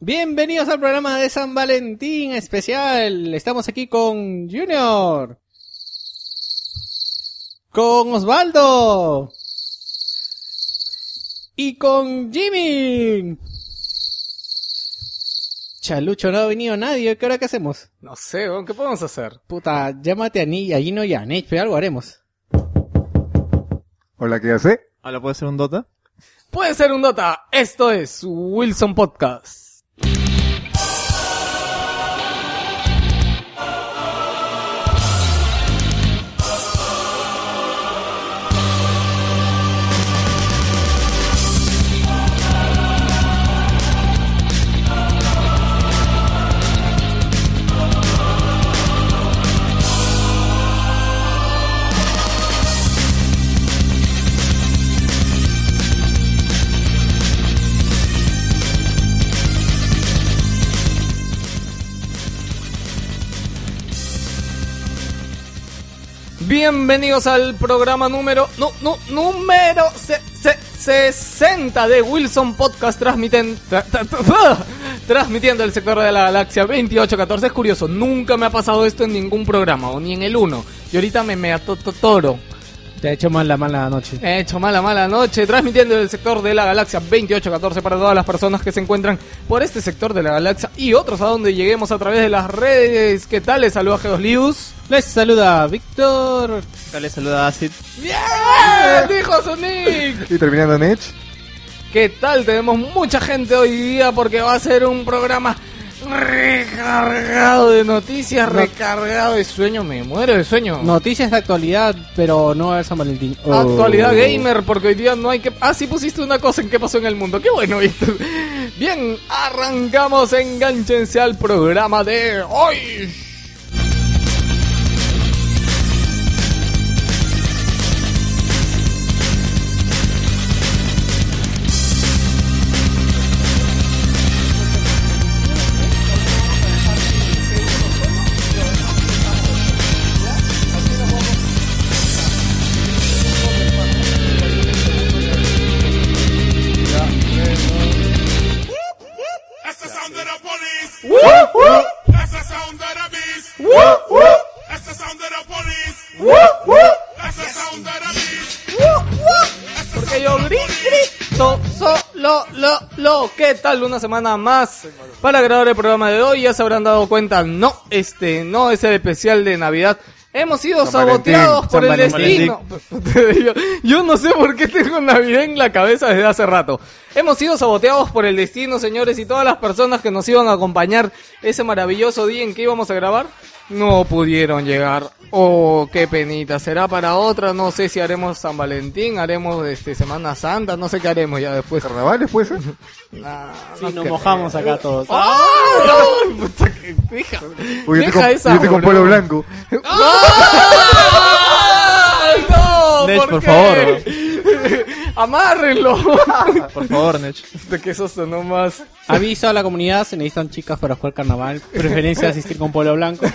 Bienvenidos al programa de San Valentín especial. Estamos aquí con Junior. Con Osvaldo. Y con Jimmy. Chalucho, no ha venido nadie. ¿Qué hora qué hacemos? No sé, ¿qué podemos hacer? Puta, llámate a Ni, a Gino y a Nech, pero algo haremos. Hola, ¿qué hace? Ahora puede ser un Dota. Puede ser un Dota. Esto es Wilson Podcast. Bienvenidos al programa número no, no, número se- se- 60 de Wilson Podcast transmiten, tra- tra- tra- transmitiendo el sector de la galaxia 2814. Es curioso, nunca me ha pasado esto en ningún programa o ni en el 1. Y ahorita me me toro. Te ha hecho mal la mala noche. He hecho mala, mala noche, transmitiendo del sector de la galaxia 2814 para todas las personas que se encuentran por este sector de la galaxia y otros a donde lleguemos a través de las redes. ¿Qué tal? Les saluda G2 Lius. Les saluda Víctor. Acá le saluda Acid. ¡Bien! Dijo Sonic. Y terminando en Edge. ¿Qué tal? Tenemos mucha gente hoy día porque va a ser un programa recargado de noticias, recargado de sueño. Me muero de sueño. Noticias de actualidad, pero no a San Valentín. Oh. Actualidad gamer, porque hoy día no hay que... Ah, sí pusiste una cosa en qué pasó en el mundo. Qué bueno, Víctor. Bien, arrancamos, enganchense al programa de hoy. Lo. ¿Qué tal? Una semana más para grabar el programa de hoy. Ya se habrán dado cuenta, no, este no es el especial de Navidad. Hemos sido San saboteados Valentín, por San el destino. yo, yo no sé por qué tengo Navidad en la cabeza desde hace rato. Hemos sido saboteados por el destino, señores, y todas las personas que nos iban a acompañar ese maravilloso día en que íbamos a grabar no pudieron llegar. Oh, qué penita. Será para otra. No sé si haremos San Valentín, haremos este Semana Santa, no sé qué haremos ya después. Nah, Sí, no nos creo. mojamos acá todos. ¡Ah! que- Deja, Uy, yo deja estoy esa, con, yo estoy con polo blanco. ¡Ay, no! Nech, ¿por por qué? favor. ¡Amárrenlo! Por favor, Nech. De que eso sonó más. Aviso a la comunidad, se necesitan chicas para jugar carnaval. Preferencia asistir con polo blanco.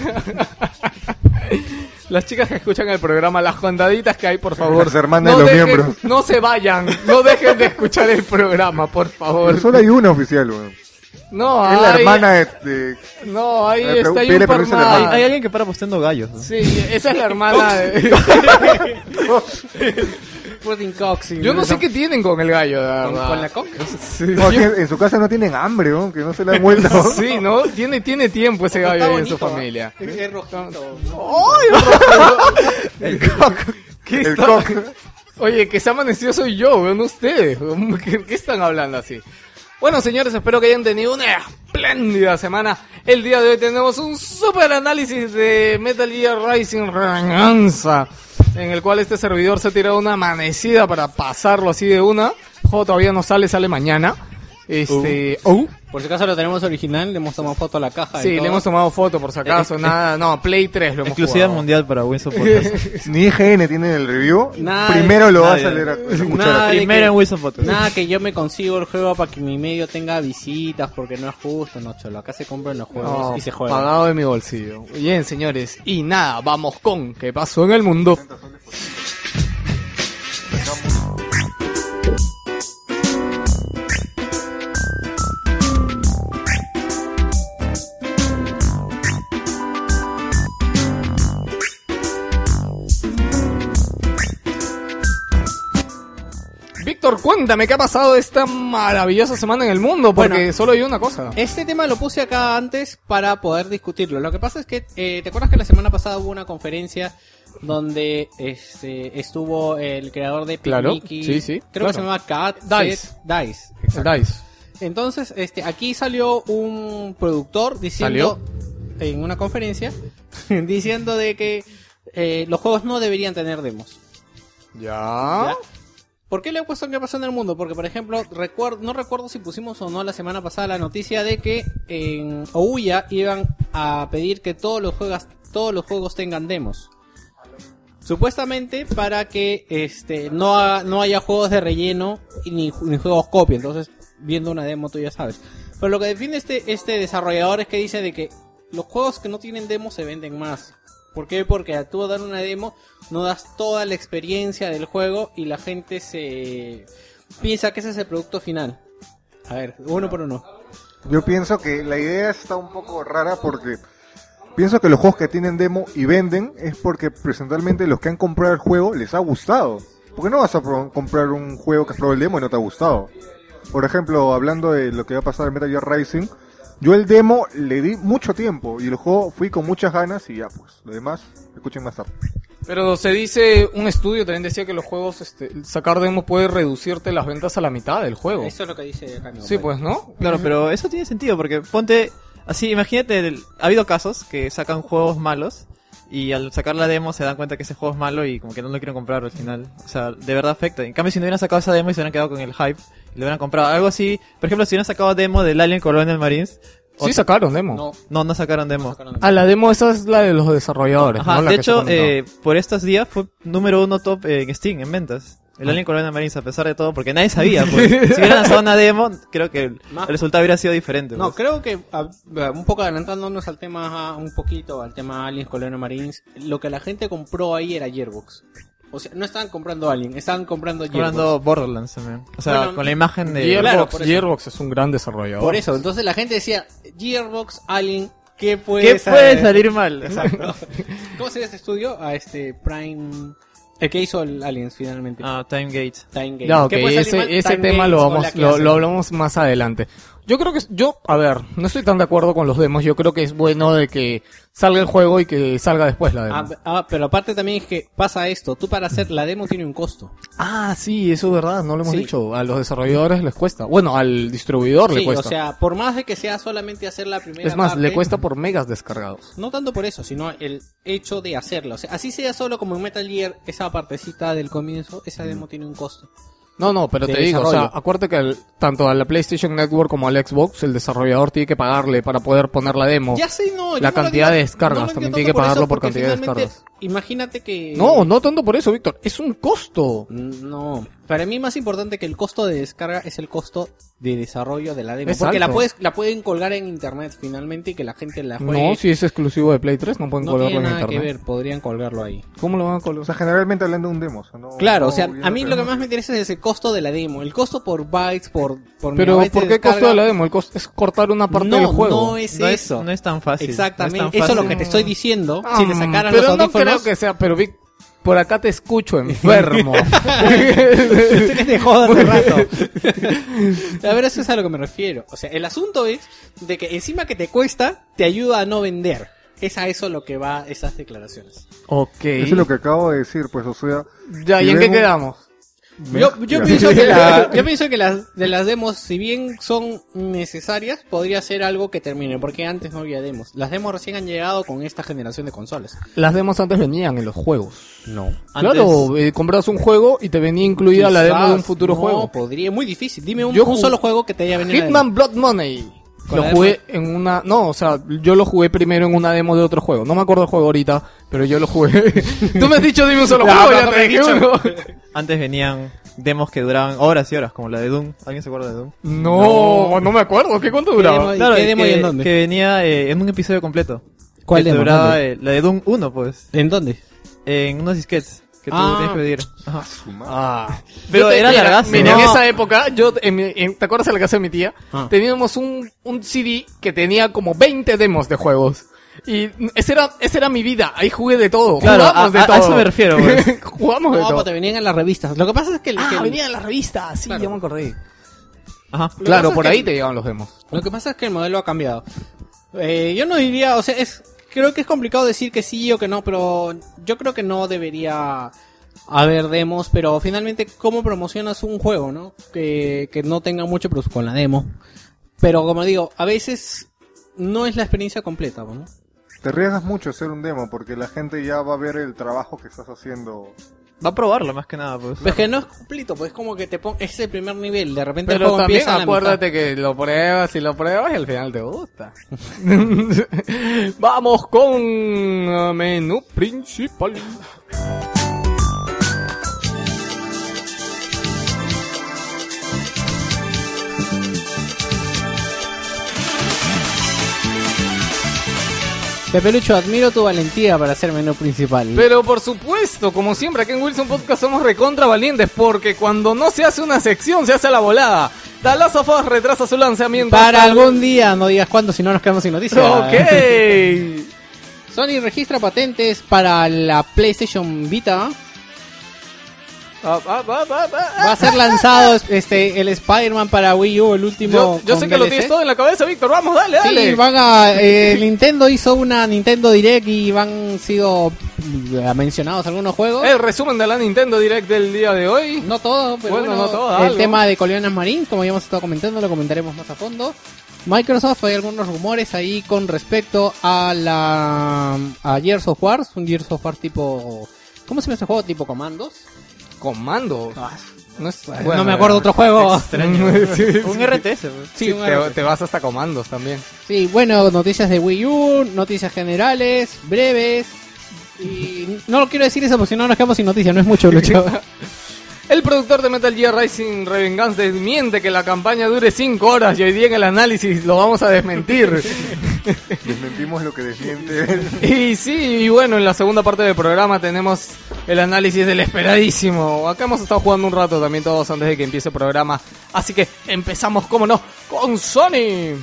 Las chicas que escuchan el programa, las condaditas que hay, por favor. Las hermanas de los dejen- miembros. No se vayan, no dejen de escuchar el programa, por favor. Pero solo hay una oficial, weón. No, Es la hay- hermana de... de- No, ahí Eh, está, hay un par la más. Hay alguien que para posteando gallos. ¿no? Sí, esa es la hermana de... Pudding Yo no sé qué tienen con el gallo, de ¿Con, verdad. con la coca? Sí, No, en, su casa no tienen hambre, weón, que no se la han vuelto. Sí, ¿no? Tiene, tiene tiempo ese gallo Está ahí en su bonito, familia. ¿eh? Es, es rojito. El coco. ¿Qué El está- cock. Oye, que se ha amanecido soy yo, weón, no ustedes. weón. ¿Qué, qué están hablando así? Bueno, señores, espero que hayan tenido una espléndida semana. El día de hoy tenemos un super análisis de Metal Gear Rising Venganza, en el cual este servidor se ha tirado una amanecida para pasarlo así de una. El juego todavía no sale, sale mañana. Este, oh, Por si acaso lo tenemos original, le hemos tomado foto a la caja. y sí, todo. le hemos tomado foto por si acaso, Eh, eh, nada, no, Play 3 lo hemos Exclusividad jugado. mundial para Wilson Podcast. Ni IGN tiene el review. Primero lo vas nadie. a leer a, a escuchar. De Primero que- en Wilson Podcast. Nada, que yo me consigo el juego para que mi medio tenga visitas, porque no es justo, no, cholo. Acá se compran los juegos No, y se juegan. Pagado de mi bolsillo. Bien, señores. Y nada, vamos con ¿Qué pasó en el mundo? Cuéntame qué ha pasado esta maravillosa semana en el mundo, porque Bueno. solo hay una cosa. Este tema lo puse acá antes para poder discutirlo. Lo que pasa es que, eh, ¿te acuerdas que la semana pasada hubo una conferencia donde este, estuvo el creador de Claro, Pikmiki? sí, sí, Creo que se llama Cat Dice. Dice. Exacto. Dice. Entonces, este, aquí salió un productor diciendo en una conferencia diciendo de que eh, los juegos no deberían tener demos. Ya. ¿Por qué le he puesto qué pasó en el mundo? Porque, por ejemplo, no recuerdo si pusimos o no la semana pasada la noticia de que en Ouya iban a pedir que todos los juegos, todos los juegos tengan demos. Supuestamente para que este no, no haya juegos de relleno y ni, ni juegos copia. Entonces, viendo una demo tú ya sabes. Pero lo que define este, este desarrollador es que dice de que los juegos que no tienen demo se venden más. ¿Por qué? Porque al tú dar una demo no das toda la experiencia del juego y la gente se piensa que ese es el producto final. A ver, uno por uno. Yo pienso que la idea está un poco rara porque pienso que los juegos que tienen demo y venden es porque presentalmente los que han comprado el juego les ha gustado. ¿Por qué no vas a comprar un juego que has probado el demo y no te ha gustado? Por ejemplo, hablando de lo que va a pasar en Metal Gear Rising, yo el demo le di mucho tiempo y el juego fui con muchas ganas y ya pues, lo demás, escuchen más tarde. Pero se dice, un estudio también decía que los juegos, este, sacar demo puede reducirte las ventas a la mitad del juego. Eso es lo que dice acá. Sí, compadre. pues, ¿no? Claro, pero eso tiene sentido porque ponte así, imagínate, el- ha habido casos que sacan juegos malos y al sacar la demo se dan cuenta que ese juego es malo y como que no lo quieren comprar al final. O sea, de verdad afecta. En cambio, si no hubieran sacado esa demo y se hubieran quedado con el hype lo hubieran comprado, algo así, por ejemplo, si hubieran sacado demo del Alien Colonial Marines, Sí sacaron demo. No, no, no sacaron demo. sacaron- Ah, la demo esa es la de los desarrolladores. Ajá, ¿no? La de hecho, eh, por estos días fue número uno top eh, en Steam, en ventas. El Alien Colonial Marines, a pesar de todo, porque nadie sabía. Pues. si hubieran lanzado una demo, creo que el, Más- resultado hubiera sido diferente. No, pues. creo que a- a- un poco adelantándonos al tema, un poquito al tema Aliens Colonial Marines, lo que la gente compró ahí era Gearbox. O sea, no estaban comprando Alien, estaban comprando Gearbox. Hablando Borderlands también. O sea, Bueno, con la imagen de... Gearbox, claro, por eso. Gearbox es un gran desarrollador. Por eso, entonces la gente decía, Gearbox, Alien, ¿qué puede, ¿Qué puede salir mal? Exacto. ¿Cómo se llama este estudio? A este Prime... El que hizo el Aliens finalmente. Ah, Time Gate. Time Game. Ya, ok, ¿Qué puede salir ese, mal? ese Time tema Games lo o la vamos, que lo, lo hablamos más adelante. Yo creo que, es- yo, a ver, no estoy tan de acuerdo con los demos. Yo creo que es bueno de que salga el juego y que salga después la demo. Ah, ah, pero aparte también es que pasa esto, tú para hacer la demo tiene un costo. Ah, sí, eso es verdad, no lo hemos Sí. dicho. A los desarrolladores les cuesta. Bueno, al distribuidor le Sí, cuesta. o sea, por más de que sea solamente hacer la primera es más, parte, le cuesta por megas descargados. No tanto por eso, sino el hecho de hacerlo. O sea, así sea solo como en Metal Gear, esa partecita del comienzo, esa demo tiene un costo. No, no, pero De te digo, o sea, acuérdate que el- tanto a la PlayStation Network como al Xbox, el desarrollador tiene que pagarle para poder poner la demo. Ya sé, no. yo La no lo cantidad de descargas, lo también tiene que por pagarlo eso, por porque cantidad de finalmente, descargas. Imagínate que... No, no tanto por eso, Víctor. Es un costo. No, para mí más importante que el costo de descarga es el costo de desarrollo de la demo. Es porque la puedes, la pueden colgar en internet finalmente y que la gente la juegue. No, si es exclusivo de Play 3, no pueden no colgarlo tiene en nada internet. que ver, podrían colgarlo ahí. ¿Cómo lo van a O colgar? sea, generalmente hablando de un demo. o sea, no- Claro, no o sea, a mí lo que más me interesa es el costo de la demo. El costo por bytes, por, por Pero, ¿por de qué costo de la demo? El costo es cortar una parte no, del juego. No es no, es, eso. no es tan fácil. Exactamente, no es tan eso es lo que te estoy diciendo. si le Ah, sacaran pero los no audífonos... creo que sea, pero Vic, por acá te escucho enfermo. Que te jodas hace rato. a ver, eso es a lo que me refiero. O sea, el asunto es de que encima que te cuesta, te ayuda a no vender. Es a eso lo que va esas declaraciones. ok. Eso es lo que acabo de decir, pues, o sea... Ya, ¿y en qué quedamos? Yo, yo pienso que, la- yo pienso que las de las demos, si bien son necesarias, podría ser algo que termine, porque antes no había demos. Las demos recién han llegado con esta generación de consolas. Las demos antes venían en los juegos. No. Antes- Claro, eh, comprabas un juego y te venía incluida la demo de un futuro no, juego. podría, muy difícil. Dime un, Yo un solo juego que te haya venido. Hitman Blood Money. Lo jugué en una... No, o sea, yo lo jugué primero en una demo de otro juego. No me acuerdo el juego ahorita, pero yo lo jugué. Tú me has dicho dime un solo juego, ya te dije dicho. uno. Antes venían demos que duraban horas y horas, como la de Doom. ¿Alguien se acuerda de Doom? No, no me acuerdo. ¿Qué cuánto ¿Qué duraba? demo? ¿Y qué demo y que, en dónde? que venía eh, en un episodio completo. ¿Cuál Que demo? duraba, eh, la de Doom 1, pues. ¿En dónde? En unos disquets que tú Ah. tienes que pedir. Ajá. Su madre. Ah. Pero Yo te- era mira, largazo. Mira, en No. esa época, yo, en mi- en- ¿te acuerdas de la casa de mi tía? Ah. Teníamos un, un CD que tenía como 20 demos de juegos. Y esa era, esa era mi vida, ahí jugué de todo. Claro, Jugamos a- de a- a todo. eso me refiero, pues. Jugamos de No, todo. pues te venían en las revistas. Lo que pasa es que el, que Ah, el- venía en la revista, sí, Claro. ya me acordé. Ajá. Lo que Claro, por que- ahí te llevan los demos. Lo que pasa es que el modelo ha cambiado. Eh, yo no diría, o sea, es, creo que es complicado decir que sí o que no, pero yo creo que no debería haber demos, pero finalmente, ¿cómo promocionas un juego, no? Que, que no tenga mucho, pero con la demo. Pero como digo, a veces no es la experiencia completa, ¿no? Te arriesgas mucho hacer un demo porque la gente ya va a ver el trabajo que estás haciendo. Va a probarlo más que nada, pues. Pues que no es completo, pues es como que te pon es el primer nivel, de repente el Pero juego también empieza a la acuérdate que lo pruebas y lo pruebas y al final te gusta. Vamos con eh, menú principal. Pepe Lucho, admiro tu valentía para hacer menú principal. Pero por supuesto, como siempre, aquí en Wilson Podcast somos recontra valientes porque cuando no se hace una sección se hace a la volada. Us retrasa su lanzamiento. Para hasta algún día, no digas cuándo, si no nos quedamos sin noticias. Ok. Sony registra patentes para la PlayStation Vita. Ah, ah, ah, ah, ah. Va a ser lanzado este el Spider-Man para Wii U, el último. Yo, yo sé que lo DLC. tienes todo en la cabeza, Víctor. Vamos, dale, dale. Sí, van a, eh, Nintendo hizo una Nintendo Direct y van sido eh, mencionados algunos juegos. El resumen de la Nintendo Direct del día de hoy. No todo, pero Bueno, bueno, no todo, el algo. tema de Colonias Marines, como ya hemos estado comentando, lo comentaremos más a fondo. Microsoft, hay algunos rumores ahí con respecto a la a Gears of War, un Gears of War tipo ¿Cómo se llama ese juego? Tipo comandos. Comandos. No, es- no me acuerdo otro juego. Extraño. Sí, un. RTS, pues. Sí, Sí, un te, RTS. te vas hasta comandos también. Sí, bueno, noticias de Wii U, noticias generales, breves. Y no lo quiero decir eso porque si no nos quedamos sin noticias, no es mucho, Lucho. El productor de Metal Gear Rising Revengeance desmiente que la campaña dure 5 horas y hoy día en el análisis lo vamos a desmentir. Desmentimos lo que desmiente él. y sí, y bueno, en la segunda parte del programa tenemos el análisis del esperadísimo. Acá hemos estado jugando un rato también todos antes de que empiece el programa. Así que empezamos, como no, con Sony.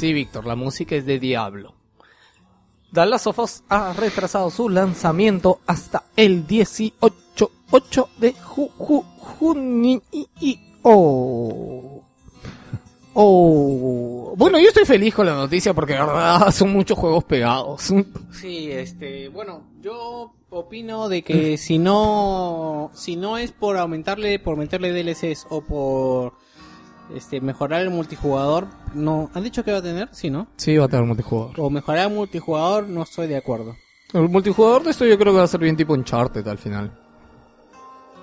Sí, Víctor, la música es de Diablo. The ha retrasado su lanzamiento hasta el 18 8 de ju- junio. Oh. Oh. Bueno, yo estoy feliz con la noticia porque de verdad son muchos juegos pegados. Sí, este, bueno, yo opino de que si no, si no es por aumentarle, por meterle DLCs o por, este, mejorar el multijugador, no, ¿han dicho que va a tener? Sí, ¿no? Sí, va a tener multijugador. O mejorar el multijugador, no estoy de acuerdo. El multijugador de esto yo creo que va a ser bien tipo Uncharted al final.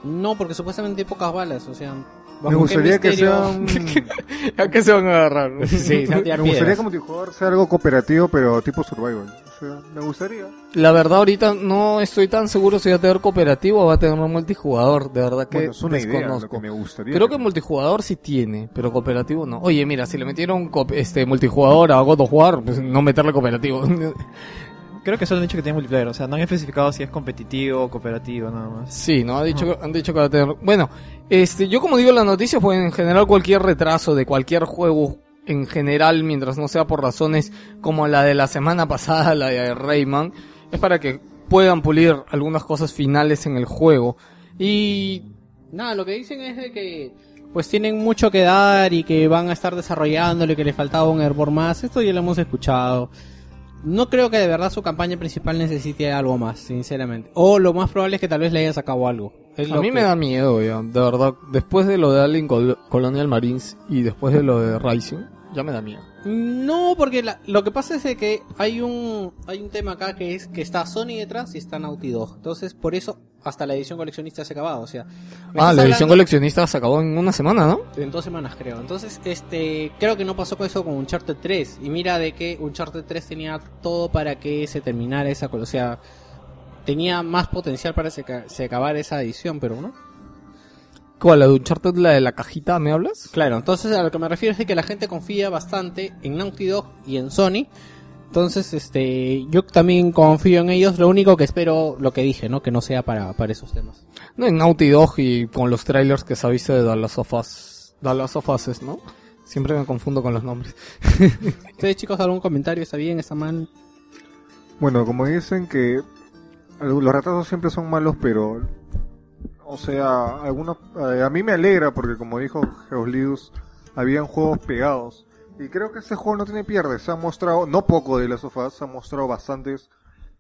No, porque supuestamente hay pocas balas, o sea, Me ¿bajo qué gustaría que sea un... ¿A qué se van a agarrar? Sí, se van a tirar Me gustaría piedras. como multijugador sea algo cooperativo, pero tipo survival. O sea, me gustaría. La verdad ahorita no estoy tan seguro si va a tener cooperativo o va a tener multijugador. De verdad que Bueno, es una idea, lo desconozco. que me gustaría. Creo que multijugador sí tiene, pero cooperativo no. Oye, mira, si le metieron este multijugador a God of War, pues no meterle cooperativo. Creo que solo han dicho que tiene multiplayer, o sea, no han especificado si es competitivo o cooperativo, nada más. sí, no ha dicho, han dicho que va a tener. Bueno, este, yo como digo en las noticias, pues en general cualquier retraso de cualquier juego en general, mientras no sea por razones como la de la semana pasada, la de Rayman, es para que puedan pulir algunas cosas finales en el juego. Y Nada, lo que dicen es de que pues tienen mucho que dar y que van a estar desarrollándolo y que le faltaba un hervor más. Esto ya lo hemos escuchado. No creo que de verdad su campaña principal necesite algo más, sinceramente. O lo más probable es que tal vez le haya sacado algo. Es A mí que- me da miedo, ya, de verdad. Después de lo de Alien Col- Colonial Marines y después de lo de Rising, ya me da miedo. No, porque la- lo que pasa es de que hay un hay un tema acá que es que está Sony detrás y está Naughty Dog. Entonces, por eso hasta la edición coleccionista se ha acabado, o sea, Ah, la edición coleccionista se acabó en una semana, ¿no? en dos semanas creo. Entonces, este, creo que no pasó con eso con Uncharted 3 y mira de que Uncharted 3 tenía todo para que se terminara esa, o sea, tenía más potencial para que se, se acabara esa edición, pero no. ¿Cuál? ¿La de Uncharted, la de la cajita, me hablas? Claro, entonces a lo que me refiero es de que la gente confía bastante en Naughty Dog y en Sony. Entonces, este, yo también confío en ellos. Lo único que espero, lo que dije, ¿no? Que no sea para, para esos temas. No, en Naughty Dog y con los trailers que se ha visto de Dallas of Us. Dallas of Us, ¿no? Siempre me confundo con los nombres. Ustedes, chicos, algún comentario, ¿está bien, está mal? Bueno, como dicen que los retrasos siempre son malos, pero o sea, algunos eh, a mí me alegra porque como dijo Geoslius, habían juegos pegados y creo que este juego no tiene pierde, se ha mostrado no poco de las sofás, se ha mostrado bastantes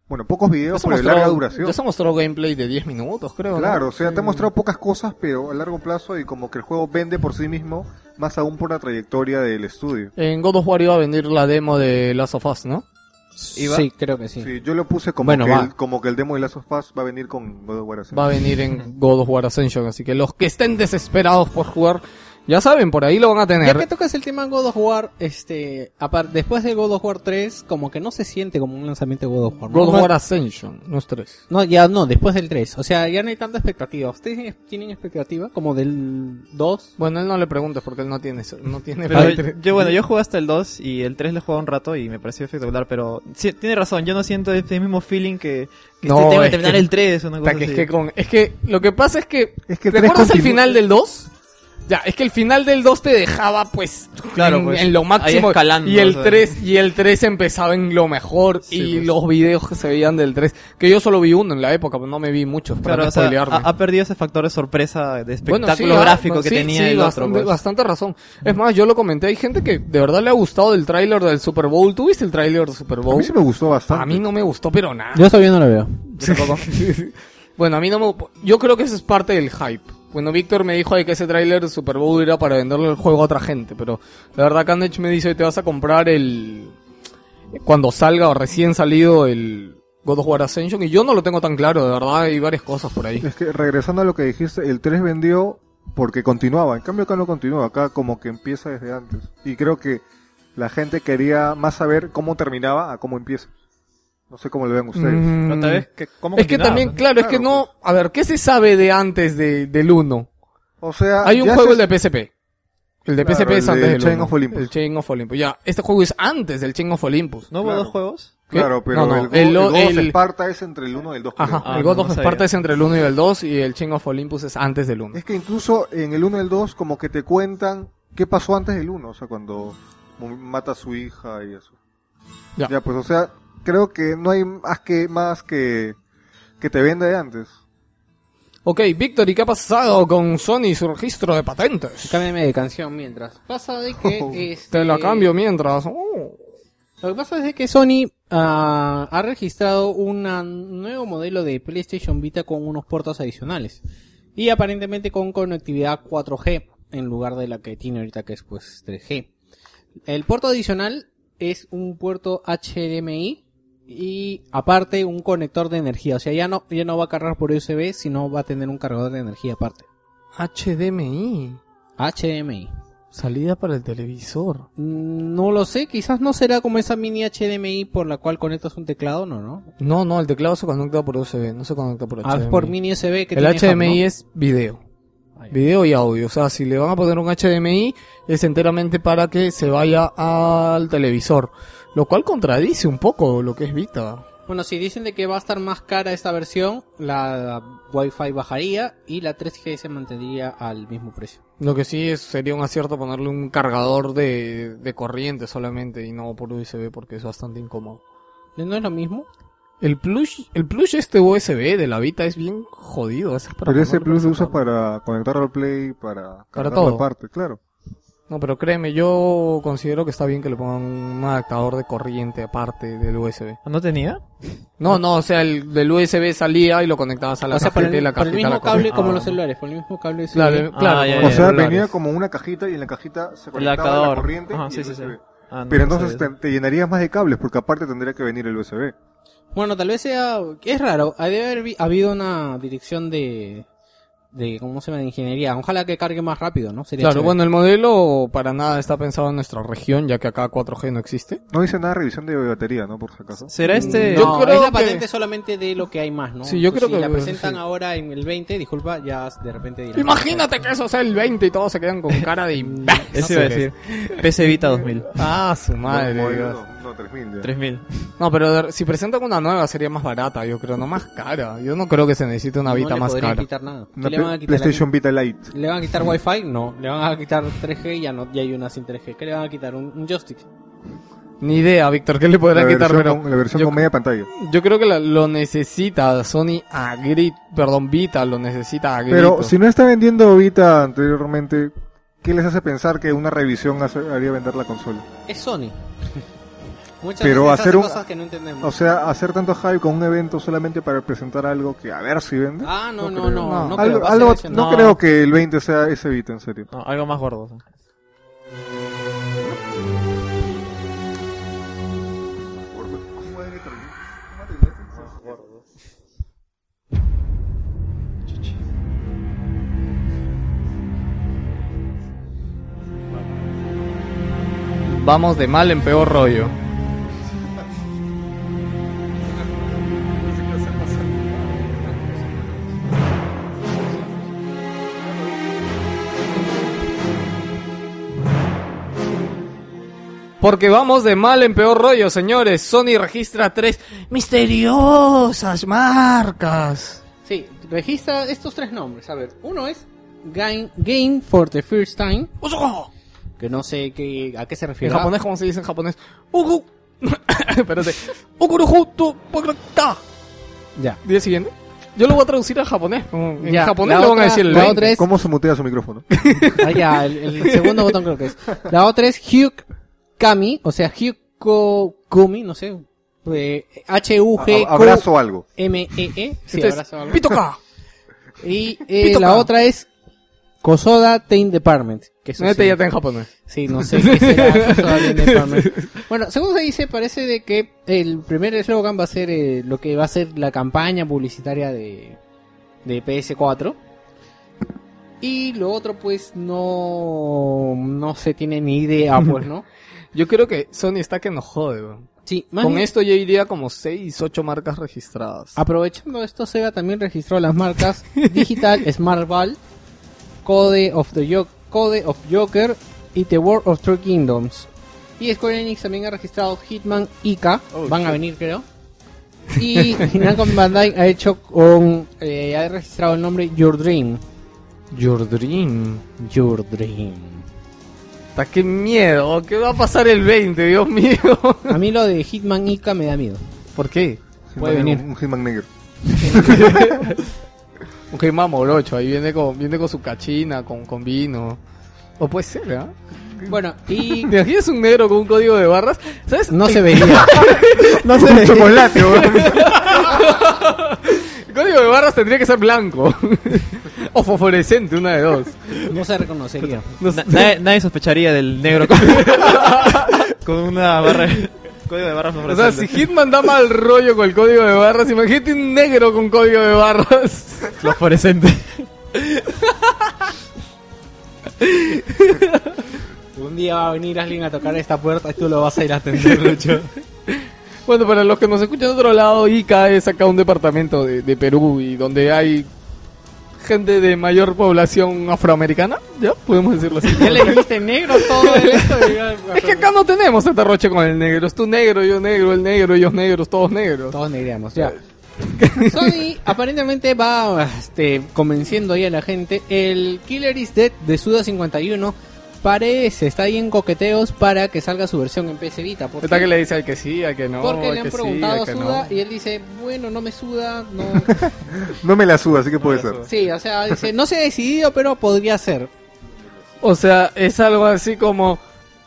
bueno, pocos videos por de larga duración. Ya se mostró gameplay de 10 minutos, creo. ¿no? Claro, o sea, te ha Sí. mostrado pocas cosas, pero a largo plazo y como que el juego vende por sí mismo, más aún por la trayectoria del estudio. En God of War iba a venir la demo de Last of Us, ¿no? Sí, creo que sí. Sí, yo lo puse como, Bueno, que el, como que el demo de Last of Us va a venir con God of War Ascension. Va a venir en God of War Ascension, así que los que estén desesperados por jugar, ya saben, por ahí lo van a Ya tener. que tocas el tema God of War, este, después de God of War 3, como que no se siente como un lanzamiento de God of War. ¿no? God of War Ascension, no es 3. No, ya no, después del 3. O sea, ya no hay tanta expectativa. ¿Ustedes tienen- expectativa? Como del 2. Bueno, él no le preguntes porque él no tiene eso- no tiene Pero tres. yo, bueno, yo jugué hasta el 2 y el 3 le jugué un rato y me pareció espectacular, pero sí, tiene razón, yo no siento este mismo feeling que, que No, este que es terminar que- el 3 o una cosa que es así. que con es que lo que pasa es que Es que el tres ¿Recuerdas el final del 2? Ya, es que el final del 2 te dejaba pues Claro, en, pues, en lo máximo escalando, y el sea. 3 y el 3 empezaba en lo mejor Sí, y pues. los videos que se veían del 3, que yo solo vi uno en la época, pero no me vi muchos para Claro, no o sea, ha, ha perdido ese factor de sorpresa, de Bueno, espectáculo sí, ah, gráfico no, que sí, tenía sí, el bastante, otro. pues. bastante razón. Es más, yo lo comenté, hay gente que de verdad le ha gustado el tráiler del Super Bowl. ¿Tú viste el tráiler del Super A Bowl? mí sí me gustó bastante. A mí no me gustó, pero nada. Yo todavía no lo veo. Bueno, a mí no me... Yo creo que eso es parte del hype. Bueno, Víctor me dijo de que ese tráiler Super Bowl era para venderle el juego a otra gente, pero la verdad Carnage me dice te vas a comprar el... Cuando salga o recién salido el God of War Ascension y yo no lo tengo tan claro, de verdad hay varias cosas por ahí. Es que regresando a lo que dijiste, el 3 vendió porque continuaba. En cambio acá no continúa, acá como que empieza desde antes. Y creo que la gente quería más saber cómo terminaba a cómo empieza. No sé cómo lo ven ustedes. Mm, Pero tal vez que, ¿cómo es que también, claro, es que Claro, no... A ver, ¿qué se sabe de antes de, del 1? O sea, Hay un juego, se- el de PSP. El de Claro, PSP es el antes de del Chain 1. of Olympus. El Chain of Olympus. Ya, este juego es antes del Chain of Olympus. ¿No hubo Claro. dos juegos? ¿Qué? Claro, pero No, no, el, Go- el- el God of el- Sparta es entre el 1 y el 2. creo. Ajá, Ah, el God no, of no Sparta sabía. es entre el 1 y el 2 y el Chain of Olympus es antes del 1. Es que incluso en el 1 y el 2 como que te cuentan qué pasó antes del 1, o sea, cuando mata a su hija y eso. Ya. Ya, pues, o sea, creo que no hay más que más que que te venda de antes. Ok, Víctor, ¿y qué ha pasado con Sony y su registro de patentes? Cámbiame de canción mientras. Pasa de que... este, Te la cambio mientras. Oh. Lo que pasa es de que Sony ah, ha registrado un nuevo modelo de PlayStation Vita con unos puertos adicionales. Y aparentemente con conectividad 4G en lugar de la que tiene ahorita que es pues 3G. El puerto adicional es un puerto HDMI y aparte un conector de energía. O sea, ya no, ya no va a cargar por USB, sino va a tener un cargador de energía aparte. HDMI. HDMI. Salida para el televisor. Mm, No lo sé, quizás no será como esa mini HDMI por la cual conectas un teclado, no, ¿no? No, no, el teclado se conecta por USB, no se conecta por HDMI. Ah, es por mini USB que el tiene HDMI hub, ¿no? es video. Ah. Video y audio. O sea, si le van a poner un HDMI, es enteramente para que se vaya al televisor. Lo cual contradice un poco lo que es Vita. Bueno, si dicen de que va a estar más cara esta versión, la Wi-Fi bajaría y la 3G se mantendría al mismo precio. Lo que sí es, sería un acierto ponerle un cargador de, de corriente solamente y no por USB porque es bastante incómodo. ¿No es lo mismo? El plush, el plush este USB de la Vita es bien jodido. es para Pero ese plus lo para usas para conectar al Play, para Para todo. aparte, claro. No, pero créeme, yo considero que está bien que le pongan un adaptador de corriente aparte del USB. ¿Ah, ¿No tenía? No, no, o sea, el del USB salía y lo conectabas a la O sea, por cajita y la por el mismo la cable como Ah. los celulares, por el mismo cable de Claro, claro. Ah, ya, como O sea, celulares. venía como una cajita y en la cajita se El conectaba la adaptador. corriente Ajá, y sí, el sí, sí. USB. Ah, no, Pero entonces te, te llenarías más de cables porque aparte tendría que venir el USB. Bueno, tal vez sea... Es raro, ha de haber habido una dirección de... de ¿Cómo se llama? De ingeniería. Ojalá que cargue más rápido, ¿no? Sería Claro, chévere. bueno, el modelo para nada está pensado en nuestra región, ya que acá 4G no existe. No dice nada de revisión de batería, ¿no? Por si acaso. ¿Será este...? Yo No, creo es la que- patente solamente de lo que hay más, ¿no? Sí, yo creo si que- la presentan sí. ahora en el 20, disculpa, ya de repente dirán... Imagínate que eso sea el 20 y todos se quedan con cara de... Eso iba a decir. PC Vita 2000. Ah, su madre. no, no, no, 3000 ya. 3000. No, pero de- si presentan una nueva sería más barata, yo creo, no más cara. Yo no creo que se necesite una Vita más cara. quitar nada. Una ¿Qué le van a Play- quitar? PlayStation Vita Lite. ¿Le van a quitar Wi-Fi? No. ¿Le van a quitar 3G? Ya no, ya hay una sin 3G. ¿Qué le van a quitar? ¿Un, un joystick? Ni idea, Víctor, ¿qué le podrán quitar? Pero la versión yo, con media pantalla. yo creo que la- lo necesita Sony a grit, perdón, Vita lo necesita a grito. Pero si no está vendiendo Vita anteriormente, ¿qué les hace pensar que una revisión haría vender la consola? Es Sony. Muchas Pero veces hacer hace un- cosas que no entendemos. O sea, hacer tanto hype con un evento solamente para presentar algo que a ver si vende. ah, no, no, creo. no. no, creo, algo, ese, no no. creo que el 20 sea ese Vita, en serio. No, algo más gordo. Vamos de mal en peor rollo. Porque vamos de mal en peor rollo, señores. Sony registra tres misteriosas marcas. Sí, registra estos tres nombres. A ver, uno es Game, Game for the First Time. Que no sé qué, a qué se En refiere. japonés, ¿cómo se dice en japonés? Ugu. Espérate. Ukuruhutu Pokrata. Ya. Día siguiente. Yo lo voy a traducir al japonés. En Ya, japonés la le van a decir el la 20. otra es- ¿Cómo se mutea su micrófono? Ah, ya, el, el segundo botón creo que es. La otra es Hugh Kami, o sea, Hugh Ko- Kumi, no sé. eh, H-U-G A- abrazo algo. M-E-E. Sí, Este es abrazo algo. Pitoka. Y eh, Pitoka. la otra es Kosoda Tain Department. Que eso No, este sí. ya está en japonés. Sí, no sé qué será Kosoda Tain Department. Bueno, según se dice, parece de que el primer eslogan va a ser eh, lo que va a ser la campaña publicitaria de, de PS4. Y lo otro, pues, no, no se tiene ni idea, pues, ¿no? Yo creo que Sony está que nos jode, weón. Sí, más Con bien, esto yo iría como 6, 8 marcas registradas. aprovechando esto, Sega también registró las marcas Digital Smart Ball, Code of the Jo- Code of Joker y The World of Three Kingdoms. Y Square Enix también ha registrado Hitman Ika, Oh, van a venir creo. Y Namco Bandai ha hecho con, eh, ha registrado el nombre Your Dream. Your Dream. Your Dream. Está qué miedo. ¿Qué va a pasar el 20? Dios mío. A mí lo de Hitman Ika me da miedo. ¿Por qué? Puede Un- venir. Un Hitman negro. Un Hitman morocho. Ahí viene con, viene con su cachina, con, con vino. O puede ser, ¿ah? Bueno, y ¿Te imaginas un negro con un código de barras? ¿Sabes? no se veía. no se Un ve. chocolate, código de barras tendría que ser blanco. o fosforescente, una de dos. No se reconocería. No sé. Na- nadie, nadie sospecharía del negro con, con una barra. Código de barras O sea, fluorescente. si Hitman da mal rollo con el código de barras, imagínate un negro con código de barras. Fluorescente. Un día va a venir alguien a tocar esta puerta y tú lo vas a ir a atender, Lucho. Bueno, para los que nos escuchan de otro lado, Ica es acá un departamento de, de Perú y donde hay gente de mayor población afroamericana, ¿ya? Podemos decirlo así. Ya le dijiste negro todo esto. Es que acá no tenemos este roche con el negro. Es tú negro, yo negro, el negro, ellos negros, todos negros. Todos negreamos, ya. Sony aparentemente va este, convenciendo ahí a la gente. El Killer is Dead de Suda 51 parece, está ahí en coqueteos para que salga su versión en PS Vita. ¿Por Está qué? que le dice al que sí, al que no. Porque le han que preguntado a Suda no. y él dice, bueno, no me suda, no... No me la suda, así que puede ser. Sí, o sea, dice, no se ha decidido, pero podría ser. O sea, es algo así como,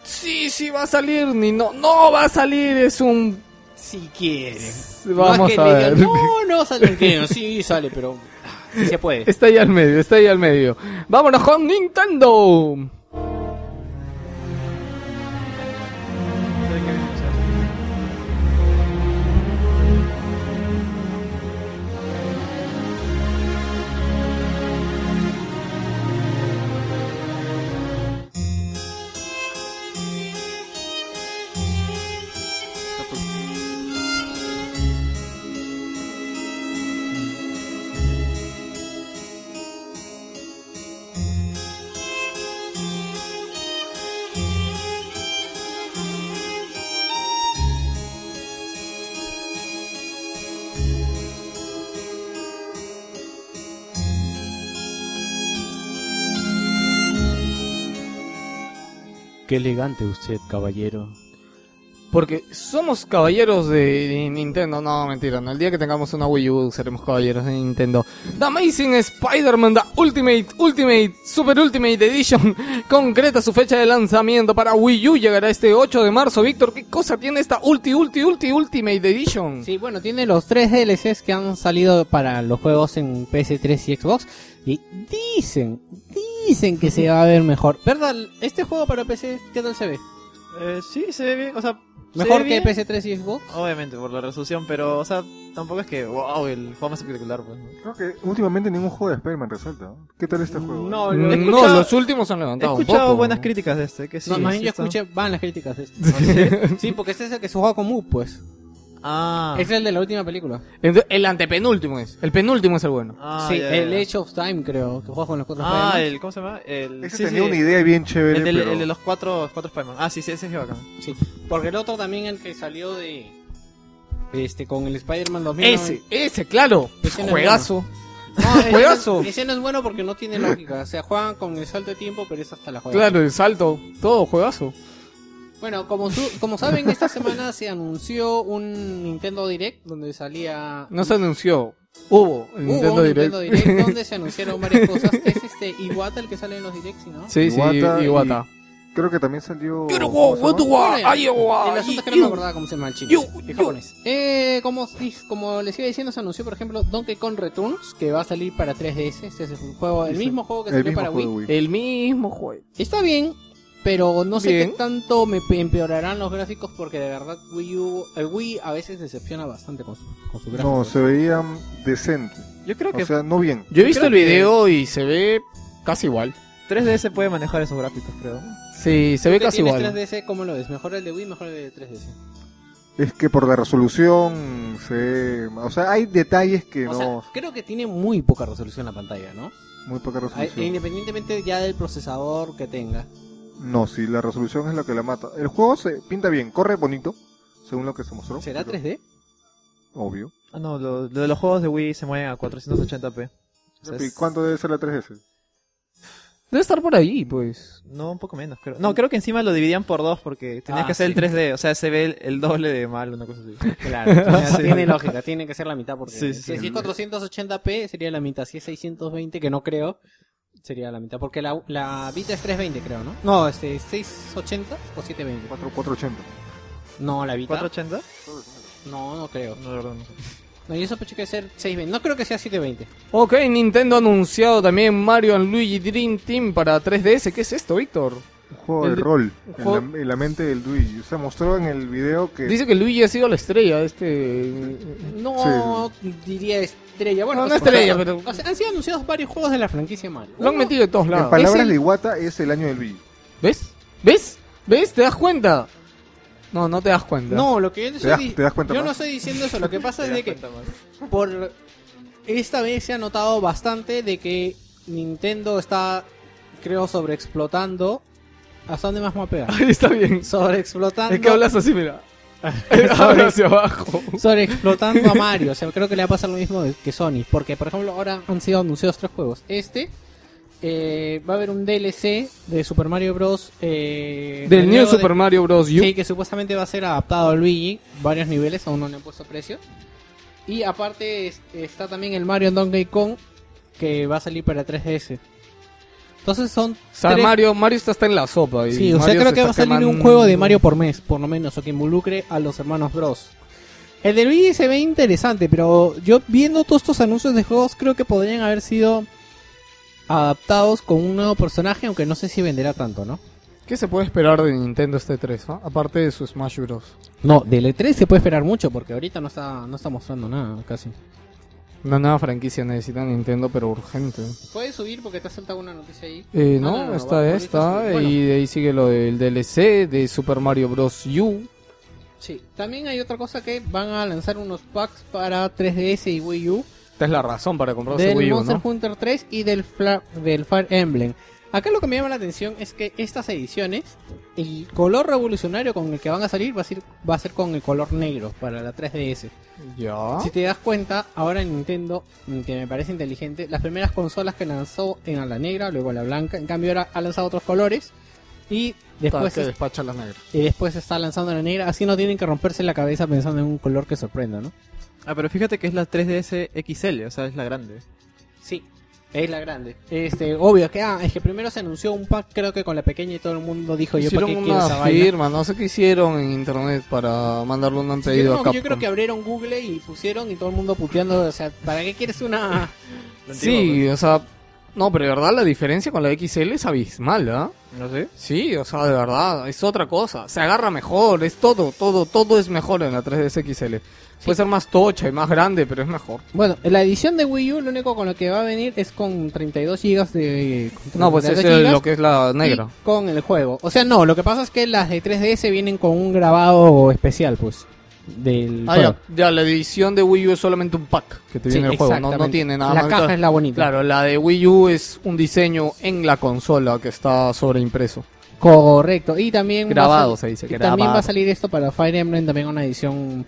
sí, sí va a salir, ni no, no va a salir, es un... Si quieres. Vamos no es que a ver. digan, no, no sale que sí sale, pero ah, sí se puede. Está ahí al medio, está ahí al medio. Vámonos con Nintendo. Qué elegante usted, caballero. Porque somos caballeros de Nintendo. No, mentira. No. El día que tengamos una Wii U seremos caballeros de Nintendo. The Amazing Spider-Man The Ultimate, Ultimate, Super Ultimate Edition. Concreta su fecha de lanzamiento para Wii U. Llegará este 8 de marzo. Víctor, ¿qué cosa tiene esta Ulti, Ulti, Ulti, Ultimate Edition? Sí, bueno, tiene los tres DLCs que han salido para los juegos en PS3 y Xbox. Y dicen, dicen que se va a ver mejor. ¿Verdad? Este juego para PC, ¿qué tal se ve? Eh, sí, se ve bien, o sea... se ¿Mejor que bien, PS3 y Xbox? Obviamente, por la resolución, pero, o sea, tampoco es que, wow, el juego más espectacular, pues. ¿no? Creo que últimamente ningún juego de Spider-Man resalta. ¿no? ¿Qué tal este juego? No, He no, escuchado- los últimos han He levantado un escuchado poco. buenas críticas de este, que sí. no, más bien sí yo está- escuché, van las críticas de este. sí, porque este es el que se juega con Move, pues. Ah, Es el de la última película. Entonces, el antepenúltimo es. El penúltimo es el bueno. ah, sí, ya, el ya. Age of Time, creo, que juega con los cuatro Ah, Spider-Man. el, ¿cómo se llama? El, Ese sí, tenía sí, una idea bien chévere, el, del- pero... el de los cuatro, cuatro Spider-Man. Ah, sí, sí, ese es bacán. Sí, porque el otro también, el que salió de. Este, con el Spider-Man 2000. Ese, ese, claro. Ese no es Juegazo. No, ese, Juegazo. no- ese no es bueno porque no tiene lógica. O sea, juegan con el salto de tiempo, pero es hasta la juega. Claro, el salto. Todo juegazo. Bueno, como, su- como saben, esta semana se anunció un Nintendo Direct donde salía. No se anunció. Hubo el Hubo Nintendo un Direct. Nintendo Direct donde se anunciaron varias cosas. Es este Iwata el que sale en los Directs, ¿no? Sí, sí, Iwata Iwata. Creo que también salió... ¿cómo se llama? El asunto es que no me acordaba cómo se llama el chino. Yo, el yo. japonés. Eh, como, como les iba diciendo, se anunció, por ejemplo, Donkey Kong Returns, que va a salir para 3DS. Este es un juego, el mismo juego que El salió mismo para juego Wii. Wii. El mismo juego. Está bien, pero no sé Bien. qué tanto me pe- empeorarán los gráficos porque de verdad Wii U, el Wii a veces decepciona bastante con su, con su gráfico. No, se veía decente. Yo creo que O sea, no bien. Yo he visto el video y se ve casi igual. 3DS puede manejar esos gráficos, creo. Sí, se ve casi igual. 3DS, ¿cómo lo ves? ¿Mejor el de Wii, mejor el de 3DS? Es que por la resolución se... O sea, hay detalles que O no... sea, creo que tiene muy poca resolución la pantalla, ¿no? Muy poca resolución. Independientemente ya del procesador que tenga. No, sí, la resolución es lo que la mata. El juego se pinta bien, corre bonito, según lo que se mostró. ¿Será pero- 3D? Obvio. Ah, no, lo, lo de los juegos de Wii se mueven a 480p. O sea, ¿Y es- cuánto debe ser la 3S? Debe estar por ahí, pues. No, un poco menos, creo. No, creo que encima lo dividían por dos porque tenías Ah, que hacer sí. el 3D. O sea, se ve el, el doble de mal, una cosa así. Claro, tiene, Sí. tiene lógica, tiene que ser la mitad porque Sí, si sí. es 480p sería la mitad, si es 620 que no creo, sería la mitad porque la, la Vita es 320 creo, ¿no? No, este 680 o 720. 4, 480. No, la Vita. ¿480? No, no creo. No, la verdad no sé. No, yo sospecho que ser 620. No creo que sea 720. Ok, Nintendo ha anunciado también Mario Luigi Dream Team para 3DS. ¿Qué es esto, Víctor? Un juego El de de- rol en, la, en la mente del Luigi. Se mostró en el video que... Dice que Luigi ha sido la estrella de este... No diría estrella. Bueno, No, no sea, estrella, pero- o sea, han sido anunciados varios juegos de la franquicia Mario. Lo han metido de todos en lados. palabras Es el- de Iwata es el año del Luigi. ¿Ves? ¿Ves? ¿Ves? ¿Te das cuenta? No, no te das cuenta. No, lo que yo ¿Te estoy das- te das cuenta Yo más? no estoy diciendo eso. Lo que pasa es de que por esta vez se ha notado bastante de que Nintendo está, creo, sobreexplotando. ¿Hasta dónde más me voy a pegar? Ahí está bien. Sobreexplotando. Es que hablas así, mira. Habla hacia abajo. Sobreexplotando a Mario. O sea, creo que le va a pasar lo mismo que Sony. Porque, por ejemplo, ahora han sido anunciados tres juegos. Este. eh, va a haber un DLC de Super Mario Bros. eh, Del New de- Super Mario Bros. U. Sí, que supuestamente va a ser adaptado a Luigi, varios niveles, aún no le han puesto precio. Y aparte es- está también el Mario Donkey Kong, que va a salir para 3DS. Entonces son O sea, tres- Mario, Mario está hasta en la sopa. Y Sí, o sea, Mario creo que va a salir un juego de Mario por mes, por lo menos, o que involucre a los hermanos Bros. El de Luigi se ve interesante, pero yo viendo todos estos anuncios de juegos, creo que podrían haber sido adaptados con un nuevo personaje, aunque no sé si venderá tanto, ¿no? ¿Qué se puede esperar de Nintendo este 3? ah? Aparte de su Smash Bros. No, del E3 se puede esperar mucho, porque ahorita no está, no está mostrando nada, casi. Una nueva franquicia necesita Nintendo, pero urgente. ¿Puedes subir porque te ha saltado una noticia ahí? Eh, Ah, no, no, no, está va, esta. Bueno. y de ahí sigue lo del DLC de Super Mario Bros. U. Sí. También hay otra cosa que van a lanzar unos packs para 3DS y Wii U. Esta es la razón para comprarse del Wii U, Monster ¿no? Hunter 3 y del, Fla- del Fire Emblem. Acá lo que me llama la atención es que estas ediciones, el color revolucionario con el que van a salir va a ser, va a ser con el color negro para la 3DS. Ya. Si te das cuenta, ahora Nintendo, mm, que me parece inteligente, las primeras consolas que lanzó en la negra, luego la blanca, en cambio ahora ha lanzado otros colores y después, que es- despacha las negras. y después está lanzando la negra, así no tienen que romperse la cabeza pensando en un color que sorprenda, ¿no? Ah, pero fíjate que es la 3DS XL, o sea, es la grande. Sí, es la grande. Este, obvio que ah, es que primero se anunció un pack creo que con la pequeña y todo el mundo dijo yo para Hicieron qué quiero esa una vaina. no sé qué hicieron en internet para mandarle un Sí, pedido no, a Capcom. yo creo que abrieron Google y pusieron y todo el mundo puteando, o sea, ¿para qué quieres una Sí, o sea, no, pero de verdad la diferencia con la XL es abismal, ¿ah? ¿No sé? Sí, o sea, de verdad, es otra cosa. Se agarra mejor, es todo, todo, todo es mejor en la 3DS XL. Puede ser más tocha y más grande, pero es mejor. Bueno, la edición de Wii U lo único con lo que va a venir es con 32 GB de con No, pues es 32 el- gigas lo que es la negra. y con el juego. O sea, no, lo que pasa es que las de 3DS vienen con un grabado especial, pues, del Ah, juego. ya, ya, la edición de Wii U es solamente un pack que te Sí, viene el juego, no, no tiene nada La más. caja es la bonita. Claro, la de Wii U es un diseño en la consola que está sobreimpreso. Correcto. Y también a Grabado, sal- se dice, y también grabado. va a salir esto para Fire Emblem, también una edición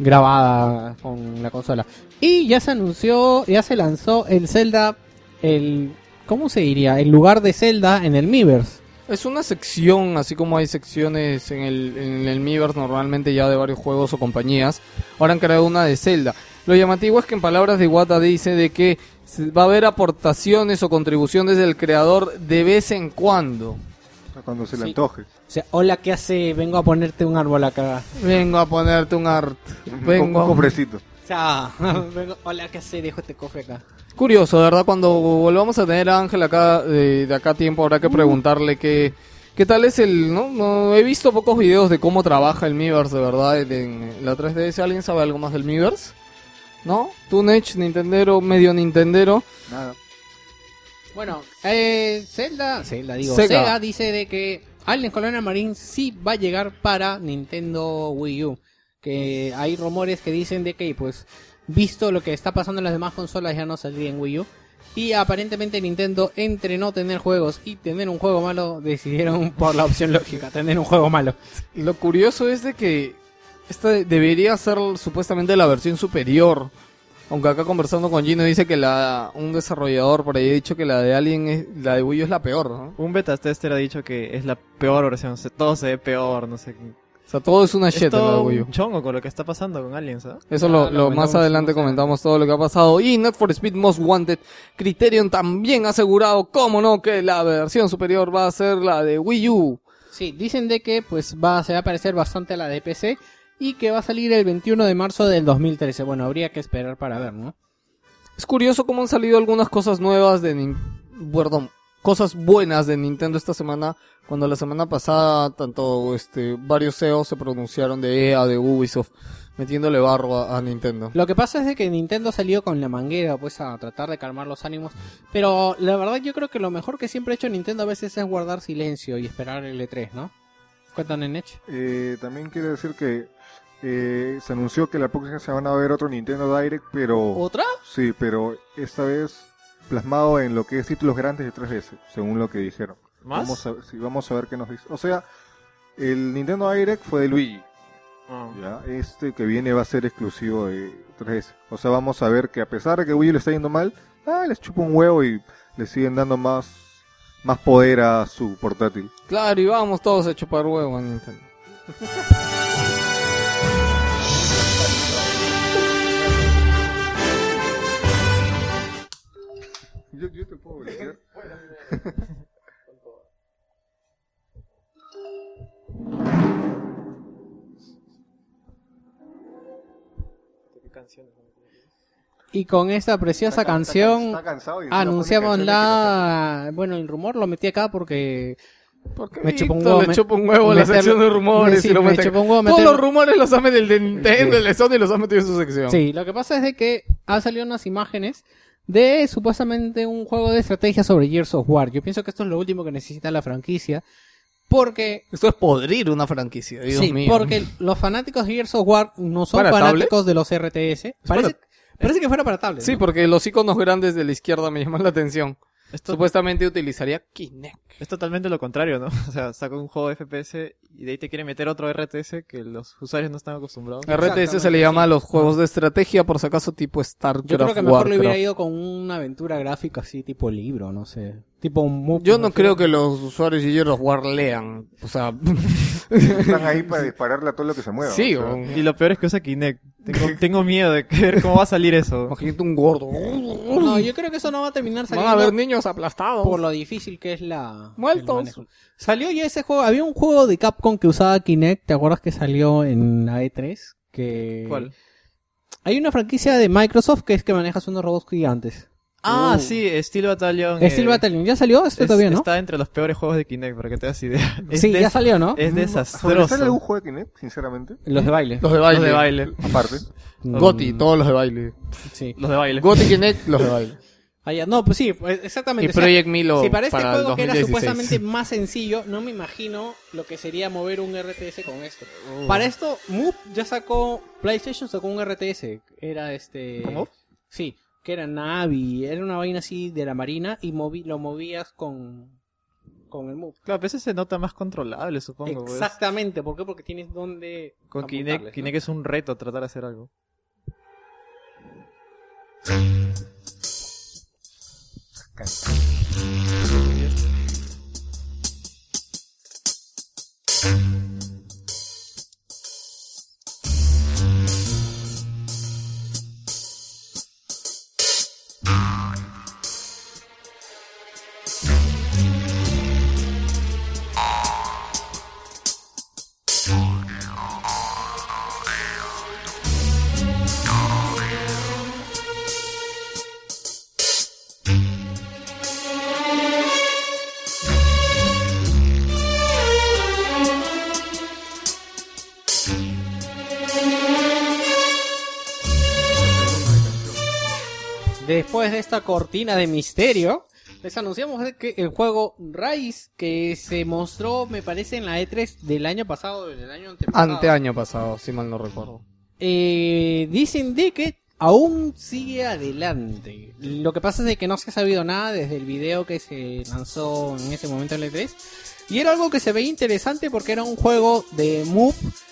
grabada con la consola. Y ya se anunció, ya se lanzó el Zelda, el ¿cómo se diría? El lugar de Zelda en el Miiverse. Es una sección, así como hay secciones en el, en el Miiverse normalmente ya de varios juegos o compañías. Ahora han creado una de Zelda. Lo llamativo es que en palabras de Iwata dice de que va a haber aportaciones o contribuciones del creador de vez en cuando. Cuando se le Sí. antoje. O sea, hola, ¿qué hace? Vengo a ponerte un árbol acá. Vengo a ponerte un art. Un, Vengo. un cofrecito. O sea, vengo, hola, ¿qué hace? Dejo este cofre acá. Curioso, de verdad, cuando volvamos a tener a Ángel acá, de, de acá a tiempo, habrá que preguntarle qué, qué tal es el... ¿no? no He visto pocos videos de cómo trabaja el Miiverse, de verdad, en, en la 3DS. ¿Alguien sabe algo más del Miiverse? ¿No? ¿Tú, Nech, Nintendero, medio Nintendero? Nada. Bueno, eh, Zelda, Zelda digo, Sega. Sega. dice de que Alien Colonial Marine sí va a llegar para Nintendo Wii U. Que hay rumores que dicen de que, pues, visto lo que está pasando en las demás consolas, ya no saldría en Wii U. Y aparentemente Nintendo, entre no tener juegos y tener un juego malo, decidieron por la opción lógica, tener un juego malo. Lo curioso es de que esta de- debería ser supuestamente la versión superior. Aunque acá conversando con Gino dice que la un desarrollador por ahí ha dicho que la de Alien es, la de Wii U es la peor, ¿no? Un beta tester ha dicho que es la peor versión, o sea, todo se ve peor, no sé. O sea, todo es una Es shit en la de todo Wii U. un chongo con lo que está pasando con Aliens, ¿ah? Eso Ya lo, lo lo más adelante comentamos todo lo que ha pasado. Y Not for Speed Most Wanted, Criterion también ha asegurado, cómo no, que la versión superior va a ser la de Wii U. Sí, dicen de que pues va, se va a parecer bastante a la de PC y que va a salir el 21 de marzo del 2013. Bueno, habría que esperar para ver, ¿no? Es curioso cómo han salido algunas cosas nuevas de Nin- perdón, cosas buenas de Nintendo esta semana, cuando la semana pasada tanto este varios CEOs se pronunciaron de EA, de Ubisoft, metiéndole barro a, a Nintendo. Lo que pasa es de que Nintendo salió con la manguera pues a tratar de calmar los ánimos, pero la verdad yo creo que lo mejor que siempre ha hecho Nintendo a veces es guardar silencio y esperar el E3, ¿no? Cuéntanos, Nech. Eh, también quiero decir que eh, se anunció que la próxima semana va a haber otro Nintendo Direct, pero ¿Otra? sí, pero esta vez plasmado en lo que es títulos grandes de 3DS, según lo que dijeron. ¿Más? Vamos a, sí, vamos a ver qué nos dice. O sea, el Nintendo Direct fue de Luigi, Ah. ¿ya? Este que viene va a ser exclusivo de 3DS. O sea, vamos a ver que a pesar de que Wii U le está yendo mal, ah, les chupa un huevo y le siguen dando más, más poder a su portátil. Claro, y vamos todos a chupar huevo a Nintendo. Yo, yo te puedo bloquear. Y con esta preciosa Está- está- canción está cansado pone anunciamos la... Bueno, el rumor lo metí acá porque... Porque Me chupa un huevo me- chupa un huevo la meterlo- sección de rumores Sí, y lo me mete. chupa un huevo Todos meterlo- los rumores los ha metido el de Nintendo, el de Sony los ha metido en su sección. Sí, lo que pasa es de que han salido unas imágenes de supuestamente un juego de estrategia sobre Gears of War. Yo pienso que esto es lo último que necesita la franquicia. Porque, Esto es podrir una franquicia, Dios sí, mío. porque los fanáticos de Gears of War no son ¿Para fanáticos de los RTS. Parece, para- parece que fuera para tablet. Sí, ¿no? porque los iconos grandes de la izquierda me llaman la atención. Esto Supuestamente utilizaría Kinect. es totalmente lo contrario, ¿no? O sea, saca un juego de FPS y de ahí te quiere meter otro RTS que los usuarios no están acostumbrados. RTS se le llama sí. a los juegos de estrategia, por si acaso, tipo StarCraft, Yo creo que mejor le hubiera Warcraft. ido con una aventura gráfica así, tipo libro, no sé. Tipo un Yo no creo que los usuarios de Gears of War lean. O sea, Están ahí para dispararle a todo lo que se mueva. sí, o sea, o- Y lo peor es que usa Kinect. Tengo, tengo miedo de que- ver cómo va a salir eso. imagínate un gordo. No, yo creo que eso no va a terminar Van a saliendo haber niños aplastados. por lo difícil que es la... Muertos. Salió ya ese juego, había un juego de Capcom que usaba Kinect, ¿te acuerdas que salió en la E3? Que... ¿Cuál? Hay una franquicia de Microsoft que es que manejas unos robots gigantes. Ah, Uh. sí, Steel Battalion. Steel eh, Battalion, ¿ya salió? Esto es- todavía, ¿no? Está entre los peores juegos de Kinect, para que te das idea. Es Sí, ya salió, ¿no? Es ¿Sobresale desastroso. algún juego de Kinect, sinceramente? Los de baile. Los de baile. Los de baile. Aparte. Goti, Mm, todos los de baile. Sí. Los de baile. Goti Kinect, los de baile. Ah, ya, no, pues sí, pues Y exactamente. o sea, Project Milo Si para este para juego que era 2016. supuestamente más sencillo, no me imagino lo que sería mover un RTS con esto. Oh. Para esto, Move ya sacó, PlayStation sacó un RTS, era este... ¿Cómo? Sí, que era Navi, era una vaina así de la marina y movi lo movías con, con el Move. Claro, a veces se nota más controlable, supongo. pues. Exactamente, ¿por qué? Porque tienes donde... Con Kinect, ¿no? Kinect es un reto tratar de hacer algo. Cortina de misterio, les anunciamos que el juego Rise, que se mostró, me parece, en la E3 del año pasado, del año antepasado, Anteaño pasado, si mal no recuerdo. eh, dicen de que aún sigue adelante. Lo que pasa es de que no se ha sabido nada desde el video que se lanzó en ese momento en la E3. Y era algo que se veía interesante porque era un juego de Move ¿Qué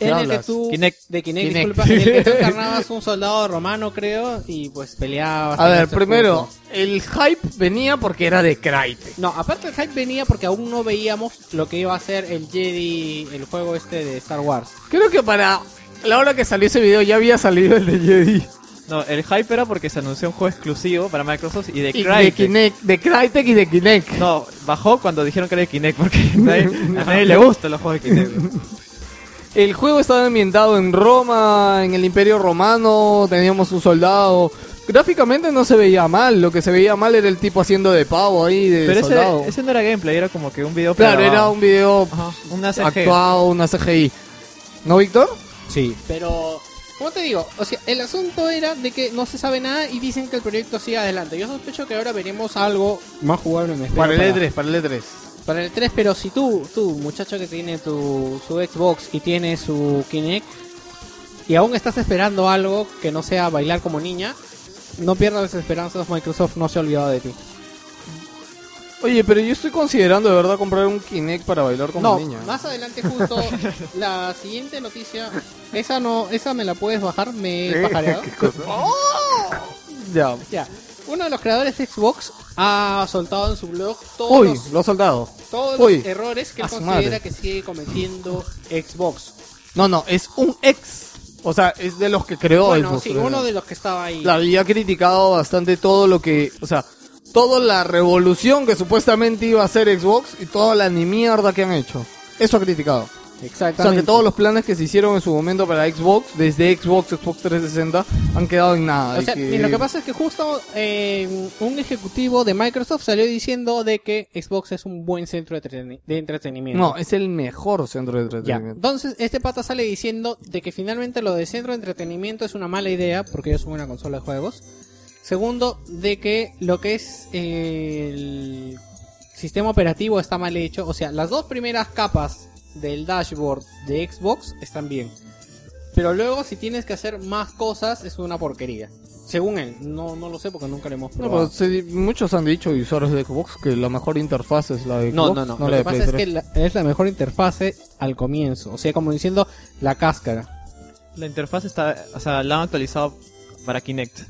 en el que tú Kinect. de Kinect, Kinect. disculpa, en el que tú encarnabas un soldado romano, creo, y pues peleabas. A ver, primero, el hype venía porque era de Crytek. No, aparte el hype venía porque aún no veíamos lo que iba a ser el Jedi, el juego este de Star Wars. Creo que para la hora que salió ese video ya había salido el de Jedi. No, el hype era porque se anunció un juego exclusivo para Microsoft y de Y de Crytek. Kinect, de Crytek y de Kinect. No, bajó cuando dijeron que era de Kinect porque a nadie, a nadie le gustan los juegos de Kinect. El juego estaba ambientado en Roma, en el Imperio Romano, teníamos un soldado. Gráficamente no se veía mal, lo que se veía mal era el tipo haciendo de pavo ahí, de Pero soldado. ese, ese no era gameplay, era como que un video Claro, era un video Ajá, una CG. actuado, una CGI. ¿No, Víctor? Sí. Pero, ¿cómo te digo? O sea, el asunto era de que no se sabe nada y dicen que el proyecto sigue adelante. Yo sospecho que ahora veremos algo más jugable. me espero, Para el E3, para el E3. Para el 3, pero si tú, tú, muchacho que tiene tu, su Xbox y tiene su Kinect, y aún estás esperando algo que no sea bailar como niña, no pierdas las esperanzas, Microsoft no se ha olvidado de ti. Oye, pero yo estoy considerando de verdad comprar un Kinect para bailar como no, niña. más adelante justo la siguiente noticia, esa no, esa me la puedes bajar, me he ¿Eh? pajareado. ¿Qué cosa? Ya. Ya, uno de los creadores de Xbox ha soltado en su blog todos, Uy, los, lo ha soltado. Todos uy, los errores que él considera madre. que sigue cometiendo Xbox. No, no, es un ex. O sea, es de los que creó bueno, Xbox. sí, uno de los que estaba ahí. Claro, y ha criticado bastante todo lo que... O sea, toda la revolución que supuestamente iba a hacer Xbox y toda la ni mierda que han hecho. Eso ha criticado. O Exactamente. sea, que todos los planes que se hicieron en su momento para Xbox, desde Xbox, Xbox 360, han quedado en nada. O sea, que- lo que pasa es que justo eh, un ejecutivo de Microsoft salió diciendo de que Xbox es un buen centro de, entreteni- de entretenimiento. No, es el mejor centro de Ya. entretenimiento. Entonces, este pata sale diciendo de que finalmente lo de centro de entretenimiento es una mala idea porque ellos son una consola de juegos. Segundo, de que lo que es eh, el sistema operativo está mal hecho. O sea, las dos primeras capas del dashboard de Xbox están bien. Pero luego, si tienes que hacer más cosas, es una porquería. Según él, no, no lo sé porque nunca lo hemos No, probado. pero se- muchos han dicho, usuarios de Xbox, que la mejor interfaz es la de No, Xbox, no, no. la Lo de que pasa es 3. que la- es la mejor interfase al comienzo. O sea, como diciendo la cáscara. La interfaz está, o sea, la han actualizado para Kinect.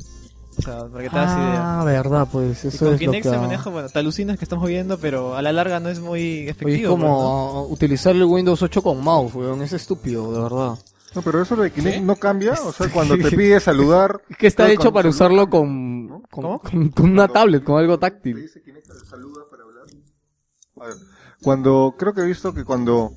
O sea, para que te hagas idea. Ah, verdad, pues Y eso con es lo Kinect que... se maneja, bueno, te alucinas que estamos viendo, pero a la larga no es muy efectivo. Oye, es pues, ¿no? como utilizar el Windows 8 con mouse, weón. Es estúpido, de verdad. No, pero eso de Kinect no cambia. O sea, cuando te pide saludar. Es que está hecho para usarlo con, ¿no? con, ¿Cómo? con- con una tablet, con algo Te táctil. dice Kinect, te saluda para hablar. A ver, cuando, creo que he visto que cuando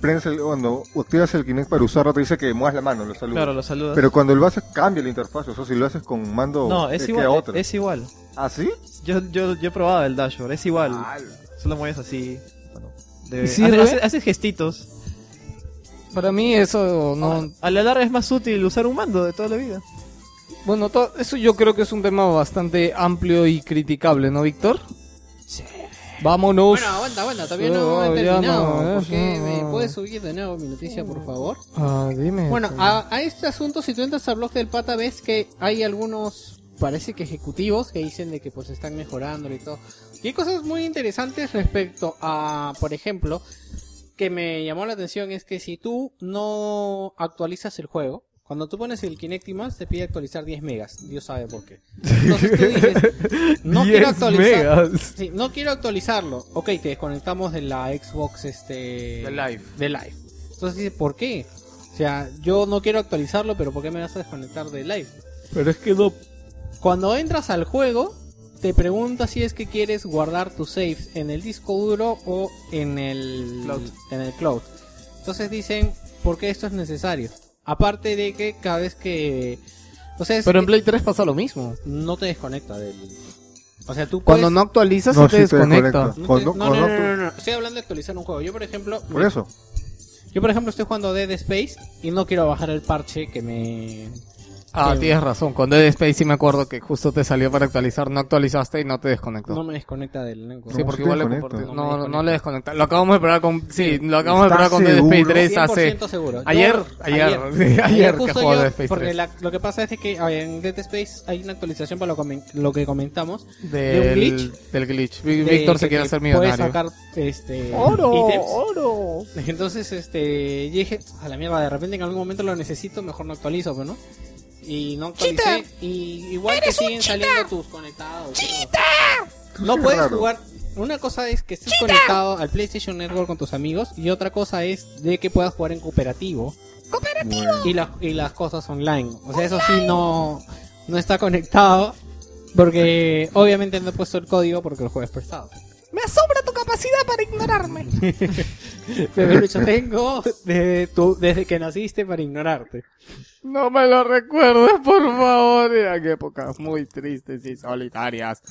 prendes el, cuando activas el Kinect para usarlo, te dice que muevas la mano, lo saludas. Claro, lo saludas. Pero cuando lo haces, cambia la interfaz. O sea, si lo haces con mando, no, es que igual. otra. Es igual. ¿Ah, sí? Yo, yo, yo he probado el dashboard, es igual. Ah, Solo mueves así. Bueno, de- ¿Y sirve? hace- hace- haces gestitos. Para mí eso no... A la larga es más útil usar un mando de toda la vida. Bueno, to- eso yo creo que es un tema bastante amplio y criticable, ¿no, Víctor? Vámonos. Bueno, aguanta, aguanta, todavía no, he ya terminado. no, ¿Por eso qué me no. puedes subir de nuevo mi noticia, por favor? Ah, dime. Bueno, a, a este asunto, si tú entras al blog del pata, ves que hay algunos, parece que ejecutivos, que dicen de que pues están mejorando y todo. Y hay cosas muy interesantes respecto a, por ejemplo, que me llamó la atención es que si tú no actualizas el juego, cuando tú pones el Kinectimas te pide actualizar 10 megas. Dios sabe por qué. Entonces tú dices, no 10 quiero actualizar. megas. Sí, no quiero actualizarlo. Ok, te desconectamos de la Xbox este De Live. de Live. Entonces dice, ¿por qué? O sea, yo no quiero actualizarlo, pero ¿por qué me vas a desconectar de Live? Pero es que no... Cuando entras al juego, te pregunta si es que quieres guardar tus saves en el disco duro o en el Cloud. En el cloud. Entonces dicen, ¿por qué esto es necesario? Aparte de que cada vez que... O sea, Pero en Play 3 pasa lo mismo. no te desconecta del... O sea, tú Cuando puedes- no actualizas, No, se te sí te desconecta. no, te- Cuando- no, no, cuando no, no, Estoy hablando de actualizar un juego. Yo, por ejemplo, Por eso. yo por ejemplo estoy jugando Dead Space y no quiero bajar el parche que me Ah, tienes razón. Con Dead Space sí me acuerdo que justo te salió para actualizar, no actualizaste y no te desconectó. no me desconecta del. Sí, No, porque igual le compartí. No No, no, le desconecta. Lo acabamos de probar con. Sí, lo acabamos de ¿Estás probar con Dead Space seguro? 3 hace. 100% seguro. Yo- Ayer, ayer, sí, ayer que jugó Dead Space Porque 3. la- lo que pasa es que en Dead Space hay una actualización para lo, comen- lo que comentamos. Del, de un glitch. Del glitch. De Víctor se quiere hacer Puedes millonario. sacar este, ¡Oro! ítems. ¡Oro! Entonces, este, yo dije, a la mierda, de repente en algún momento lo necesito, mejor no actualizo, pero no. Y no actualicé. Y igual que siguen saliendo tus conectados. No Qué puedes raro. jugar. Una cosa es que estés conectado al PlayStation Network con tus amigos. Y otra cosa es de que puedas jugar en cooperativo. Bueno. Y, las y las cosas online. O sea, eso sí no, no está conectado. Porque obviamente no he puesto el código porque el juego es prestado. Me asombra tu capacidad para ignorarme. Pero yo tengo desde, tu- desde que naciste para ignorarte. No me lo recuerdes, por favor. Mira qué épocas muy tristes y solitarias.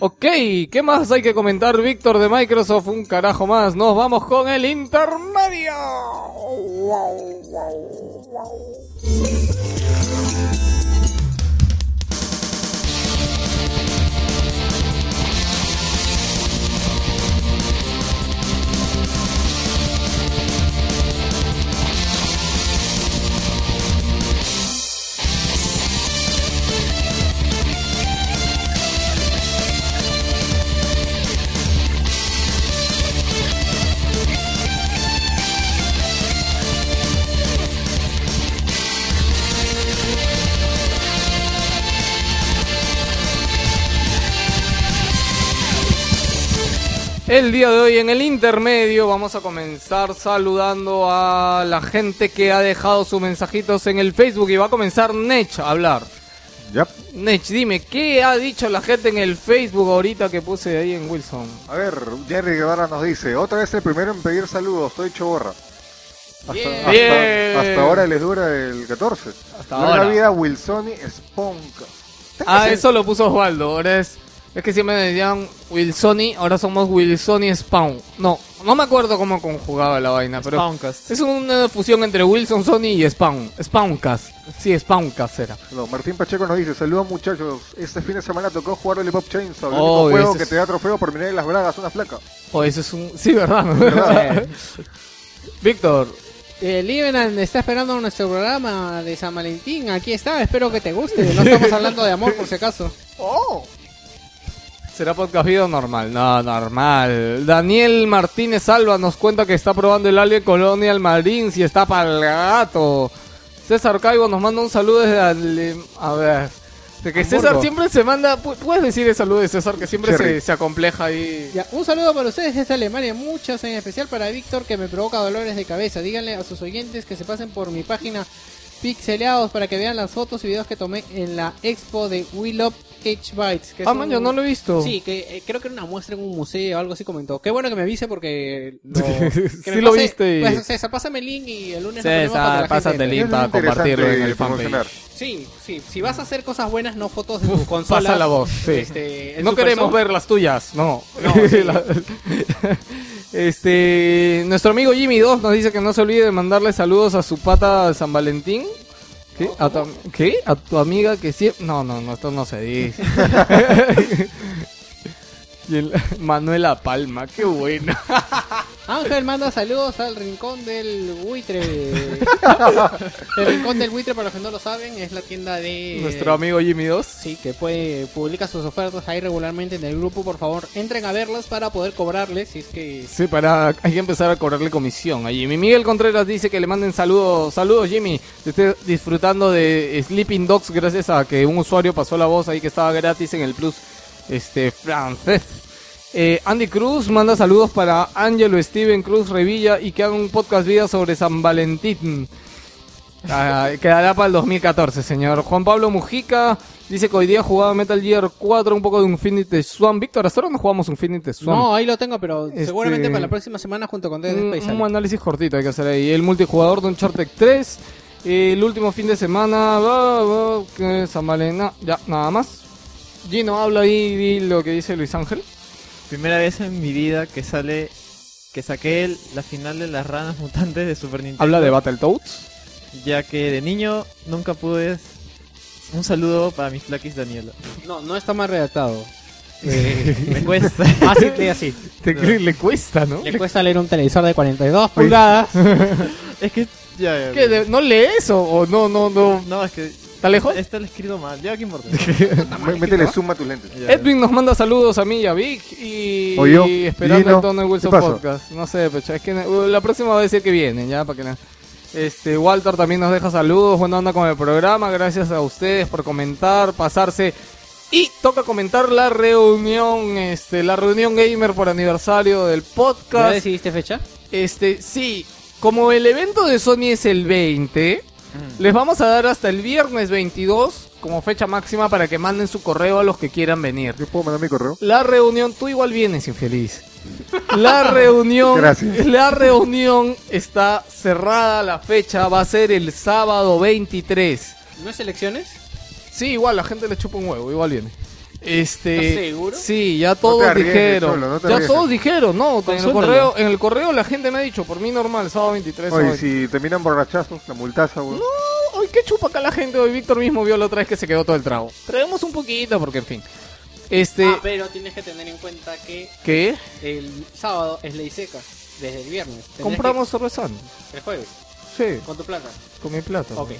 Ok, ¿qué más hay que comentar, Víctor de Microsoft? Un carajo más. Nos vamos con el intermedio. El día de hoy en el intermedio vamos a comenzar saludando a la gente que ha dejado sus mensajitos en el Facebook y va a comenzar Nech a hablar. Ya. Nech, dime, ¿qué ha dicho la gente en el Facebook ahorita que puse ahí en Wilson? A ver, Jerry Guevara nos dice, otra vez el primero en pedir saludos, estoy hecho borra. Hasta ahora les dura el 14. Hasta Larga ahora. vida Wilsoni Sponka. Ah, eso lo puso Osvaldo. Ahora es. Es que siempre me decían Wilsoni, ahora somos Wilsoni Spawn. No, no me acuerdo cómo conjugaba la vaina, pero. Spawncast. Es una fusión entre Wilson Sony y Spawn. Spawncast. Sí, Spawncast era. No, Martín Pacheco nos dice, saludos muchachos, este fin de semana tocó jugar el Pop Chainsaw, el Oh, único juego que es- te da trofeo por mirar en las bragas, una flaca. O eso es un. Sí, ¿verdad? Víctor, Eh, Livenan está esperando nuestro programa de San Valentín. Aquí está, espero que te guste. No estamos hablando de amor por si acaso. ¿Será podcast video normal? No, normal. Daniel Martínez Alba nos cuenta que está probando el Alien Colonial Marines y está para el gato. César Caibo nos manda un saludo desde Ale- A ver. De que Hamburgo. César siempre se manda... pu- ¿Puedes decir el saludo de César? Que siempre se, se acompleja ahí. Ya, un saludo para ustedes desde Alemania, muchos en especial para Víctor que me provoca dolores de cabeza. Díganle a sus oyentes que se pasen por mi página Pixeleados para que vean las fotos y videos que tomé en la expo de We Love H Bytes. que Ah, un- man, yo no lo he visto. Sí, que eh, creo que era una muestra en un museo o algo así comentó. Qué bueno que me avise porque lo, Sí me lo pase- viste y- Pues, César, pásame el link y el lunes lo ponemos para César, la pásate gente el link para compartirlo en el fanpage. Sí, sí. Si vas a hacer cosas buenas, no fotos de tu consola. Pasa la voz, sí. Este, No queremos ver las tuyas, no. No, sí. La- este, nuestro amigo Jimmy 2 nos dice que no se olvide de mandarle saludos a su pata San Valentín. ¿Qué? ¿A tu, ¿Qué? ¿A tu amiga que siempre...? No, no, no, esto no se dice. y el- Palma, qué buena. Ángel manda saludos al rincón del buitre. el rincón del buitre, para los que no lo saben, es la tienda de. Nuestro amigo Jimmy 2. Sí, que puede publica sus ofertas ahí regularmente en el grupo. Por favor, entren a verlas para poder cobrarles. Si es que. Sí, para hay que empezar a cobrarle comisión a Jimmy. Miguel Contreras dice que le manden saludos, saludos Jimmy. Esté disfrutando de Sleeping Dogs gracias a que un usuario pasó la voz ahí que estaba gratis en el Plus este francés. Eh, Andy Cruz manda saludos para Angelo Steven Cruz Revilla y que haga un podcast vida sobre San Valentín. Ah, quedará para el 2014, señor. Juan Pablo Mujica dice que hoy día jugaba Metal Gear 4, un poco de Infinite Swan. Víctor, hasta ahora no jugamos Infinite Swan. No, ahí lo tengo, pero Este- seguramente para la próxima semana junto con Dead Space. un análisis cortito hay que hacer ahí. El multijugador de Uncharted 3. eh, el último fin de semana. que San Valen- no, ya, nada más. Gino, habla ahí di lo que dice Luis Ángel. Primera vez en mi vida que sale. Que saqué el- la final de las ranas mutantes de Super Nintendo. Habla de Battletoads. Ya que de niño nunca pude. Un saludo para mis flaquis Daniela. No, no está mal redactado. Me cuesta. Ah, sí, lee así. Te cre- le cuesta, ¿no? Le cuesta leer un televisor de 42 pulgadas. es que. Ya, ya. ¿Qué, de- ¿No lees o, o no, no, no? No, es que. ¿Está lejos? Está el escrito mal. Ya, ¿qué importa? Métele zoom a tus lentes. Ya. Edwin nos manda saludos a mí y a Vic y, O yo, y esperando Gino, el tono de Wilson. Podcast. No sé, pecho, es que uh, la próxima va a decir que vienen, ya, para que no- Este, Walter también nos deja saludos, buena onda con el programa, gracias a ustedes por comentar, pasarse. Y toca comentar la reunión, este, la reunión gamer por aniversario del ¿Ya podcast. decidiste fecha? Este, sí, como el evento de Sony es el 20, les vamos a dar hasta el viernes 22 como fecha máxima para que manden su correo a los que quieran venir. ¿Yo puedo mandar mi correo? La reunión, tú igual vienes infeliz. La reunión, Gracias. la reunión está cerrada, la fecha va a ser el sábado 23. ¿No es elecciones? Sí, igual la gente le chupa un huevo, igual viene. Este, ¿Estás seguro? Sí, ya todos dijeron. No te ya arriesgues. todos dijeron, no, en el correo, en el correo la gente me ha dicho, por mí normal, sábado 23. sábado Oye, si terminan borrachazos, la multaza, weón. No, ay, qué chupa acá la gente. Hoy Víctor mismo vio la otra vez que se quedó todo el trago. Traemos un poquito porque, en fin. Este, Ah, pero tienes que tener en cuenta que ¿qué? el sábado es ley seca. Desde el viernes. Compramos cerveza. que- el jueves. Sí, Con tu plata. con mi plata. Ok.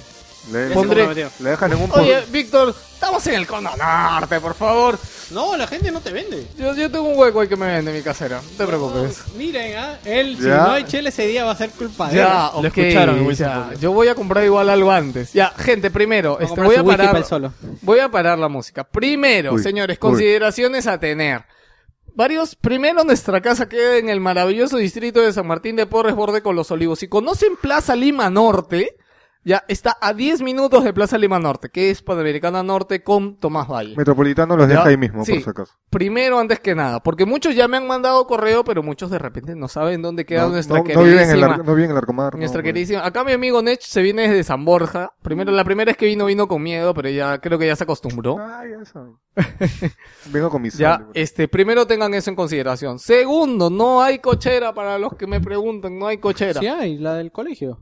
Le, Pondré- le dejan en un Oye, Víctor, estamos en el cono norte, por favor. No, la gente no te vende. Yo, yo tengo un hueco ahí que me vende mi casera. No te preocupes. Miren, ah, él, si Ya. no hay chela ese día va a ser culpa de Ya, Lo ok, escucharon en Wilson ya. Yo voy a comprar igual algo antes. Ya, gente, primero, este, voy a parar. solo. Voy a parar la música. Primero, Uy, señores, uy. consideraciones a tener. Varios, primero nuestra casa queda en el maravilloso distrito de San Martín de Porres, borde con los olivos. Si conocen Plaza Lima Norte, Ya está a 10 minutos de Plaza Lima Norte, que es Panamericana Norte con Tomás Valle. Metropolitano los Ya, deja ahí mismo, sí. por si acaso. Primero, antes que nada, porque muchos ya me han mandado correo, pero muchos de repente no saben dónde queda No, nuestra no, no queridísima. viven en el, ar- no viven en el Arcomar. Nuestra no, queridísima. Acá mi amigo Nech se viene desde San Borja. Primero, la primera vez que vino, vino con miedo, pero ya creo que ya se acostumbró. Ay, eso. Vengo con mis Ya, este, primero tengan eso en consideración. Segundo, no hay cochera para los que me preguntan, no hay cochera. Sí hay, la del colegio.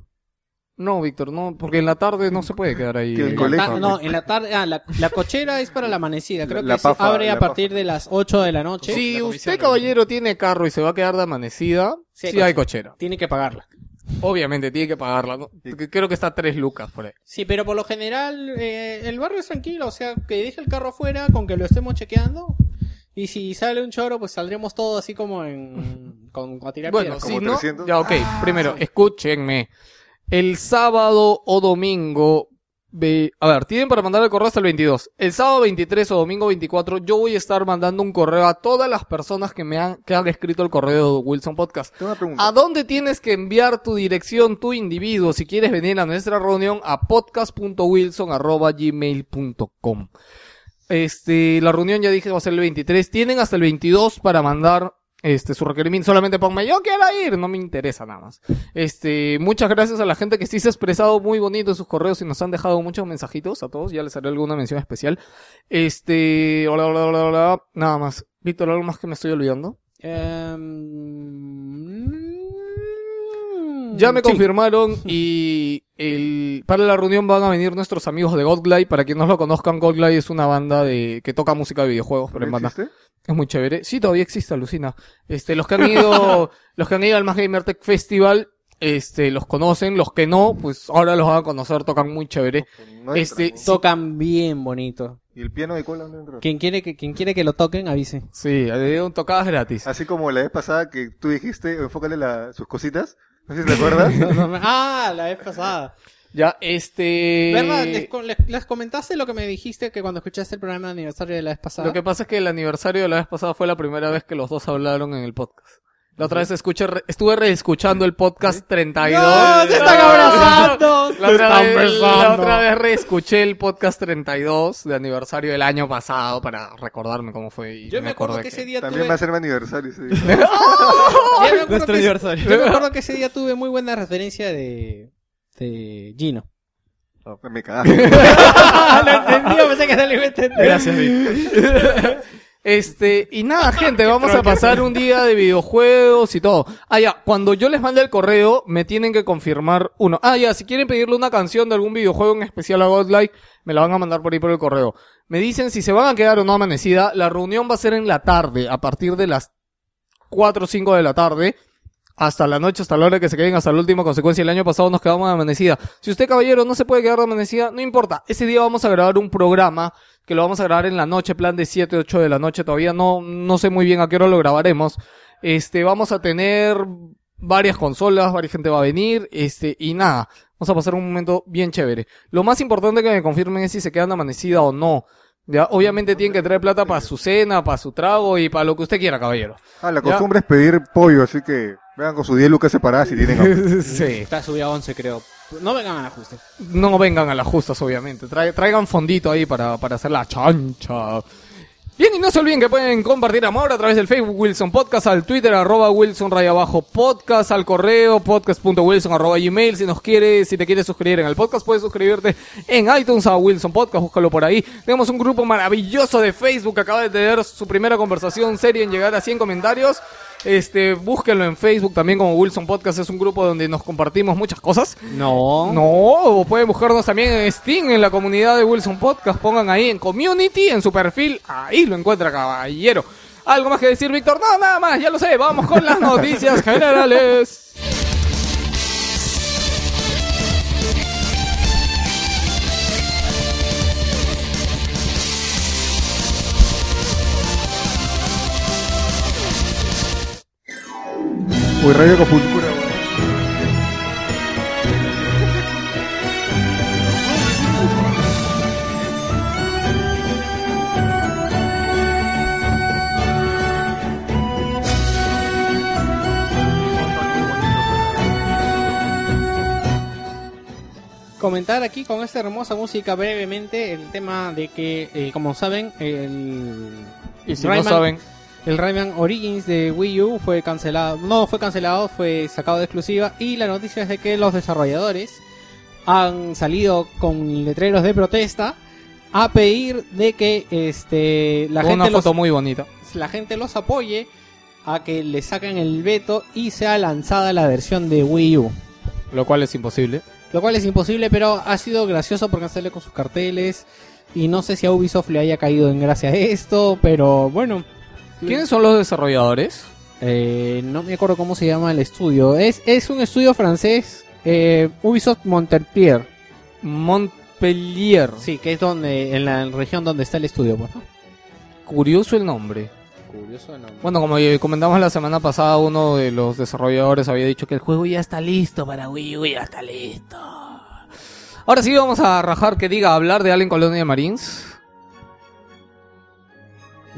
No, Víctor, no, porque en la tarde no se puede quedar ahí. En colegio, ta- ¿no? en la tarde, ah, la, la cochera es para la amanecida, creo La que se abre a partir pafa. de las 8 de la noche. Si La usted, caballero, tiene carro y se va a quedar de amanecida, Sí sí, hay hay cochera. Tiene que pagarla. Obviamente, tiene que pagarla. Creo que está a tres lucas por ahí. Sí, pero por lo general eh, el barrio es tranquilo, o sea, que deje el carro afuera con que lo estemos chequeando. Y si sale un choro, pues saldremos todos así como en... con, a tirar Bueno, piedras. si no, 300. ya ok, primero, escúchenme. El sábado o domingo, a ver, tienen para mandar el correo hasta el 22. El sábado 23 o domingo 24, yo voy a estar mandando un correo a todas las personas que me han, que han escrito el correo de Wilson Podcast. Tengo una pregunta. ¿A dónde tienes que enviar tu dirección, tu individuo, si quieres venir a nuestra reunión? A podcast.wilson.gmail.com Este, la reunión ya dije va a ser el 23. Tienen hasta el 22 para mandar este su requerimiento. Solamente ponme yo quiero ir, no me interesa nada más. Este, muchas gracias a la gente que sí se ha expresado muy bonito en sus correos y nos han dejado muchos mensajitos a todos. Ya les haré alguna mención especial. Este, hola, hola, hola, hola. Nada más. Víctor, ¿algo más que me estoy olvidando? Em, Ya me sí. confirmaron y el, para la reunión van a venir nuestros amigos de Godglide. Para quienes no lo conozcan, Godglide es una banda de que toca música de videojuegos, pero en ¿No banda. existe? Es muy chévere. Sí, todavía existe, alucina. Este, los que han ido, los que han ido al Más Gamer Tech Festival, este, los conocen. Los que no, pues ahora los van a conocer, tocan muy chévere. No Este, entra, ¿no? Tocan bien bonito. ¿Y el piano de cola no entra? Quien quiere que, quien quiere que lo toquen, avise. Sí, de un tocadas gratis. Así como la vez pasada que tú dijiste, enfócale la, sus cositas. Te acuerdas. ah, la vez pasada. Ya, este... ¿Verdad? Les, co- les- les comentaste lo que me dijiste que cuando escuchaste el programa de aniversario de la vez pasada. Lo que pasa es que el aniversario de la vez pasada fue la primera vez que los dos hablaron en el podcast. La otra vez escuché, re- estuve reescuchando el podcast 32. ¡No! ¡Se están abrazando! La otra, están vez, la besando. otra vez reescuché el podcast 32 de aniversario del año pasado para recordarme cómo fue. Y Yo me acuerdo acordé que ese día También tuve... va a ser mi aniversario ese día. yo me acuerdo Nuestro que- aniversario. Yo me acuerdo que ese día tuve muy buena referencia de... de Gino. Me cagaste. lo entendí, pensé que no lo iba a entender. Gracias, Vic. Este, y nada, gente, vamos a pasar un día de videojuegos y todo. Ah, ya, cuando yo les mande el correo, me tienen que confirmar uno. Ah, ya, si quieren pedirle una canción de algún videojuego en especial a Godlike, me la van a mandar por ahí por el correo. Me dicen si se van a quedar o no amanecida. La reunión va a ser en la tarde, a partir de las 4 o 5 de la tarde. Hasta la noche, hasta la hora que se queden, hasta la última consecuencia. El año pasado nos quedamos de amanecida. Si usted, caballero, no se puede quedar de amanecida, no importa. Ese día vamos a grabar un programa que lo vamos a grabar en la noche, plan de 7, 8 de la noche. Todavía no, no sé muy bien a qué hora lo grabaremos. Este, vamos a tener varias consolas, varias gente va a venir, este, y nada. Vamos a pasar un momento bien chévere. Lo más importante que me confirmen es si se quedan amanecida o no. Ya, obviamente tienen que traer plata para su cena, para su trago y para lo que usted quiera, caballero. Ah, la costumbre es pedir pollo, así que vengan con sus 10 lucas separadas si tienen hambre. sí. Está subido a 11, creo. No vengan al ajuste. No vengan a las justas, obviamente. Trae- traigan fondito ahí para, para hacer la chancha. Bien, y no se olviden que pueden compartir amor a través del Facebook Wilson Podcast, al Twitter arroba Wilson raya abajo podcast, al correo podcast.wilson arroba gmail. Si nos quiere, si te quieres suscribir en el podcast, puedes suscribirte en iTunes a Wilson Podcast, búscalo por ahí. Tenemos un grupo maravilloso de Facebook que acaba de tener su primera conversación seria en llegar a 100 comentarios. Este, búsquenlo en Facebook también como Wilson Podcast, es un grupo donde nos compartimos muchas cosas. No. No, pueden buscarnos también en Steam, en la comunidad de Wilson Podcast. Pongan ahí en Community, en su perfil. Ahí lo encuentra, caballero. ¿Algo más que decir, Víctor? No, nada más, ya lo sé. Vamos con las noticias generales. Uy, Radio con Futura. weón. comentar aquí con esta hermosa música brevemente el tema de que, eh, como saben, el Y si Rayman- no saben, el Rayman Origins de Wii U fue cancelado, no fue cancelado, fue sacado de exclusiva y la noticia es de que los desarrolladores han salido con letreros de protesta a pedir de que este la una gente los, foto muy bonita. la gente los apoye a que le saquen el veto y sea lanzada la versión de Wii U. Lo cual es imposible. Lo cual es imposible, pero ha sido gracioso porque han salido con sus carteles. Y no sé si a Ubisoft le haya caído en gracia esto, pero bueno. ¿Quiénes son los desarrolladores? Eh, no me acuerdo cómo se llama el estudio. Es, es un estudio francés, eh, Ubisoft Montpellier. Montpellier. Sí, que es donde, en la región donde está el estudio, pues, ¿no? Curioso el nombre. Curioso nombre. Bueno, como comentamos la semana pasada, uno de los desarrolladores había dicho que el juego ya está listo para Wii U, ya está listo. Ahora sí vamos a rajar que diga hablar de Alien Colonia Marines.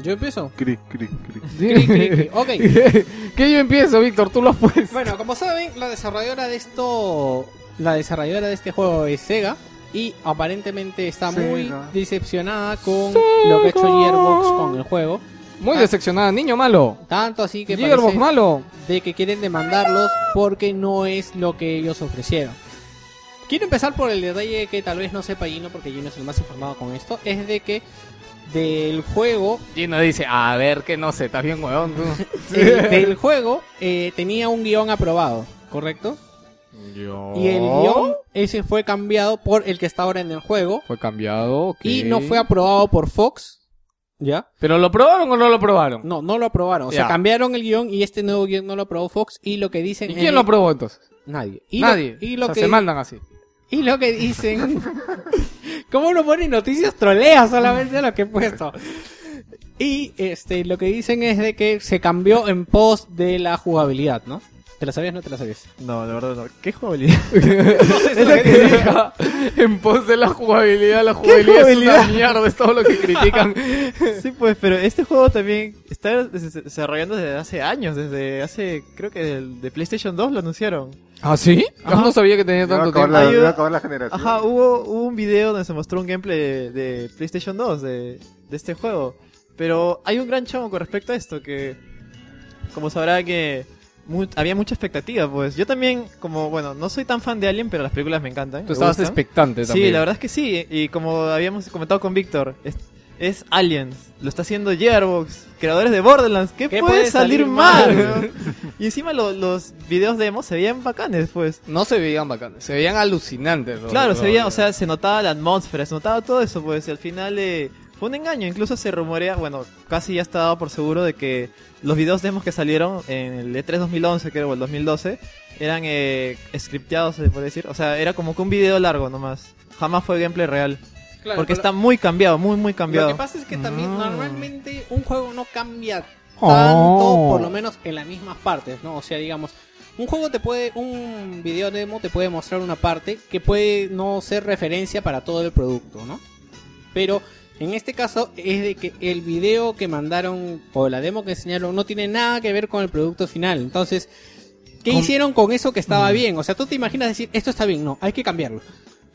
Yo empiezo. Cric, cric, cric. Cri, cri, cri. Ok. que yo empiezo, Víctor, tú lo has puesto. Bueno, como saben, la desarrolladora de esto, la desarrolladora de este juego es Sega y aparentemente está muy decepcionada con lo que ha hecho Gearbox con el juego. Muy Ah. decepcionada, niño malo. Tanto así que Gearbox malo. de que quieren demandarlos porque no es lo que ellos ofrecieron. Quiero empezar por el detalle que tal vez no sepa Gino, porque Gino es el más informado con esto, es de que del juego Gino dice, a ver que no sé, estás bien huevón tú. eh, del juego eh, tenía un guion aprobado, ¿correcto? Y el guion ese fue cambiado por el que está ahora en el juego Fue cambiado, ok. y no fue aprobado por Fox. ¿Ya? ¿Pero lo probaron o no lo probaron? No, no lo aprobaron. O sea, Ya. cambiaron el guion y este nuevo guion no lo aprobó Fox y lo que dicen ¿Y quién lo aprobó entonces? Nadie. Y lo- Nadie. y lo o sea, que se mandan así. Y lo que dicen. ¿Cómo no ponen noticias? Trolea solamente lo que he puesto. Y este, lo que dicen es de que se cambió en pos de la jugabilidad, ¿no? ¿Te la sabías o no te la sabías? No, la verdad no. ¿Qué jugabilidad? Es lo que diga. En pos de la jugabilidad, la jugabilidad, es una mierda, es todo lo que critican. sí, pues, pero este juego también está des- desarrollando desde hace años, desde hace, creo que de PlayStation 2 lo anunciaron. ¿Ah, sí? Yo Ajá. no sabía que tenía tanto tiempo. la, Ayuda. ya va a acabar la generación. Ajá, hubo, hubo un video donde se mostró un gameplay de, de PlayStation 2 de, de este juego. Pero hay un gran chamo con respecto a esto que, como sabrá que mu- había mucha expectativa, pues. Yo también, como, bueno, no soy tan fan de Alien, pero las películas me encantan. Tú me estabas gustan. expectante también. Sí, la verdad es que sí. Y como habíamos comentado con Víctor, es, es Aliens. Lo está haciendo Gearbox, creadores de Borderlands. ¿Qué, ¿Qué puede puede salir, salir mal? y encima lo- los videos demos se veían bacanes, pues. No se veían bacanes, se veían alucinantes. los- Claro, se veía, o sea, se notaba la atmósfera, se notaba todo eso, pues. Y al final eh, fue un engaño. Incluso se rumorea, bueno, casi ya está dado por seguro de que los videos demos que salieron en el E E3 2011, creo, o el 2012, eran eh, scripteados, se puede decir. O sea, era como que un video largo nomás. Jamás fue gameplay real. Claro, Porque está muy cambiado, muy, muy Lo cambiado. que pasa es que también Ah. normalmente un juego no cambia Oh. tanto, por lo menos en las mismas partes, ¿no? O sea, digamos, un juego te puede, un video demo te puede mostrar una parte que puede no ser referencia para todo el producto, ¿no? Pero en este caso es de que el video que mandaron o la demo que enseñaron no tiene nada que ver con el producto final. Entonces, ¿qué hicieron con eso que estaba bien? O sea, tú te imaginas decir, esto está bien, no, hay que cambiarlo.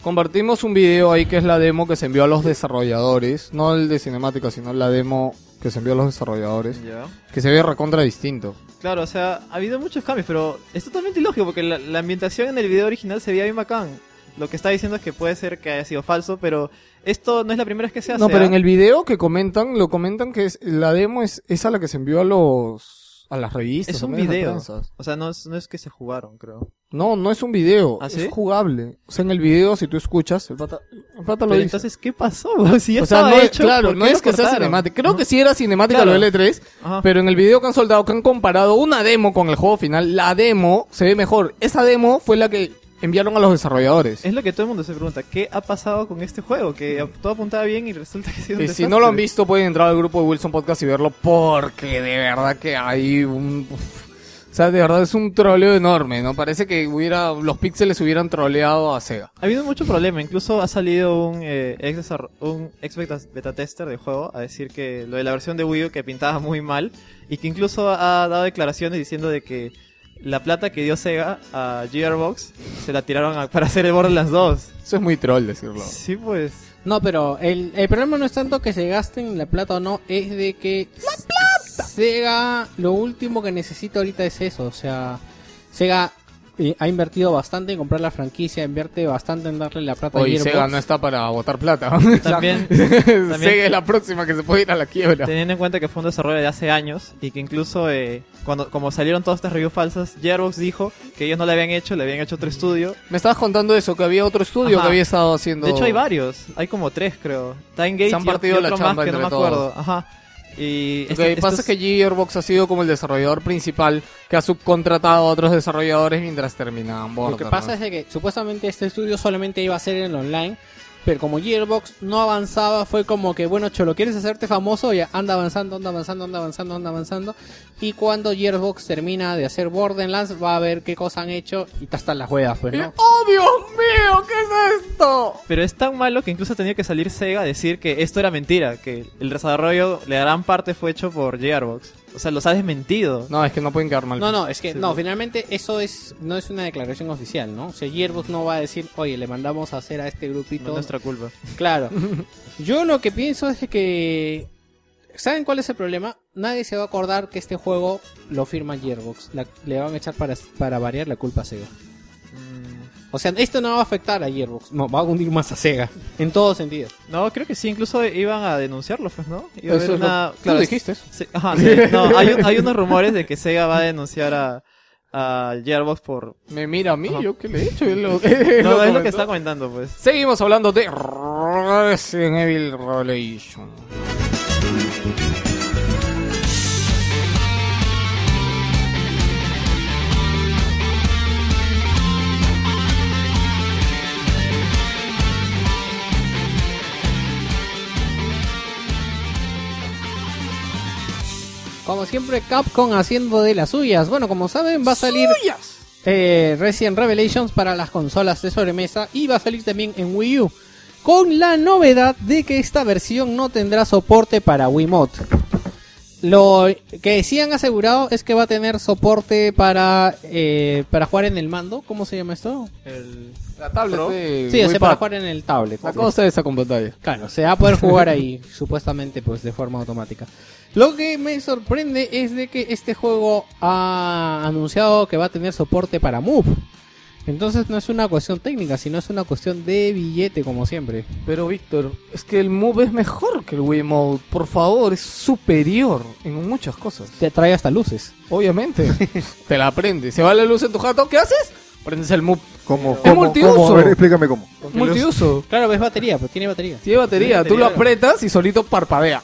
Compartimos un video ahí que es la demo que se envió a los desarrolladores. No el de cinemática, sino la demo que se envió a los desarrolladores. Ya. Que se ve recontra distinto. Claro, o sea, ha habido muchos cambios, pero es totalmente ilógico porque la, la ambientación en el video original se veía bien bacán. Lo que está diciendo es que puede ser que haya sido falso, pero esto no es la primera vez que se hace. No, pero ¿ah? en el video que comentan, lo comentan que es, la demo es, es a la que se envió a los a las revistas. Es un video. O sea, no es, no es que se jugaron, creo. No, no es un video, ¿Ah, es sí? jugable. O sea, en el video, si tú escuchas, el pata, el pata lo Pero dice. entonces, ¿qué pasó? Si ya o sea, estaba no es, hecho, claro, ¿por no es que sea cinemática. Creo que sí era cinemática Claro. lo del E3, Ajá. pero en el video que han soldado, que han comparado una demo con el juego final, la demo se ve mejor. Esa demo fue la que enviaron a los desarrolladores. Es lo que todo el mundo se pregunta. ¿Qué ha pasado con este juego? Que todo apuntaba bien y resulta que ha sido un Y si desastre. no lo han visto, pueden entrar al grupo de Wilson Podcast y verlo porque de verdad que hay un... O sea, de verdad es un troleo enorme, ¿no? Parece que hubiera los píxeles hubieran troleado a Sega. Ha habido mucho problema, incluso ha salido un, eh, ex, un ex beta, beta tester del juego a decir que lo de la versión de Wii U que pintaba muy mal y que incluso ha dado declaraciones diciendo de que la plata que dio Sega a Gearbox se la tiraron a- para hacer el Borderlands 2. Eso es muy troll decirlo. Sí, pues. No, pero el, el problema no es tanto que se gasten la plata o no, es de que ¡La plata! Sega, lo último que necesita ahorita es eso, o sea, Sega eh, ha invertido bastante en comprar la franquicia, invierte bastante en darle la plata a Hoy Gearbox. Sega no está para botar plata. También, Sega es la próxima que se puede ir a la quiebra. teniendo en cuenta que fue un desarrollo de hace años y que incluso eh, cuando como salieron todas estas reviews falsas, Gearbox dijo que ellos no le habían hecho, le habían hecho otro estudio. Me estabas contando eso, que había otro estudio Ajá. que había estado haciendo... De hecho hay varios, hay como tres creo. Time Gate Se han y- partido y la otro chamba más que no me acuerdo. todos. Ajá. Y Lo este- que pasa estos- es que Gearbox ha sido como el desarrollador principal que ha subcontratado a otros desarrolladores mientras terminaban Lo Borderlands. que pasa es que supuestamente este estudio solamente iba a ser en el online, pero como Gearbox no avanzaba, fue como que, bueno, Cholo, ¿quieres hacerte famoso? Ya anda avanzando, anda avanzando, anda avanzando, anda avanzando. Y cuando Gearbox termina de hacer Borderlands, va a ver qué cosa han hecho y hasta las juegas, pues, ¿no? ¡Oh, Dios mío! ¿Qué es esto? Pero es tan malo que incluso ha tenido que salir Sega a decir que esto era mentira, que el desarrollo, la gran parte fue hecho por Gearbox. O sea, los ha desmentido. No, es que no pueden quedar mal. No, no, es que Sí, no, finalmente eso es no es una declaración oficial, ¿no? O sea, Gearbox no va a decir, oye, le mandamos a hacer a este No grupito. es nuestra culpa. Claro. Yo lo que pienso es que. ¿Saben cuál es el problema? Nadie se va a acordar que este juego lo firma Gearbox. La- le van a echar para, para variar la culpa a Sega. O sea, esto no va a afectar a Gearbox. No, va a hundir más a Sega. En todo sentido. No, creo que sí, incluso iban a denunciarlo, pues, ¿no? Iba a haber lo- una... Tú claro, dijiste sí, ajá, sí, no, hay, un- hay unos rumores de que Sega va a denunciar a, a Gearbox por... Me mira a mí, Ajá. yo qué le he hecho. Lo- No, él es lo que está comentando, pues. Seguimos hablando de Resident Evil Revelation. Como siempre, Capcom haciendo de las suyas. Bueno, como saben, va a salir eh, Resident Revelations para las consolas de sobremesa y va a salir también en Wii U. Con la novedad de que esta versión no tendrá soporte para Wiimote. Lo que sí han asegurado es que va a tener soporte para, eh, para jugar en el mando. ¿Cómo se llama esto? El... La tablet de Sí, o sea, para jugar en el tablet. La cosa esa con pantalla. Claro, se va a poder jugar ahí, supuestamente, pues de forma automática. Lo que me sorprende es de que este juego ha anunciado que va a tener soporte para Move. Entonces no es una cuestión técnica, sino es una cuestión de billete, como siempre. Pero Víctor, es que el Move es mejor que el Wiimote. Por favor, es superior en muchas cosas. Te trae hasta luces. Obviamente. Te la prendes. Se va la luz en tu jato, ¿qué haces? Prendes el Move. ¿Cómo? Es ¿Cómo? multiuso. ¿Cómo? A ver, explícame cómo. Multiuso. Claro, ves batería, pues tiene batería. Tiene batería. Tiene Tú lo apretas y solito parpadea.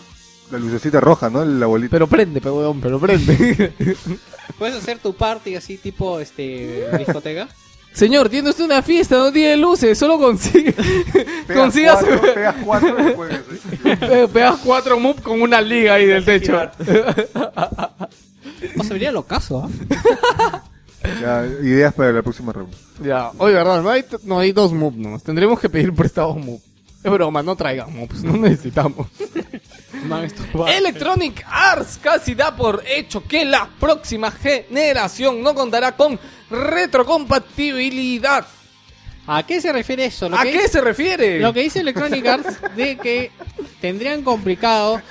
La lucecita roja, ¿no? La bolita. Pero prende, pero weón, pero prende. Puedes hacer tu party así tipo este discoteca. Señor, tiene usted una fiesta, no tiene luces, solo consigue. Pegas consigas. cuatro, pegas cuatro. Pe- Pegas cuatro move con una liga ahí del techo. O se vería lo caso, ¿ah? Ya, ideas para la próxima reunión. Ya, oye, verdad, no hay, no hay dos move nomás. Tendremos que pedir prestado move. Es broma, no traigan moves, no necesitamos. Electronic Arts casi da por hecho que la próxima generación no contará con retrocompatibilidad. ¿A qué se refiere eso? Lo ¿A que qué es- se refiere? Lo que dice Electronic Arts de que tendrían complicado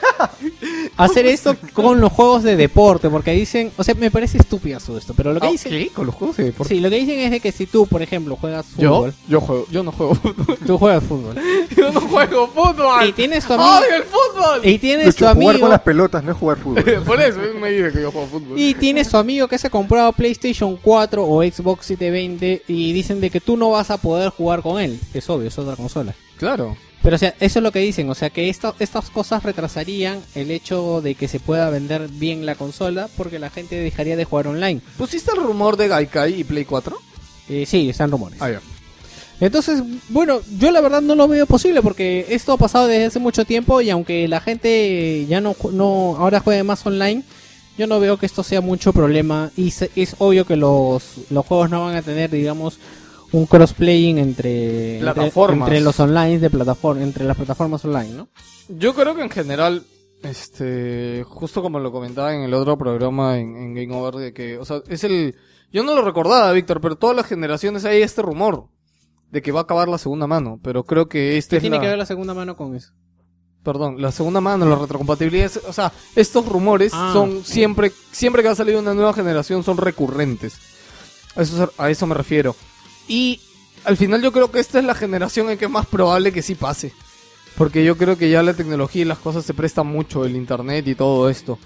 hacer esto con los juegos de deporte, porque dicen, o sea, me parece estúpido todo esto, pero lo que Ah, dicen, ¿Qué? ¿Con los juegos de deporte? sí, lo que dicen es de que si tú, por ejemplo, juegas fútbol, yo juego, yo no juego fútbol. tú juegas fútbol Yo no juego fútbol. y tienes tu amigo ¡Odio el fútbol! y tienes tu hecho, jugar amigo con las pelotas no es jugar fútbol. Por eso me dice que yo juego fútbol. y tienes tu amigo que se ha comprado PlayStation 4 o Xbox 720 y dicen de que tú no vas a poder jugar con él, es obvio, es otra consola. Claro. Pero o sea, eso es lo que dicen, o sea que esta- estas cosas retrasarían el hecho de que se pueda vender bien la consola porque la gente dejaría de jugar online. ¿Pusiste el rumor de Gaikai y Play 4? Eh, sí, están rumores. Ah, ya. Entonces, bueno, yo la verdad no lo veo posible porque esto ha pasado desde hace mucho tiempo y aunque la gente ya no, no ahora juegue más online, yo no veo que esto sea mucho problema y se- es obvio que los, los juegos no van a tener, digamos, un cross-playing entre, Plataformas. entre los online de plataforma, entre las plataformas online, ¿no? Yo creo que en general Este, justo como lo comentaba en el otro programa en, en Game Over, de que, o sea, es el, yo no lo recordaba, Víctor, pero todas las generaciones hay este rumor de que va a acabar la segunda mano, pero creo que este ¿Qué es tiene la- que ver la segunda mano con eso? perdón, la segunda mano, la retrocompatibilidad, es- o sea, estos rumores Ah. son siempre, siempre que va a salir una nueva generación son recurrentes. A eso, se- a eso me refiero. Y al final yo creo que esta es la generación en que es más probable que sí pase. Porque yo creo que ya la tecnología y las cosas se prestan mucho, el internet y todo esto.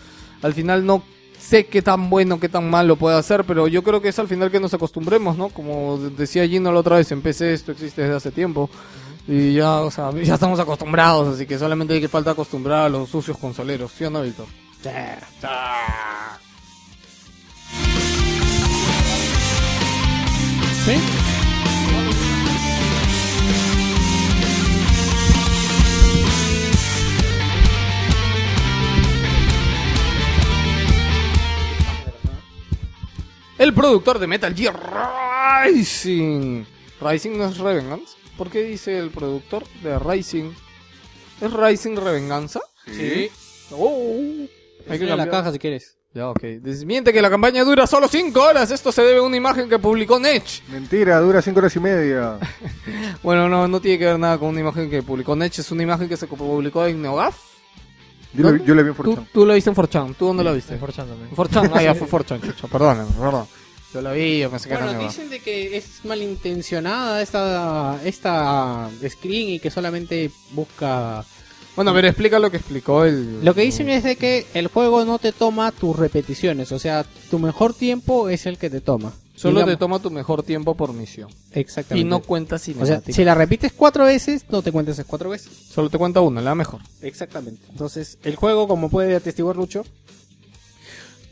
Al final no sé qué tan bueno, qué tan malo puede hacer, pero yo creo que es al final que nos acostumbremos, ¿no? Como decía Gino la otra vez, en PC esto existe desde hace tiempo. Y ya, o sea, ya estamos acostumbrados, así que solamente hay que falta acostumbrar a los sucios consoleros, ¿sí o no, Víctor? ¿Sí? El productor de Metal Gear Rising. Rising no es Revengeance. ¿Por qué dice el productor de Rising? ¿Es Rising Revenganza? Sí. Oh. Hay que en la cambiar. caja si quieres. Ya, ok. Desmiente que la campaña dura solo 5 horas. Esto se debe a una imagen que publicó Nech. Mentira, dura 5 horas y media. Bueno, no, no tiene que ver nada con una imagen que publicó Nech. Es una imagen que se publicó en Neogaf. Yo, ¿No? la, vi- yo la vi en Tú, Forchan. tú la viste en Forchan. ¿Tú dónde la viste? En Forchan. Ah, ya fue Forchan, chucho. Perdón, perdón. Yo la vi, yo pensé que era Bueno, dicen de que es malintencionada esta, esta screen y que solamente busca... Bueno, ver, explica lo que explicó el... Lo que dicen es de que el juego no te toma tus repeticiones, o sea, tu mejor tiempo es el que te toma. Solo Digamos- te toma tu mejor tiempo por misión. Exactamente. Y no cuenta o sea, cinemática. si la repites cuatro veces, no te cuentes esas cuatro veces. Solo te cuenta una, la mejor. Exactamente. Entonces, el juego, como puede atestiguar Lucho,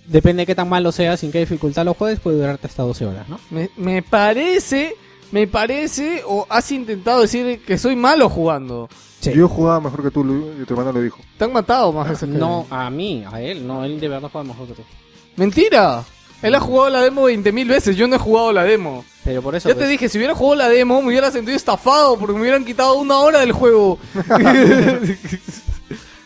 depende de qué tan malo sea, sin qué dificultad lo juegues, puede durarte hasta 12 horas, ¿no? Me, me parece, me parece, o has intentado decir que soy malo jugando. Sí. Yo jugaba mejor que tú, Lu- y tu hermano lo dijo. Te han matado más veces que No, a mí, a él, no, él de verdad juega mejor que tú. Mentira. Él ha jugado la demo 20.000 veces, yo no he jugado la demo. Pero por eso... Ya te pues, dije, si hubiera jugado la demo, me hubiera sentido estafado porque me hubieran quitado una hora del juego.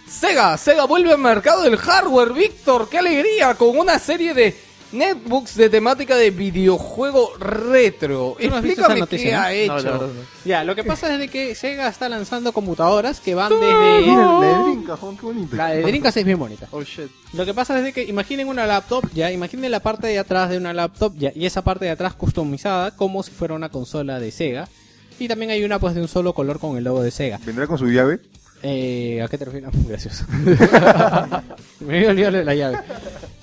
Sega, Sega vuelve al mercado del hardware, Víctor, qué alegría, con una serie de netbooks de temática de videojuego retro. No Explícame noticia, qué ¿no? ha hecho. no. Ya, lo que pasa es de que Sega está lanzando computadoras que van Mira, desde... la de Drinka, Juan, qué bonita. La de Dreamcast es bien bonita. Oh shit. Lo que pasa es de que imaginen una laptop, ya, imaginen la parte de atrás de una laptop, ya, y esa parte de atrás customizada como si fuera una consola de Sega. Y también hay una pues de un solo color con el logo de Sega. Vendrá con su llave. Eh, ¿A qué te refieres? Gracias. Me había olvidado la llave.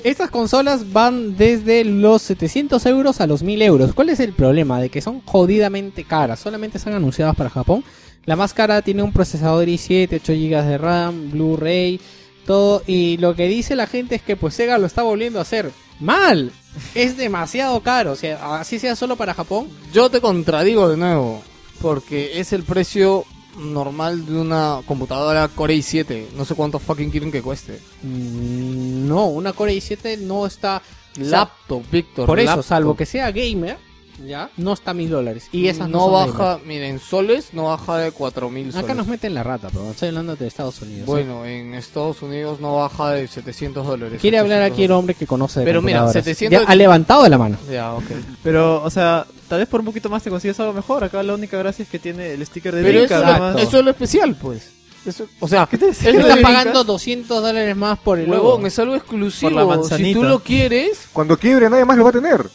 Estas consolas van desde los 700 euros a los 1000 euros. ¿Cuál es el problema? De que son jodidamente caras. Solamente están anunciadas para Japón. La más cara tiene un procesador i7, 8 GB de RAM, Blu-ray, todo. Y lo que dice la gente es que pues Sega lo está volviendo a hacer mal. Es demasiado caro. O sea, así sea solo para Japón. Yo te contradigo de nuevo, porque es el precio normal de una computadora Core i7. No sé cuánto fucking quieren que cueste. Mm, No, una Core i7 no está... Laptop, Víctor. Por eso, laptop. salvo que sea gamer, ya, no está a mil dólares. Y esas no, no son baja, miren, soles no baja de 4000 gamer. soles. Acá nos meten la rata, pero estoy hablando de Estados Unidos. ¿eh? Bueno, en Estados Unidos no baja de 700 dólares. Quiere hablar 800 aquí el hombre que conoce de Pero mira, computadoras. 700 Ya ha levantado de la mano. Ya, ok. Pero, o sea, tal vez por un poquito más te consigues algo mejor. Acá la única gracia es que tiene el sticker de Pero eso, es lo- más. eso es lo especial, pues. Eso, o sea, de Está pagando 200 dólares más por el huevón, es algo exclusivo. Por la si tú lo quieres, Cuando quiebre nadie más lo va a tener.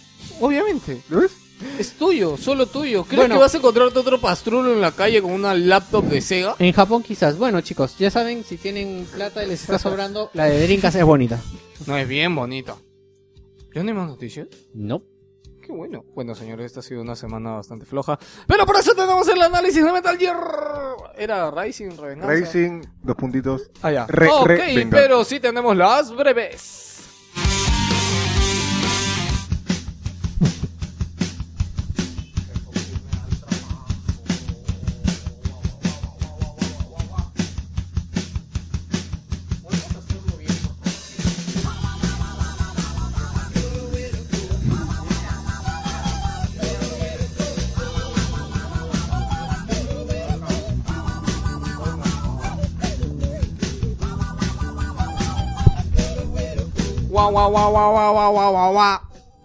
obviamente. ¿Lo ves? Es tuyo, solo tuyo. ¿Crees Bueno. que vas a encontrarte otro pastrulo en la calle con una laptop de Sega? En Japón quizás. Bueno, chicos, ya saben, si tienen plata y les está sobrando, la de Dreamcast es bonita. No, es bien bonita. ¿Ya no hay más noticias? No. Qué bueno. Bueno, señores, esta ha sido una semana bastante floja. Pero por eso tenemos el análisis de Metal Gear. Era Rising, Revenganza. Racing, dos puntitos. Ah, ya. Re- ok, re- pero sí tenemos las breves.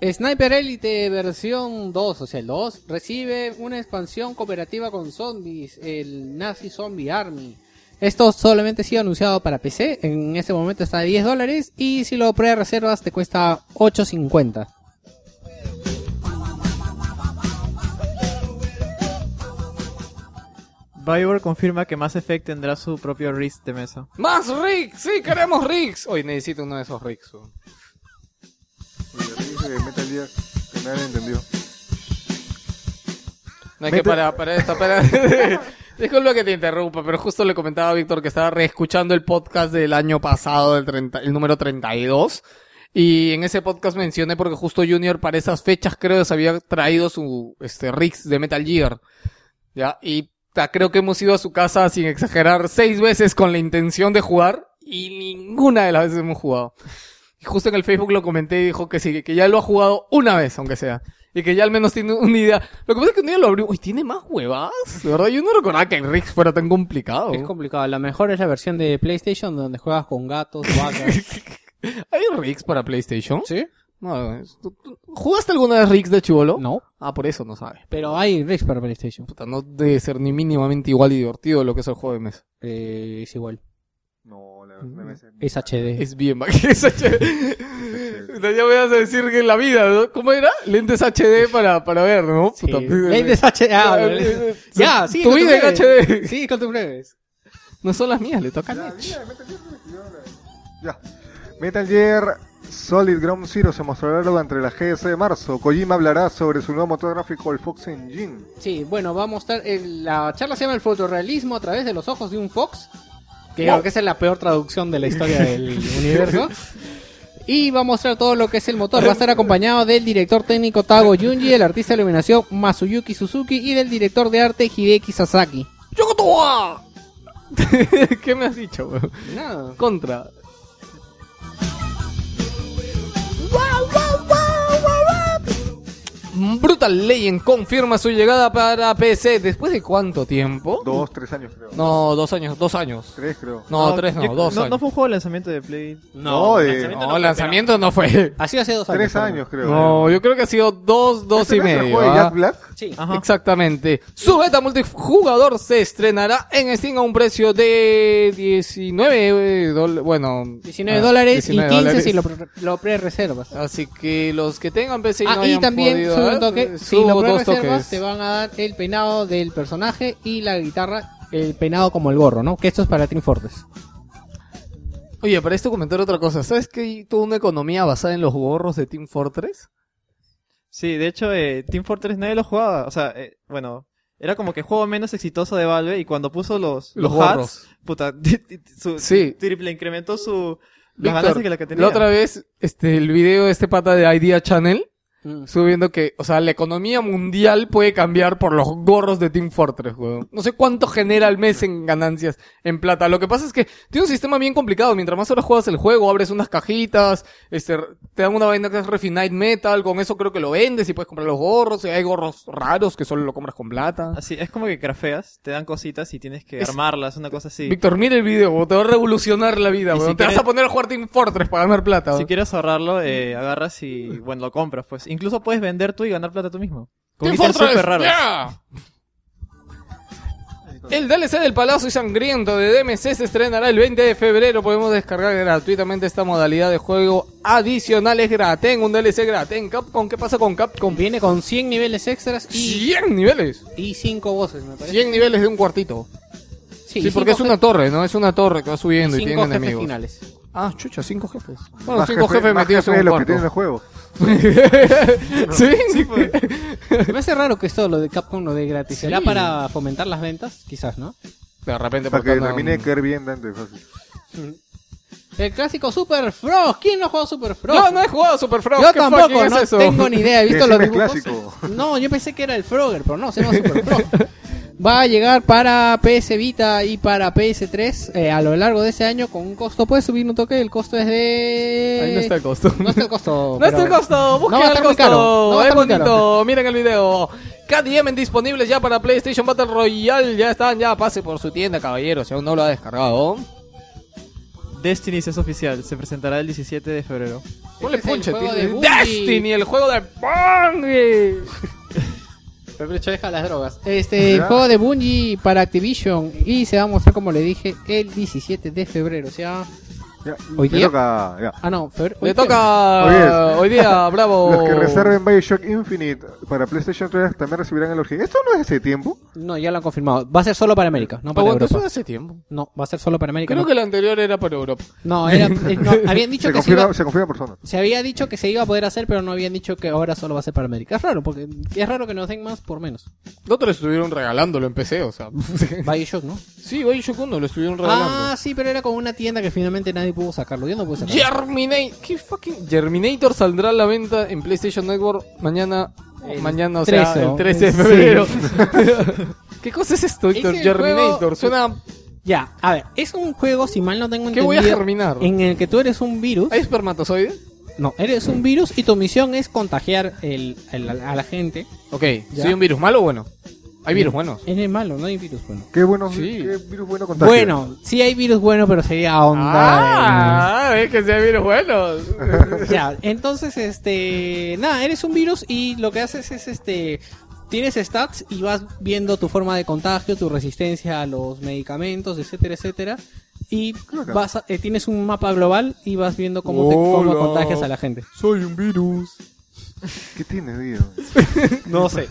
Sniper Elite versión 2, o sea, el 2, recibe una expansión cooperativa con zombies, el Nazi Zombie Army. Esto solamente ha sido anunciado para PC, en este momento está a 10 dólares y si lo pre-reservas te cuesta 8.50. BioWare confirma que Mass Effect tendrá su propio RIS de mesa. ¡Más Rigs! ¡Sí, queremos Rigs! Hoy necesito uno de esos Rigs. weón. Oye, dice de Metal Gear, que nadie entendió. No hay que Mete- para, para esto, para... Disculpa que te interrumpa, pero justo le comentaba a Víctor que estaba reescuchando el podcast del año pasado, el, 30 el número 32. Y en ese podcast mencioné porque justo Junior para esas fechas creo se había traído su este Rix de Metal Gear. Ya, y creo que hemos ido a su casa sin exagerar seis veces con la intención de jugar y ninguna de las veces hemos jugado. Y justo en el Facebook lo comenté y dijo que sí, que ya lo ha jugado una vez, aunque sea. Y que ya al menos tiene una idea. Lo que pasa es que un día lo abrió. Uy, tiene más huevas. De verdad, yo no recordaba que el Rix fuera tan complicado. Es complicado, la mejor es la versión de PlayStation donde juegas con gatos, vacas. ¿Hay Rix para PlayStation? ¿Sí? No, es- ¿tú- tú- ¿Jugaste alguna vez Rix de chivolo? No, Ah, por eso no sabes. pero hay rigs para PlayStation. Puta, no debe ser ni mínimamente igual y divertido lo que es el juego de mesa. Eh, es igual, No, la verdad debe ser- es HD. Es bien, es HD. Ya me vas a decir que en la vida, ¿no? ¿Cómo era? Lentes HD para, para ver, ¿no? Sí. Puta, Lentes HD. ah, Ya, ya, eh, ya, sí. tu vida en HD. Sí, con tus breves. No son las mías, le toca a Ya, ya, Metal Gear, ya. Metal Gear Solid Ground Zero se mostrará durante la GS de marzo. Kojima hablará sobre su nuevo motor gráfico, el Fox Engine. Sí, bueno, va a mostrar. el- la charla se llama El fotorrealismo a través de los ojos de un Fox. Que Wow. creo que esa es la peor traducción de la historia del universo. Y va a mostrar todo lo que es el motor. Va a estar acompañado del director técnico Tago Junji, el artista de iluminación Masuyuki Suzuki y del director de arte Hideki Sasaki. ¿Qué me has dicho, weón? Nada. Contra. Brutal Legend confirma su llegada para PC. ¿Después de cuánto tiempo? Dos, tres años creo. No, dos años, dos años. Tres creo. No, tres no, yo- dos no, años. no fue un juego de lanzamiento de Play. No, eh, lanzamiento No, fue, lanzamiento no fue. pero- Ha sido hace dos años. Tres perdón. años creo. No, yo creo que ha sido dos, dos ¿Este y no es el medio. juego de ¿ah? Jack Black? Sí. Ajá. Exactamente. Su beta multijugador se estrenará en Steam a un precio de 19 dólares. Bueno, 19 ah, dólares 19 y 15 dólares. si lo, pre- lo pre-reservas. Así que los que tengan PC y Ah, no y hayan también, podido, sube ¿eh? un toque, si Subo lo dos toques. te van a dar el peinado del personaje y la guitarra, el peinado como el gorro, ¿no? Que esto es para Team Fortress. Oye, para esto comentar otra cosa. ¿Sabes que hay toda una economía basada en los gorros de Team Fortress? Sí, de hecho, eh, Team Fortress nadie lo jugaba. O sea, eh, bueno, era como que el juego menos exitoso de Valve y cuando puso los, Los los, gorros. hats, puta, su, Sí. triple incrementó su, las Víctor, ganancias que la que tenía. la otra vez, este, el video de este pata de Idea Channel, Mm. estuve viendo que, o sea, la economía mundial puede cambiar por los gorros de Team Fortress, weón. No sé cuánto genera al mes en ganancias en plata. Lo que pasa es que tiene un sistema bien complicado. Mientras más horas juegas el juego, abres unas cajitas, este, te dan una vaina que es Refinite Metal, con eso creo que lo vendes y puedes comprar los gorros. Y hay gorros raros que solo lo compras con plata. Así, es como que crafeas, te dan cositas y tienes que Es- armarlas, una cosa así. Víctor, mira el video, weón. te va a revolucionar la vida, si weón. Te vas a poner a jugar Team Fortress para ganar plata, Si quieres ahorrarlo, eh, agarras y, bueno, lo compras, pues. Incluso puedes vender tú y ganar plata tú mismo. Con Team ítems Fortress, súper raros. ¡yeah! El DLC del Palacio Sangriento de DMC se estrenará el 20 de febrero. Podemos descargar gratuitamente esta modalidad de juego adicional. Es gratis, un DLC gratis. Capcom, ¿qué pasa con Capcom? Viene con 100 niveles extras y, 100 niveles. y 5 voces, me parece. 100 niveles de un cuartito. Sí, y porque es una torre, ¿no? Es una torre que va subiendo y, cinco tiene enemigos. finales. Ah, chucha, cinco jefes. Bueno, Más cinco jefe- jefes metidos jefe en un lo que el cuarto. juego. sí, sí. Me hace raro que esto lo de Capcom lo de gratis. Sí. ¿Será para fomentar las ventas? Quizás, ¿no? De repente Para que porque no- termine de caer bien Dante. fácil. El clásico Super Frog. ¿Quién no ha jugado Super Frog? Yo no he jugado Super Frog. Yo ¿qué tampoco, es no eso? tengo ni idea. He visto Que los es dibujos. clásico. No, yo pensé que era el Frogger, pero no, se llama Super Frog. Va a llegar para PS Vita y para PS3 eh, a lo largo de ese año con un costo. Puedes subir un toque, el costo es de. Ahí no está el costo. No está el costo. No está el costo, busquen No el costo. caro, no es bonito, caro. miren el video. KDM disponibles ya para PlayStation Battle Royale. Ya están, ya pase por su tienda, caballero. Si aún no lo ha descargado. Destiny es oficial, se presentará el 17 de febrero. Ponle Este punche. Destiny, el juego de Bungie. Pero deja las drogas. Este, el juego de Bungie para Activision. Y se va a mostrar, como le dije, el 17 de febrero. O sea. Ya, ¿Hoy día? toca, ya. Ah, no, febrero. Le hoy toca hoy día, bravo. Los que reserven Bioshock Infinite para PlayStation 3 también recibirán el origen. ¿Esto no es hace tiempo? No, ya lo han confirmado. Va a ser solo para América, no para Aguanta, eso Europa. hace tiempo. No, va a ser solo para América. Creo no. que el anterior era para Europa. No, era- eh, no, habían dicho Se que se, iba- se confirma por zona. se había dicho que se iba a poder hacer, pero no habían dicho que ahora solo va a ser para América. Es raro, porque es raro que nos den más por menos. Otros estuvieron regalándolo en PC, o sea. Bioshock, ¿no? sí, Bioshock 1 lo estuvieron regalando. Ah, sí, pero era con una tienda que finalmente nadie pudo sacarlo. Yo no pude sacarlo. Germinator. ¿Qué fucking? Germinator saldrá a la venta en PlayStation Network mañana. El mañana, o sea, 13, el 13 de sí. febrero. ¿Qué cosa es esto, Héctor? el Germinator. juego- Suena. Ya, a ver, es un juego, si mal no tengo ¿Qué entendido, voy a germinar? en el que tú eres un virus. ¿Hay espermatozoides? No, eres un virus y tu misión es contagiar el, el- a la gente. Ok, Ya. ¿soy un virus malo o bueno? Hay virus buenos. Eres malo, no hay virus bueno. Qué bueno, Sí. qué virus bueno contagio. Bueno, sí hay virus bueno, pero sería onda. Ah, ves que sí hay virus buenos. de- Ya, entonces, este, nada, eres un virus y lo que haces es, este, tienes stats y vas viendo tu forma de contagio, tu resistencia a los medicamentos, etcétera, etcétera. Y Claro. vas a- eh, tienes un mapa global y vas viendo cómo, te, cómo Hola. contagias a la gente. Soy un virus. ¿Qué tienes, Dios? No sé.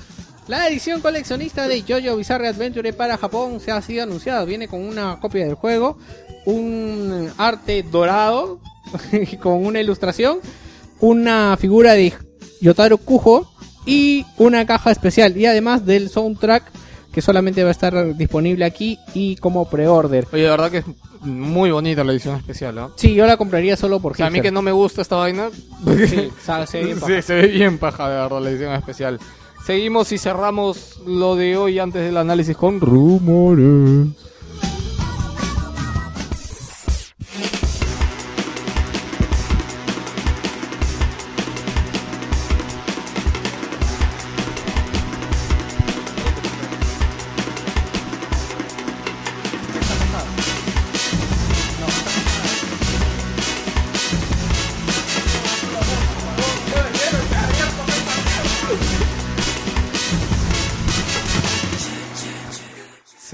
La edición coleccionista de JoJo Bizarre Adventure para Japón se ha sido anunciada. Viene con una copia del juego, un arte dorado con una ilustración, una figura de Yotaro Kujo y una caja especial. Y además del soundtrack que solamente va a estar disponible aquí y como pre-order. Oye, de verdad que es muy bonita la edición especial, ¿ah? Sí, yo la compraría solo por O sea, a mí que no me gusta esta vaina. Sí, se ve bien paja. Sí, se ve bien paja, de verdad, la edición especial. Seguimos y cerramos lo de hoy antes del análisis con rumores.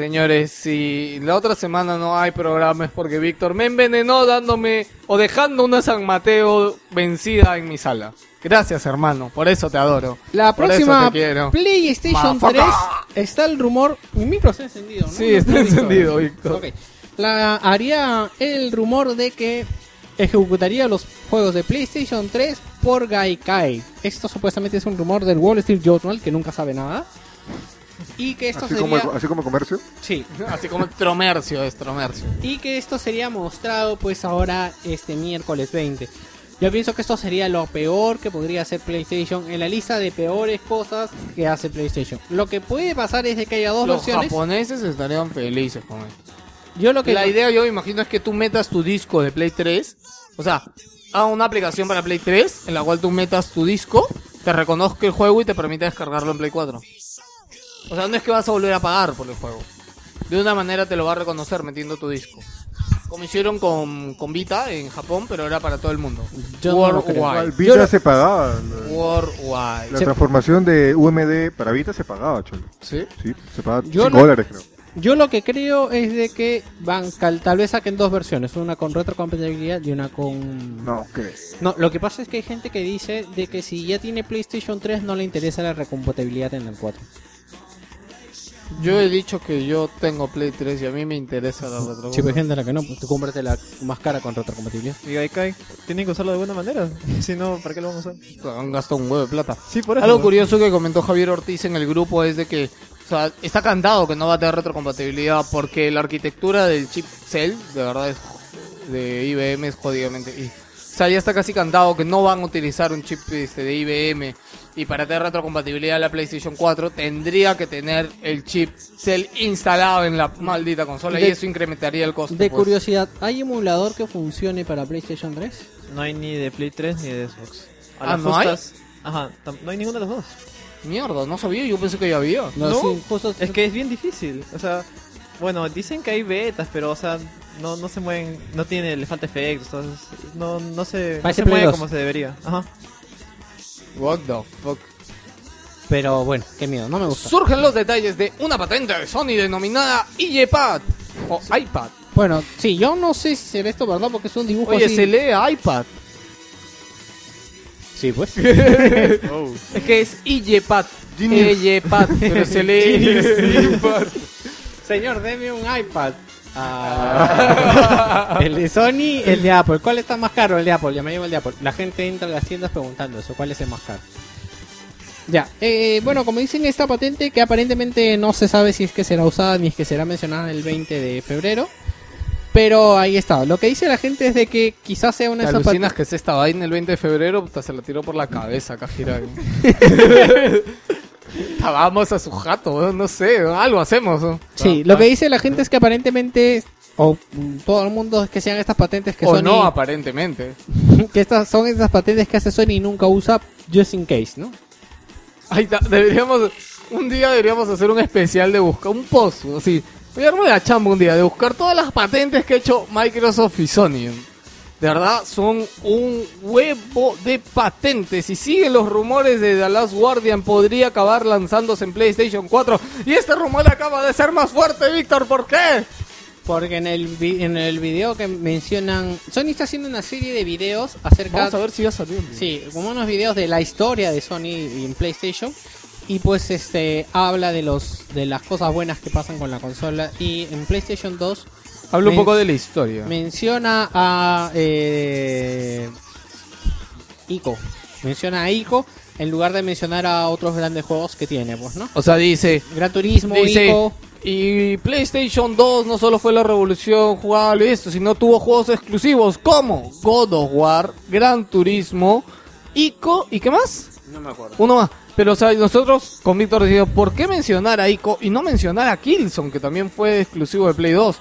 Señores, si la otra semana no hay programa es porque Víctor me envenenó dándome o dejando una San Mateo vencida en mi sala. Gracias, hermano, por eso te adoro. La Por próxima. PlayStation Motherfucker. 3 está el rumor. Mi micro está encendido, ¿no? Sí, No está encendido, Víctor. Ok. La, haría el rumor de que ejecutaría los juegos de PlayStation 3 por Gaikai. Esto supuestamente es un rumor del Wall Street Journal que nunca sabe nada. Y que esto Así sería. como, así como comercio. Sí. Así como Tromercio es Tromercio. Y que esto sería mostrado pues ahora este miércoles 20. Yo pienso que esto sería lo peor que podría hacer PlayStation en la lista de peores cosas que hace PlayStation. Lo que puede pasar es de que haya dos Los versiones. japoneses estarían felices con esto. Yo lo que La idea yo me imagino es que tú metas tu disco de Play 3, o sea, haga una aplicación para Play 3 en la cual tú metas tu disco, te reconozca el juego y te permite descargarlo en Play 4. O sea, no es que vas a volver a pagar por el juego. De una manera te lo va a reconocer metiendo tu disco. Como hicieron con, con Vita en Japón, pero era para todo el mundo. Yo no lo creo. Al Worldwide. Vita Yo- se pagaba. La, Worldwide. la Se- transformación de UMD para Vita se pagaba, cholo. ¿Sí? Sí, se pagaba Yo 5 no- dólares, creo. Yo lo que creo es de que van tal vez saquen dos versiones, una con retrocompatibilidad y una con No, ¿qué? No, lo que pasa es que hay gente que dice de que si ya tiene PlayStation 3 no le interesa la recompatibilidad en el 4. Yo he dicho que yo tengo Play 3 y a mí me interesa la retro. Si hay gente a la que no, pues tú cómprate la más cara con retrocompatibilidad. Y Gaikai, tienen que usarlo de buena manera. Si no, ¿para qué lo vamos a usar? Han gastado un huevo de plata. Sí, por eso. Algo curioso que comentó Javier Ortiz en el grupo es de que o sea, está cantado que no va a tener retrocompatibilidad porque la arquitectura del chip Cell de verdad es de IBM es jodidamente y, o sea, ya está casi cantado que no van a utilizar un chip este, de IBM y para tener retrocompatibilidad la PlayStation 4 tendría que tener el chip Cell instalado en la maldita consola y De- eso incrementaría el costo. De pues. curiosidad, ¿hay emulador que funcione para PlayStation 3? No hay ni de Play 3 ni de Xbox. A Ah, ¿no hay? Ajá, no hay ninguno de los dos. Mierda, no sabía, yo pensé que ya había. No, sí, justo Es que es bien difícil. O sea, bueno, dicen que hay betas, pero, o sea, no, no se mueven, no tiene, le falta efectos, entonces, no, no se, no se mueve 2. como se debería. Ajá. What the fuck. Pero bueno, qué miedo, no me gusta. Surgen los detalles de una patente de Sony denominada iPad o iPad. Bueno, sí, yo no sé si será esto verdad porque es un dibujo Oye, así. se lee iPad. Sí, pues. Es que es iPad. Genius. iPad, pero se lee iPad. Señor, deme un iPad. Ah. el de Sony, el de Apple. ¿Cuál está más caro? El de Apple. Ya me llevo el de Apple. La gente entra a las tiendas preguntando eso. ¿Cuál es el más caro? Ya. eh, bueno, como dicen esta patente que aparentemente no se sabe si es que será usada ni es que será mencionada el 20 de febrero. Pero ahí está. Lo que dice la gente es de que quizás sea una ¿Te de esas patentes. que es esta vaina el 20 de febrero? Puta, se la tiró por la cabeza, Kajira. Vamos a su jato, ¿no? sé, algo hacemos. ¿no? Sí, lo que dice la gente es que aparentemente. O todo el mundo es que sean estas patentes que O Sony. no, aparentemente. que estas son esas patentes que hace Sony y nunca usa just in case, ¿no? Ahí está, deberíamos, un día deberíamos hacer un especial de buscar, un post, así. Voy a darme la chamba un día de buscar todas las patentes que ha hecho Microsoft y Sony. De verdad, son un huevo de patentes. Y siguen los rumores de The Last Guardian, podría acabar lanzándose en PlayStation 4. Y este rumor acaba de ser más fuerte, Víctor, ¿por qué? Porque en el, vi- en el video que mencionan... Sony está haciendo una serie de videos acerca... Vamos a ver si ya salió. Sí, como unos videos de la historia de Sony en PlayStation. Y pues este habla de los de las cosas buenas que pasan con la consola. Y en PlayStation 2 Habla un poco de la historia. menciona a eh, Ico. Menciona a Ico en lugar de mencionar a otros grandes juegos que tiene, pues, ¿no? O sea, dice, Gran Turismo, Dice, Ico. y PlayStation 2 no solo fue la revolución jugable esto, sino tuvo juegos exclusivos como God of War, Gran Turismo, Ico y qué más? No me acuerdo. Uno más. Pero o sea, nosotros con Víctor decimos, ¿por qué mencionar a Ico y no mencionar a Killzone, que también fue exclusivo de Play 2?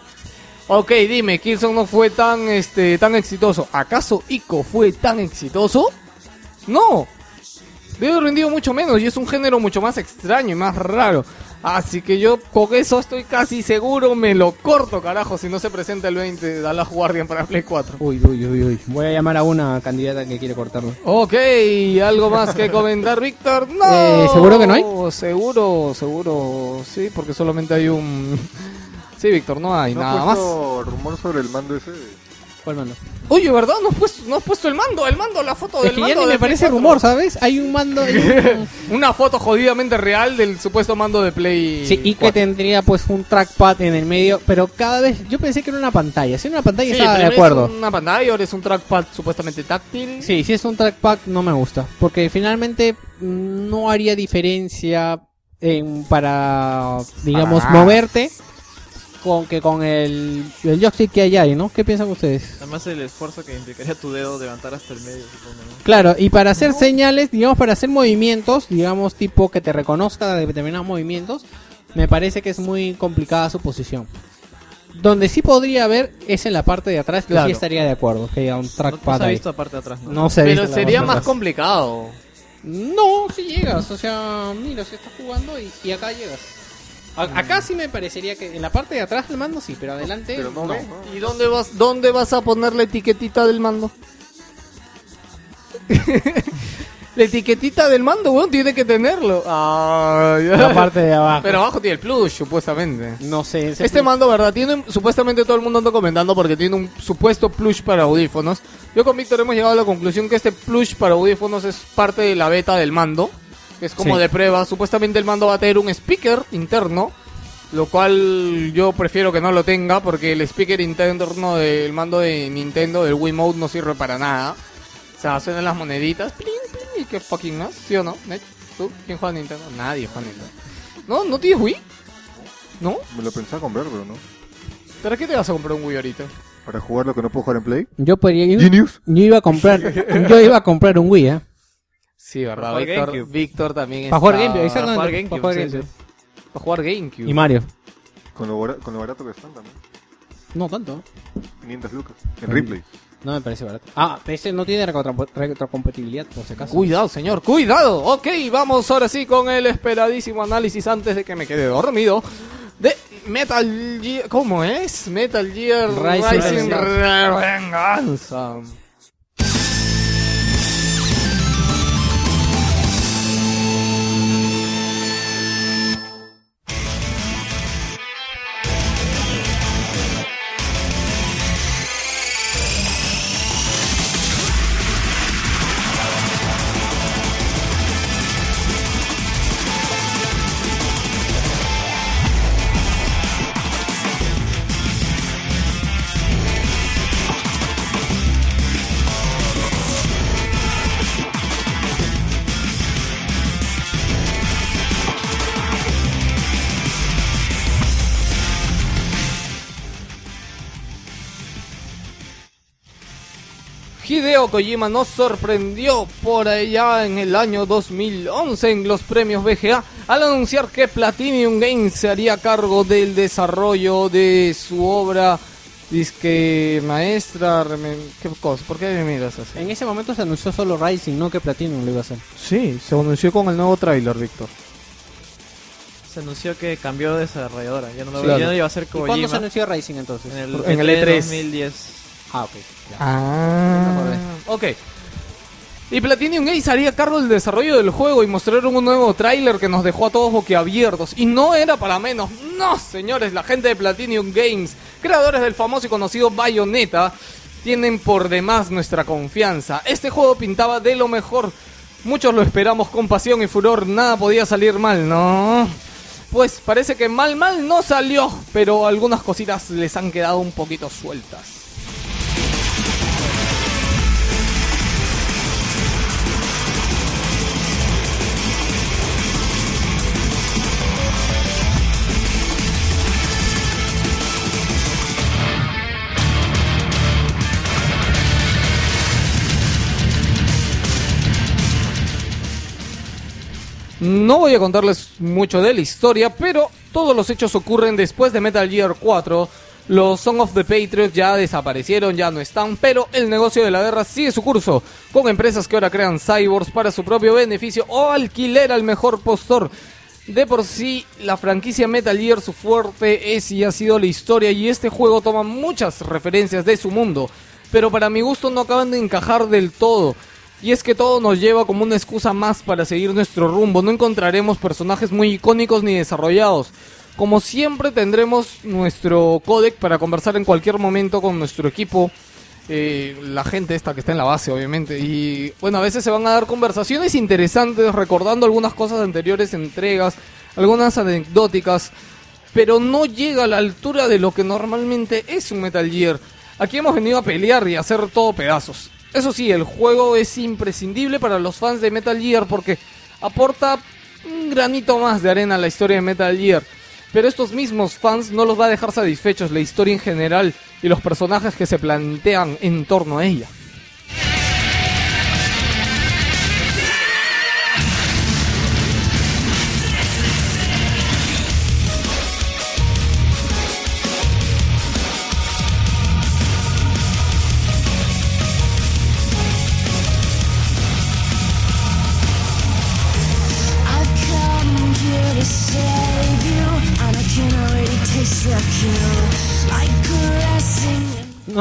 Ok, dime, Killzone no fue tan este tan exitoso. ¿Acaso Ico fue tan exitoso? No. Debe haber rendido mucho menos y es un género mucho más extraño y más raro. Así que yo con eso estoy casi seguro, me lo corto, carajo, si no se presenta el 20 de Dallas Guardian para Play 4. Uy, uy, uy, uy. Voy a llamar a una candidata que quiere cortarlo. Ok, ¿algo más que comentar, Víctor? No. Eh, ¿seguro que no hay? Seguro, seguro, sí, porque solamente hay un... Sí, Víctor, no hay ¿No nada más. rumor sobre el mando ese? ¿Cuál mando? Oye, ¿verdad? No has, puesto, no has puesto el mando, el mando, la foto Es del que mando. ya ni de me Play parece 4. rumor, ¿sabes? Hay un mando... hay un- Una foto jodidamente real del supuesto mando de Play Sí, y que 4. tendría pues un trackpad en el medio, pero cada vez yo pensé que era una pantalla. Si era una pantalla Sí, estaba de primero acuerdo. Es una pantalla, ahora es un trackpad supuestamente táctil. Sí, si es un trackpad no me gusta, porque finalmente mm, no haría diferencia en, para, digamos, nada. moverte con que con el, el joystick que hay ahí, ¿no? ¿Qué piensan ustedes? Además el esfuerzo que implicaría tu dedo levantar hasta el medio, supongo, ¿no? Claro, y para hacer señales, digamos, para hacer movimientos, digamos, tipo que te reconozca de determinados movimientos, me parece que es muy complicada su posición. Donde sí podría haber es en la parte de atrás, que Claro. sí estaría de acuerdo, que haya un No, no trackpad se ha ahí. visto aparte de atrás, ¿no? No se ha Pero visto la sería parte más atrás. complicado. No, si llegas, o sea, mira, si estás jugando y, y acá llegas. A- acá sí me parecería que en la parte de atrás del mando sí, pero adelante Pero no, no. ve, ¿no? ¿Y dónde vas, dónde vas a poner la etiquetita del mando? la etiquetita del mando, weón, tiene que tenerlo. La parte de abajo. Pero abajo tiene el plush, supuestamente. no sé. ese Este mando, ¿verdad? Tiene, supuestamente todo el mundo anda comentando porque tiene un supuesto plush para audífonos. Yo con Víctor hemos llegado a la conclusión que este plush para audífonos es parte de la beta del mando. Que es como Sí. de prueba. Supuestamente el mando va a tener un speaker interno. Lo cual yo prefiero que no lo tenga porque el speaker interno del mando de Nintendo, del Wiimote, no sirve para nada. O sea, suenan las moneditas. Pling, pling, ¿Y qué fucking más? ¿Sí o no? Nech? ¿Tú? ¿Quién juega a Nintendo? Nadie juega a Nintendo. ¿No? ¿No tienes Wii? ¿No? Me lo pensaba comprar, pero no. ¿Para qué te vas a comprar un Wii ahorita? Para jugar lo que no puedo jugar en Play. Yo podría yo, Genius. yo iba a comprar yo iba a comprar un Wii, ¿eh? Sí, verdad. Para jugar Víctor. Víctor también Para jugar GameCube, Para jugar Para GameCube, jugar sí, GameCube. sí. Para jugar GameCube. Y Mario. Con lo, bara- con lo barato que están también. No tanto. 500 lucas. En replay. No me parece barato. Ah, ese no tiene retrocompatibilidad, retrocompatibilidad por si acaso. Cuidado, señor, cuidado. Ok, vamos ahora sí con el esperadísimo análisis antes de que me quede dormido. De Metal Gear... ¿Cómo es? Metal Gear Rising Rising Venganza. Hideo Kojima nos sorprendió por allá en el año 2011 en los premios BGA al anunciar que Platinum Games se haría cargo del desarrollo de su obra disque maestra. ¿Qué cosa? ¿Por qué me miras así? En ese momento se anunció solo Rising, no que Platinum lo iba a hacer. Sí, se anunció con el nuevo tráiler, Víctor. Se anunció que cambió de desarrolladora. Ya no, lo, Claro. ya no iba a ser ¿Y Kojima. cuándo se anunció Rising entonces? En el, En el E3 E3. 2010. Ah, ok. ya. Ah, ok. Y Platinum Games haría cargo del desarrollo del juego y mostraron un nuevo tráiler que nos dejó a todos boquiabiertos. Y no era para menos. No, señores, la gente de Platinum Games, creadores del famoso y conocido Bayonetta, tienen por demás nuestra confianza. Este juego pintaba de lo mejor. Muchos lo esperamos con pasión y furor. Nada podía salir mal, ¿no? Pues parece que mal, mal no salió. Pero algunas cositas les han quedado un poquito sueltas. No voy a contarles mucho de la historia, pero todos los hechos ocurren después de Metal Gear 4. Los Song of the Patriots ya desaparecieron, ya no están, pero el negocio de la guerra sigue su curso, con empresas que ahora crean cyborgs para su propio beneficio o alquiler al mejor postor. De por sí, la franquicia Metal Gear su fuerte es y ha sido la historia y este juego toma muchas referencias de su mundo, pero para mi gusto no acaban de encajar del todo. Y es que todo nos lleva como una excusa más para seguir nuestro rumbo. No encontraremos personajes muy icónicos ni desarrollados. Como siempre tendremos nuestro codec para conversar en cualquier momento con nuestro equipo. eh, la gente esta que está en la base, obviamente. Y bueno, a veces se van a dar conversaciones interesantes recordando algunas cosas anteriores entregas, algunas anecdóticas. Pero no llega a la altura de lo que normalmente es un Metal Gear. Aquí hemos venido a pelear y a hacer todo pedazos. Eso sí, el juego es imprescindible para los fans de Metal Gear porque aporta un granito más de arena a la historia de Metal Gear. Pero estos mismos fans no los va a dejar satisfechos la historia en general y los personajes que se plantean en torno a ella.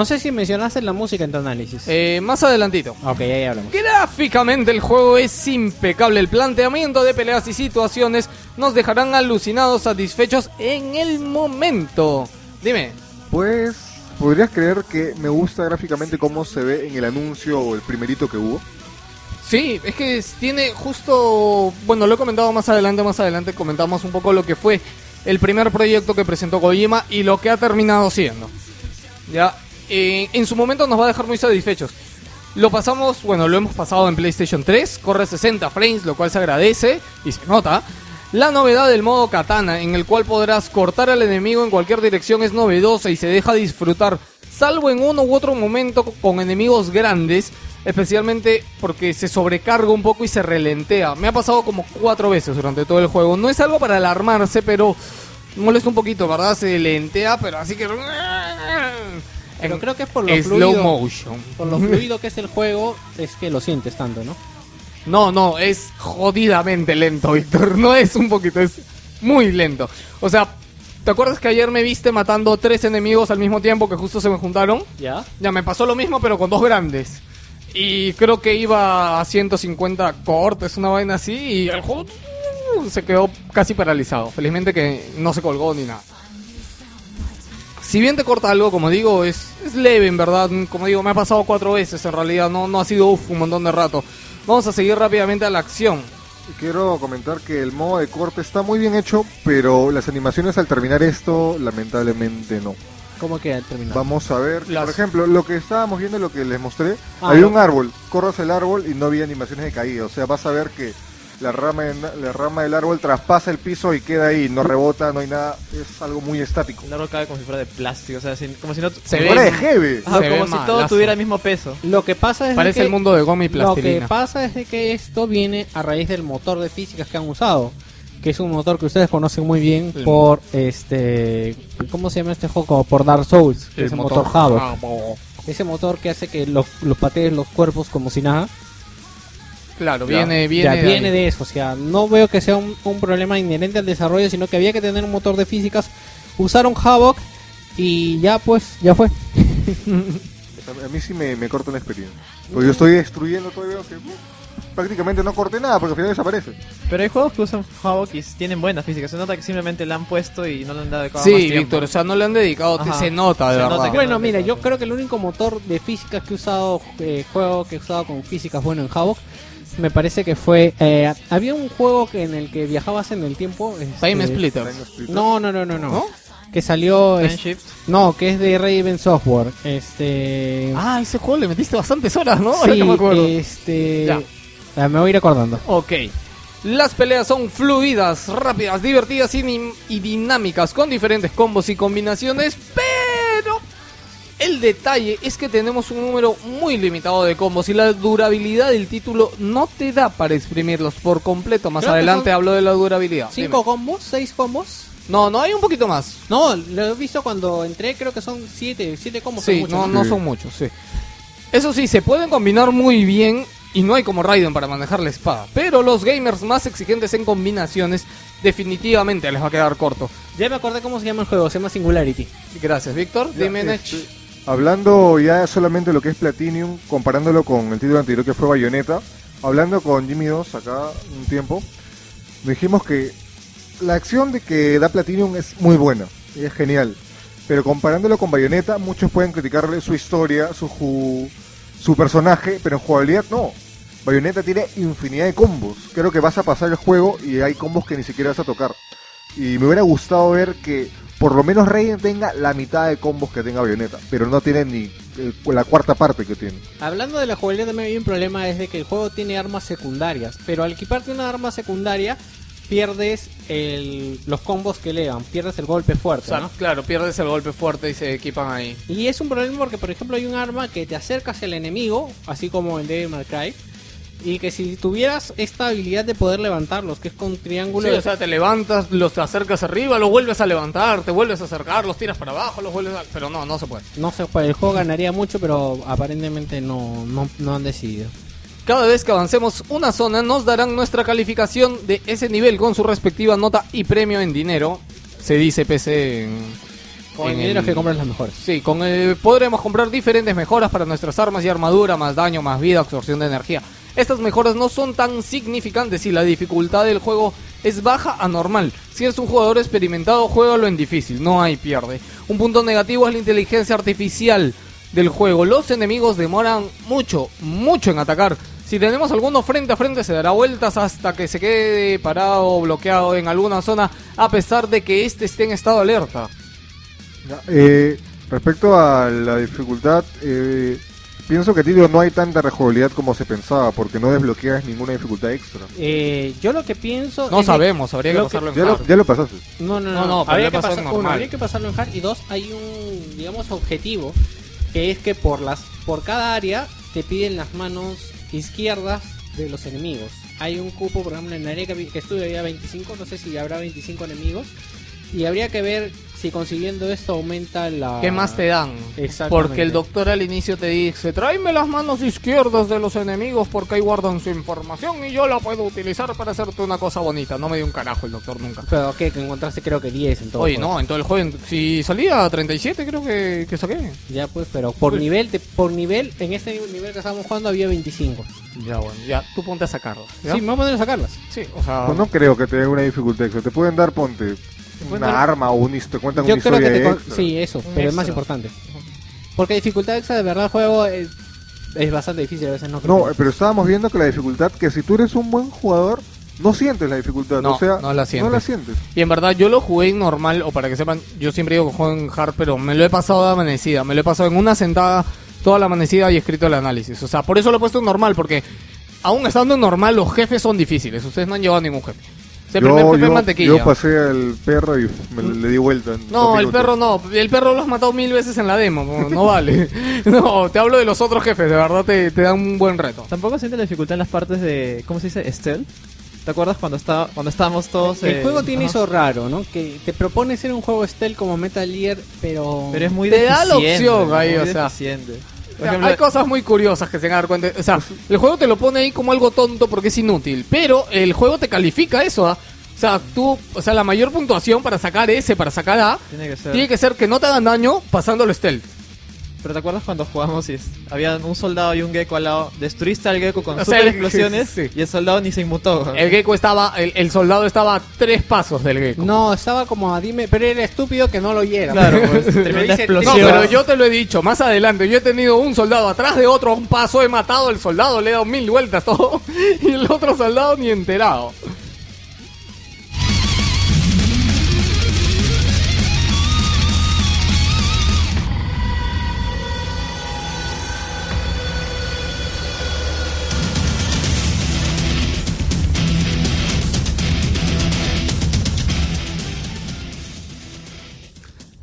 No sé si mencionaste la música en tu análisis. Eh, más adelantito. Ok, ahí hablamos. Gráficamente el juego es impecable. El planteamiento de peleas y situaciones nos dejarán alucinados, satisfechos en el momento. Dime. Pues, ¿podrías creer que me gusta gráficamente cómo se ve en el anuncio o el primerito que hubo? Sí, es que tiene justo, bueno, lo he comentado más adelante, más adelante comentamos un poco lo que fue el primer proyecto que presentó Kojima y lo que ha terminado siendo. Ya, eh, en su momento nos va a dejar muy satisfechos. Lo pasamos, bueno, lo hemos pasado en PlayStation 3, corre 60 frames, lo cual se agradece y se nota. La novedad del modo katana, en el cual podrás cortar al enemigo en cualquier dirección, es novedosa y se deja disfrutar, salvo en uno u otro momento con enemigos grandes, especialmente porque se sobrecarga un poco y se relentea. Me ha pasado como cuatro veces durante todo el juego. No es algo para alarmarse, pero molesta un poquito, ¿verdad? Se lentea, pero así que... Pero creo que es por lo slow fluido. motion. Por lo fluido que es el juego, es que lo sientes tanto, ¿no? No, no, es jodidamente lento, Víctor. No es un poquito, es muy lento. O sea, ¿Te acuerdas que ayer me viste matando tres enemigos al mismo tiempo que justo se me juntaron? ¿Ya? Ya me pasó lo mismo, pero con dos grandes. Y creo que iba a 150 cortes, una vaina así, y el juego uh, se quedó casi paralizado. Felizmente que no se colgó ni nada. Si bien te corta algo, como digo, es, es leve en verdad. Como digo, me ha pasado cuatro veces en realidad, no, no ha sido uf, un montón de rato. Vamos a seguir rápidamente a la acción. Quiero comentar que el modo de corte está muy bien hecho, pero las animaciones al terminar esto, lamentablemente no. ¿Cómo queda el terminal? Vamos a ver, Las- por ejemplo, lo que estábamos viendo, lo que les mostré, Ah, había no. un árbol, corres el árbol y no había animaciones de caída, o sea, vas a ver que la rama, la rama del árbol traspasa el piso y queda ahí, no rebota, no hay nada, es algo muy estático. El árbol cae como si fuera de plástico, o sea, sin- como si no... Se ve- fuera de jeve. Ajá, se ve como si todo malazo. tuviera el mismo peso. Lo que pasa es Parece que- el mundo de goma y Lo que plastilina. pasa es de que esto viene a raíz del motor de físicas que han usado, que es un motor que ustedes conocen muy bien El por este, ¿cómo se llama este juego? Por Dark Souls, que es el motor. Havoc. Ese motor que hace que los, los patees los cuerpos como si nada. Claro, viene, Ya, viene, de viene de eso, o sea, no veo que sea un, un problema inherente al desarrollo, sino que había que tener un motor de físicas, usaron Havoc y ya pues, ya fue. A mí sí me, me corta la experiencia. Porque yo estoy destruyendo todo y veo que prácticamente no corté nada porque al final desaparece. Pero hay juegos que usan Havok y tienen buena física. Se nota que simplemente la han puesto y no le han dado dedicado Sí. Víctor, o sea, no le han dedicado, Ajá. se nota de Se verdad. nota Bueno, no, mira, yo creo que el único motor de físicas que he usado, eh, juego que he usado con físicas bueno en Havoc, me parece que fue... eh, había un juego que en el que viajabas en el tiempo... este, Time Splitter. No, no, no, no, no. ¿No? Que salió... Es- no, que es de Raven Software. Este... Ah, ese juego le metiste bastantes horas, ¿no? Sí, me acuerdo. este... Ya. ah, me voy a ir acordando. Ok. Las peleas son fluidas, rápidas, divertidas y, y dinámicas, con diferentes combos y combinaciones, pero el detalle es que tenemos un número muy limitado de combos y la durabilidad del título no te da para exprimirlos por completo. Más Creo adelante hablo de la durabilidad. ¿Cinco Dime. combos? ¿Seis combos? No, no, hay un poquito más. No, lo he visto cuando entré, creo que son siete, siete combos. Sí, son muchos, no, ¿no? son muchos, sí. Eso sí, se pueden combinar muy bien y no hay como Raiden para manejar la espada. Pero los gamers más exigentes en combinaciones definitivamente les va a quedar corto. Ya me acordé cómo se llama el juego, se llama Singularity. Gracias, Víctor. Dime, Nech. Hablando ya solamente de lo que es Platinum, comparándolo con el título anterior que fue Bayonetta, hablando con Jimmy 2 acá un tiempo, dijimos que la acción de que da Platinum es muy buena, es genial. Pero comparándolo con Bayonetta, muchos pueden criticarle su historia, su, su personaje, pero en jugabilidad no. Bayonetta tiene infinidad de combos. Creo que vas a pasar el juego y hay combos que ni siquiera vas a tocar. Y me hubiera gustado ver que por lo menos Raiden tenga la mitad de combos que tenga Bayonetta, pero no tiene ni eh, la cuarta parte que tiene. Hablando de la jugabilidad también hay un problema, es de que el juego tiene armas secundarias, pero al equiparte una arma secundaria pierdes el- los combos que le dan, pierdes el golpe O fuerte, sea, ¿no? claro, pierdes el golpe fuerte y se equipan ahí. Y es un problema porque, por ejemplo, hay un arma que te acerca hacia el enemigo, así como en Devil May Cry, y que si tuvieras esta habilidad de poder levantarlos, que es con triángulo... Sí, o sea, te levantas, los te acercas arriba, los vuelves a levantar, te vuelves a acercar, los tiras para abajo, los vuelves a... Pero no, no se puede. No sé, pues, el juego ganaría mucho, pero aparentemente no, no, no han decidido. Cada vez que avancemos una zona nos darán nuestra calificación de ese nivel con su respectiva nota y premio en dinero. Se dice PC en... Con el dinero que compras las mejores. Sí, con el podremos comprar diferentes mejoras para nuestras armas y armadura, más daño, más vida, absorción de energía. Estas mejoras no son tan significantes y la dificultad del juego es baja a normal. Si eres un jugador experimentado, juégalo en difícil, no hay pierde. Un punto negativo es la inteligencia artificial del juego. Los enemigos demoran mucho, mucho en atacar. Si tenemos alguno frente a frente se dará vueltas hasta que se quede parado o bloqueado en alguna zona a pesar de que este esté en estado alerta. Eh, respecto a la dificultad, eh, pienso que tío no hay tanta rejugabilidad como se pensaba, porque no desbloqueas ninguna dificultad extra. Eh, yo lo que pienso... No es sabemos, habría que lo que- pasarlo en Ya lo, hard. ya lo pasaste. No, no, no. No, no, habría, que pasar- uno, habría que pasarlo en hard. Y dos, hay un, digamos, objetivo. Que es que por las por cada área te piden las manos izquierdas de los enemigos. Hay un cupo, por ejemplo, en el área que, que estuve había 25. No sé si habrá 25 enemigos. Y habría que ver si consiguiendo esto aumenta la... ¿Qué más te dan? Exactamente. Porque el doctor al inicio te dice, tráeme las manos izquierdas de los enemigos porque ahí guardan su información y yo la puedo utilizar para hacerte una cosa bonita. No me dio un carajo el doctor nunca. Pero ¿qué? Que encontraste creo que 10 en todo. Oye, el no, en todo el juego, si salía a 37 creo que, que saqué. Ya pues, pero por Pues- nivel, de, por nivel, en este nivel que estábamos jugando había 25. Ya, bueno, ya, tú ponte a sacarlo. ¿ya? Sí, me voy a poner a sacarlas. Sí, o sea... Pues no creo que te den una dificultad. Te pueden dar, ponte, una arma o un, te cuentan Yo una creo que te con- extra. Sí, eso, Un pero es más extra. importante. Porque dificultad extra de verdad el juego es, es bastante difícil a veces, ¿no? No, eh, pero estábamos viendo que la dificultad, que si tú eres un buen jugador, no sientes la dificultad. No, o sea, no la sientes. No la sientes. Y en verdad yo lo jugué en normal, o para que sepan, yo siempre digo que juego en hard, pero me lo he pasado de amanecida, me lo he pasado en una sentada toda la amanecida y he escrito el análisis. O sea, por eso lo he puesto en normal, porque aún estando en normal los jefes son difíciles, ustedes no han llevado ningún jefe. Yo, jefe es yo, mantequilla. yo pasé al perro y me le di vuelta. en No, el perro no, el perro lo has matado mil veces en la demo, no, no vale. No, te hablo de los otros jefes, de verdad te, te dan un buen reto. Tampoco siente la dificultad en las partes de. ¿Cómo se dice? Stealth. ¿Te acuerdas cuando, estaba, cuando estábamos todos. El eh, juego tiene ajá. eso raro, ¿no? Que te propone ser un juego stealth como Metal Gear, pero... Pero es muy Te da la opción ¿no? ahí, o sea. deficiente. Por Ya, ejemplo, hay cosas muy curiosas que se van a dar cuenta. O sea, el juego te lo pone ahí como algo tonto porque es inútil. Pero el juego te califica eso. ¿ah? O sea, tú, o sea, la mayor puntuación para sacar S, para sacar A, tiene que ser. tiene que ser que no te hagan daño pasándolo stealth. Pero ¿te acuerdas cuando jugamos y es- había un soldado y un gecko al lado? Destruiste al gecko con O super explosiones sí. y el soldado ni se inmutó. El gecko estaba, el, el soldado estaba a tres pasos del gecko. No, estaba como a dime, pero era estúpido que no lo oyera. Claro, pues, tremenda dice- No, explosión. pero yo te lo he dicho, más adelante, yo he tenido un soldado atrás de otro, a un paso, he matado al soldado, le he dado mil vueltas, todo, y el otro soldado ni enterado.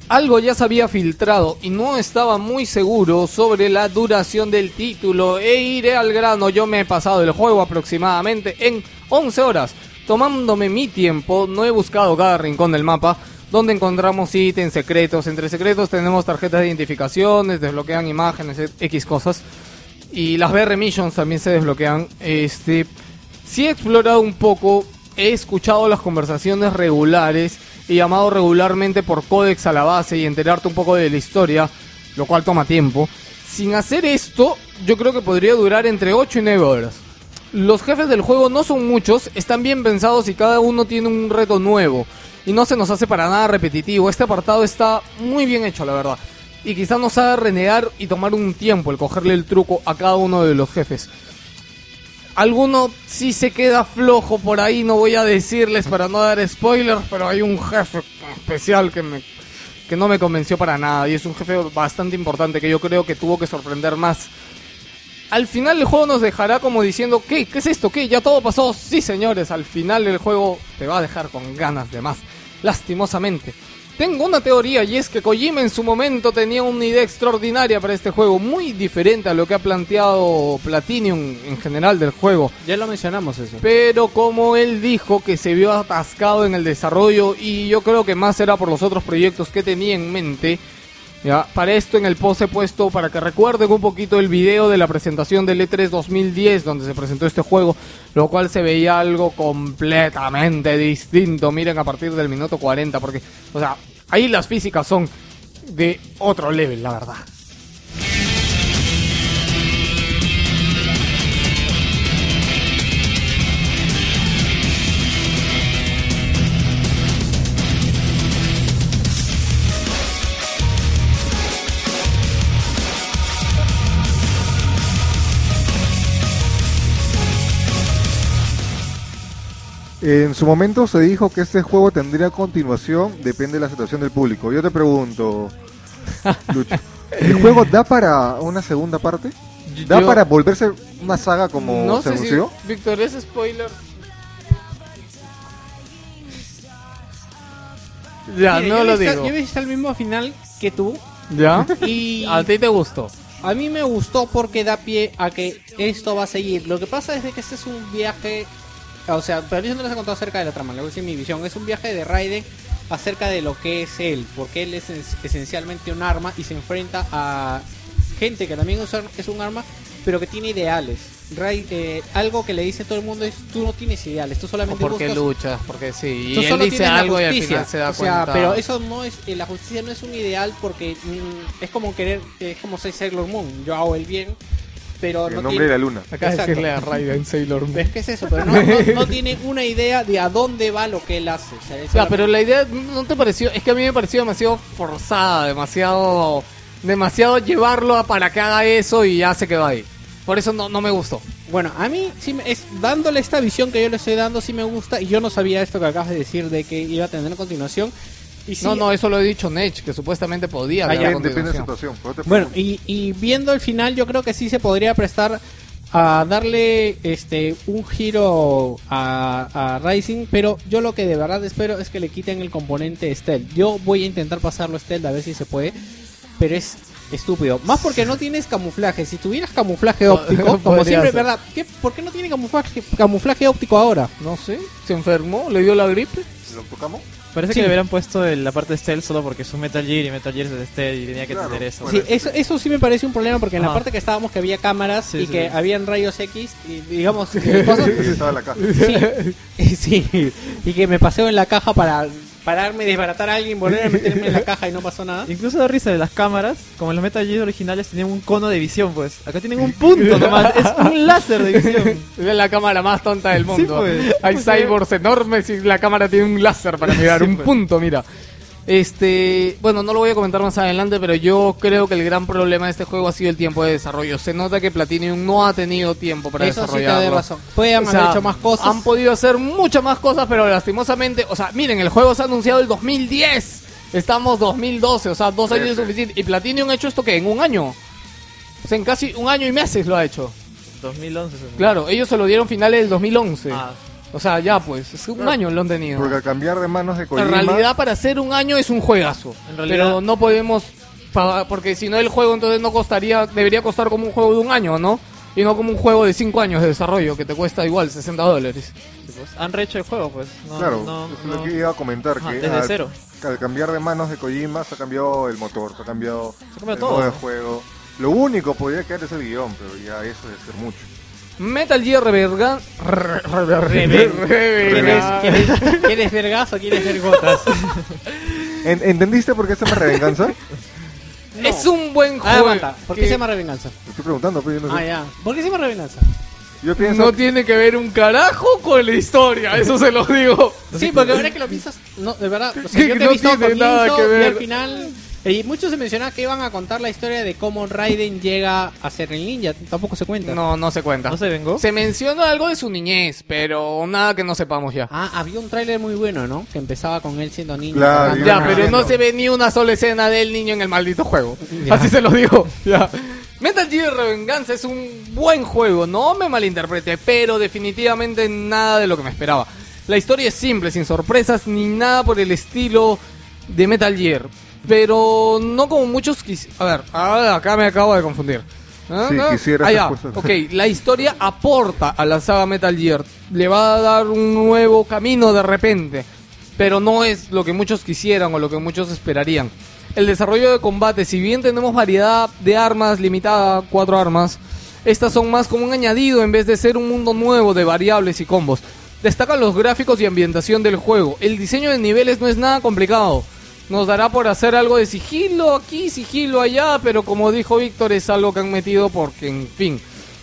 Algo ya se había filtrado y no estaba muy seguro sobre la duración del título e iré al grano. Yo me he pasado el juego aproximadamente en 11 horas. Tomándome mi tiempo, no he buscado cada rincón del mapa donde encontramos ítems secretos. Entre secretos tenemos tarjetas de identificaciones, desbloquean imágenes, e- X cosas. Y las BR Missions también se desbloquean. Este, sí he explorado un poco, he escuchado las conversaciones regulares y llamado regularmente por códex a la base y enterarte un poco de la historia, lo cual toma tiempo. Sin hacer esto, yo creo que podría durar entre 8 y 9 horas. Los jefes del juego no son muchos, están bien pensados y cada uno tiene un reto nuevo. Y no se nos hace para nada repetitivo. Este apartado está muy bien hecho, la verdad. Y quizás nos haga renegar y tomar un tiempo el cogerle el truco a cada uno de los jefes. Alguno sí se queda flojo por ahí, no voy a decirles para no dar spoilers, pero hay un jefe especial que me que no me convenció para nada y es un jefe bastante importante que yo creo que tuvo que sorprender más. Al final el juego nos dejará como diciendo, ¿qué? ¿Qué es esto? ¿Qué? ¿Ya todo pasó? Sí, señores, al final el juego te va a dejar con ganas de más, lastimosamente. Tengo una teoría y es que Kojima en su momento tenía una idea extraordinaria para este juego, muy diferente a lo que ha planteado Platinum en general del juego. Ya lo mencionamos eso. Pero como él dijo que se vio atascado en el desarrollo y yo creo que más era por los otros proyectos que tenía en mente. Ya, para esto en el post he puesto para que recuerden un poquito el video de la presentación del E3 2010 donde se presentó este juego, lo cual se veía algo completamente distinto. Miren a partir del minuto 40 porque, o sea, ahí las físicas son de otro level, la verdad. En su momento se dijo que este juego tendría continuación, depende de la situación del público. Yo te pregunto, Lucho, ¿el juego da para una segunda parte? ¿Da Yo- para volverse una saga como no se sé si, anunció? Víctor, es spoiler. Ya, Mire, no yo lo he visto- digo. Yo he visto el mismo final que tú ¿Ya? y A ti te gustó. a mí me gustó porque da pie a que esto va a seguir. Lo que pasa es de que este es un viaje, o sea, pero yo no les he contado acerca de la trama, le voy a decir mi visión. Es un viaje de Raiden acerca de lo que es él, porque él es es- esencialmente un arma y se enfrenta a gente que también es un- arma, pero que tiene ideales. Ray, eh, algo que le dice todo el mundo es tú no tienes ideales, tú O solamente porque buscas luchas, porque sí. Tú Y él solo dice algo y al final se da o sea, cuenta. pero eso no es eh, la justicia no es un ideal porque mm, es como querer es como ser Sailor Moon. Yo hago el bien, pero El no nombre de tiene, la luna. Acá de decirle a Raiden Sailor Moon. es que es eso, pero no, no, no tiene una idea de a dónde va lo que él hace. O sea, Ya, pero la idea no te pareció, es que a mí me pareció demasiado forzada, demasiado demasiado llevarlo a para que haga eso y ya se quedó ahí. Por eso no, no me gustó. Bueno, a mí sí es dándole esta visión que yo le estoy dando sí me gusta y yo no sabía esto que acabas de decir de que iba a tener a continuación. Y No, no, eso lo he dicho Nech, que supuestamente podía haber a Depende, de la situación. Bueno, y, y viendo el final, yo creo que sí se podría prestar a darle este un giro a, a Rising, pero yo lo que de verdad espero es que le quiten el componente stealth. Yo voy a intentar pasarlo stealth a ver si se puede, pero es estúpido. Más porque no tienes camuflaje. Si tuvieras camuflaje óptico, como siempre, ser. ¿verdad? ¿Qué, ¿Por qué no tiene camuflaje, camuflaje óptico ahora? No sé, se enfermó, le dio la gripe. ¿Lo tocamos? Parece Sí. que le hubieran puesto el- la parte de stealth solo porque es un Metal Gear y Metal Gear es de stealth y tenía que Claro. tener eso. Sí, eso, eso sí me parece un problema porque en la parte que estábamos que había cámaras Sí, y sí, que sí. habían rayos X y digamos cosas, Ahí estaba la caja. Sí, sí, y que me paseo en la caja para pararme, desbaratar a alguien, volver a meterme en la caja y no pasó nada. Incluso da risa de las cámaras, como en los Metal Gear originales tenían un cono de visión, pues. Acá tienen un punto nomás, es un láser de visión. Es la cámara más tonta del mundo. pues. Hay Pues, cyborgs enormes y la cámara tiene un láser para mirar, Sí, un pues. punto, mira. Este, bueno, no lo voy a comentar más adelante, pero yo creo que el gran problema de este juego ha sido el tiempo de desarrollo. Se nota que Platinum no ha tenido tiempo para Eso sí te desarrollarlo. razón. Pueden O haber sea, hecho más cosas. Han podido hacer muchas más cosas, pero lastimosamente, o sea, miren, el juego se ha anunciado el 2010. Estamos 2012, o sea, dos años es suficiente. Y Platinum ha hecho esto que en un año. O sea, en casi un año y meses lo ha hecho. 2011. se me- Claro, ellos se lo dieron finales del 2011. Ah, O sea, ya pues, es un Claro. año lo han tenido. Porque al cambiar de manos de Kojima... En realidad, para hacer un año es un juegazo. En realidad- Pero no podemos pagar, porque si no el juego entonces no costaría, debería costar como un juego de un año, ¿no? Y no como un juego de 5 años de desarrollo que te cuesta igual 60 dólares. sí, pues. Han rehecho el juego, pues. No, Claro, no, es no. lo que iba a comentar. Ajá, que desde al, cero. al cambiar de manos de Kojima se ha cambiado el motor, se ha cambiado, Se ha cambiado el todo. modo de juego. Lo único podría quedar es el guion, pero ya eso debe ser mucho. Metal Gear Revergan... Re- re- re- ¿Quieres, Revergan- quieres, quieres ver gas o quieres ver gotas? ¿En- ¿Entendiste por qué se llama Revenganza? Es un buen Ah, juego. aguanta. ¿Por qué que se llama Revenganza? Estoy preguntando, pero yo no sé. Ah, ya. ¿Por qué se llama Revenganza? Yo pienso No tiene que ver un carajo con la historia, eso se lo digo. Sí, porque ahora que lo piensas, no, de verdad, o sea, Que yo te no he visto tiene nada que y ver. al final y muchos se mencionaba que iban a contar la historia de cómo Raiden llega a ser el ninja, tampoco se cuenta. No, no se cuenta. ¿No se vengó? Se menciona algo de su niñez, pero nada que no sepamos ya. Ah, había un tráiler muy bueno, ¿no? Que empezaba con él siendo niño. Claro, Ya, pero no se ve ni una sola escena del niño en el maldito juego. Ya. Así se lo digo. Ya. Metal Gear Revenganza es un buen juego, no me malinterprete, pero definitivamente nada de lo que me esperaba. La historia es simple, sin sorpresas ni nada por el estilo de Metal Gear, pero no como muchos. A ver, acá me acabo de confundir. Ah, Sí, no. quisieras Ah, ya. puesto- Ok, la historia aporta a la saga Metal Gear, le va a dar un nuevo camino de repente pero no es lo que muchos quisieran o lo que muchos esperarían. El desarrollo de combate, si bien tenemos variedad de armas limitada, cuatro armas, estas son más como un añadido en vez de ser un mundo nuevo de variables y combos. Destacan los gráficos y ambientación del juego. El diseño de niveles no es nada complicado. Nos dará por hacer algo de sigilo aquí, sigilo allá, pero como dijo Víctor, es algo que han metido porque, en fin.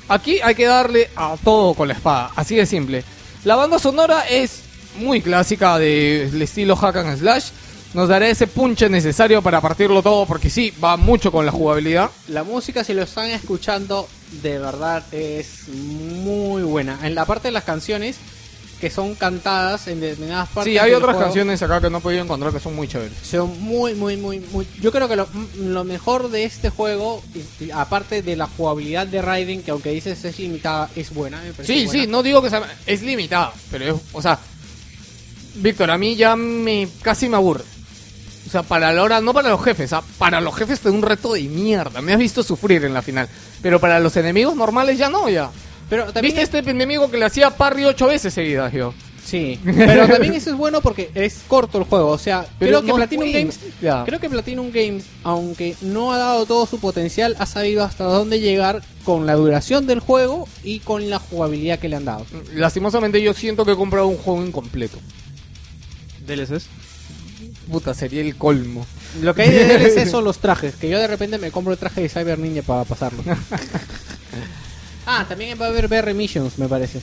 Aquí hay que darle a todo con la espada, así de simple. La banda sonora es muy clásica del estilo hack and slash. Nos dará ese punche necesario para partirlo todo porque sí, va mucho con la jugabilidad. La música, si lo están escuchando, de verdad es muy buena. En la parte de las canciones, que son cantadas en determinadas partes. Sí, hay otras juego, canciones acá que no he podido encontrar que son muy chéveres. Son muy, muy, muy, muy. Yo creo que lo, lo mejor de este juego, aparte de la jugabilidad de Raiden, que aunque dices es limitada, es buena. me Sí, buena. sí, no digo que sea, es limitada, pero es, o sea, Víctor, a mí ya me casi me aburre. O sea, para la hora, no para los jefes, ah, para los jefes es un reto de mierda. Me has visto sufrir en la final. Pero para los enemigos normales ya no, ya. Pero también ¿Viste este enemigo que le hacía parry ocho veces seguidas, yo? Sí, pero también eso es bueno porque es corto el juego. O sea, Pero creo que no Platinum Games, creo que Platinum Games, aunque no ha dado todo su potencial, ha sabido hasta dónde llegar con la duración del juego y con la jugabilidad que le han dado. Lastimosamente yo siento que he comprado un juego incompleto. DLCs. Puta, sería el colmo. Lo que hay de DLC son los trajes, que yo de repente me compro el traje de Cyber Ninja para pasarlo. ah, también va a haber BR Missions, me parece.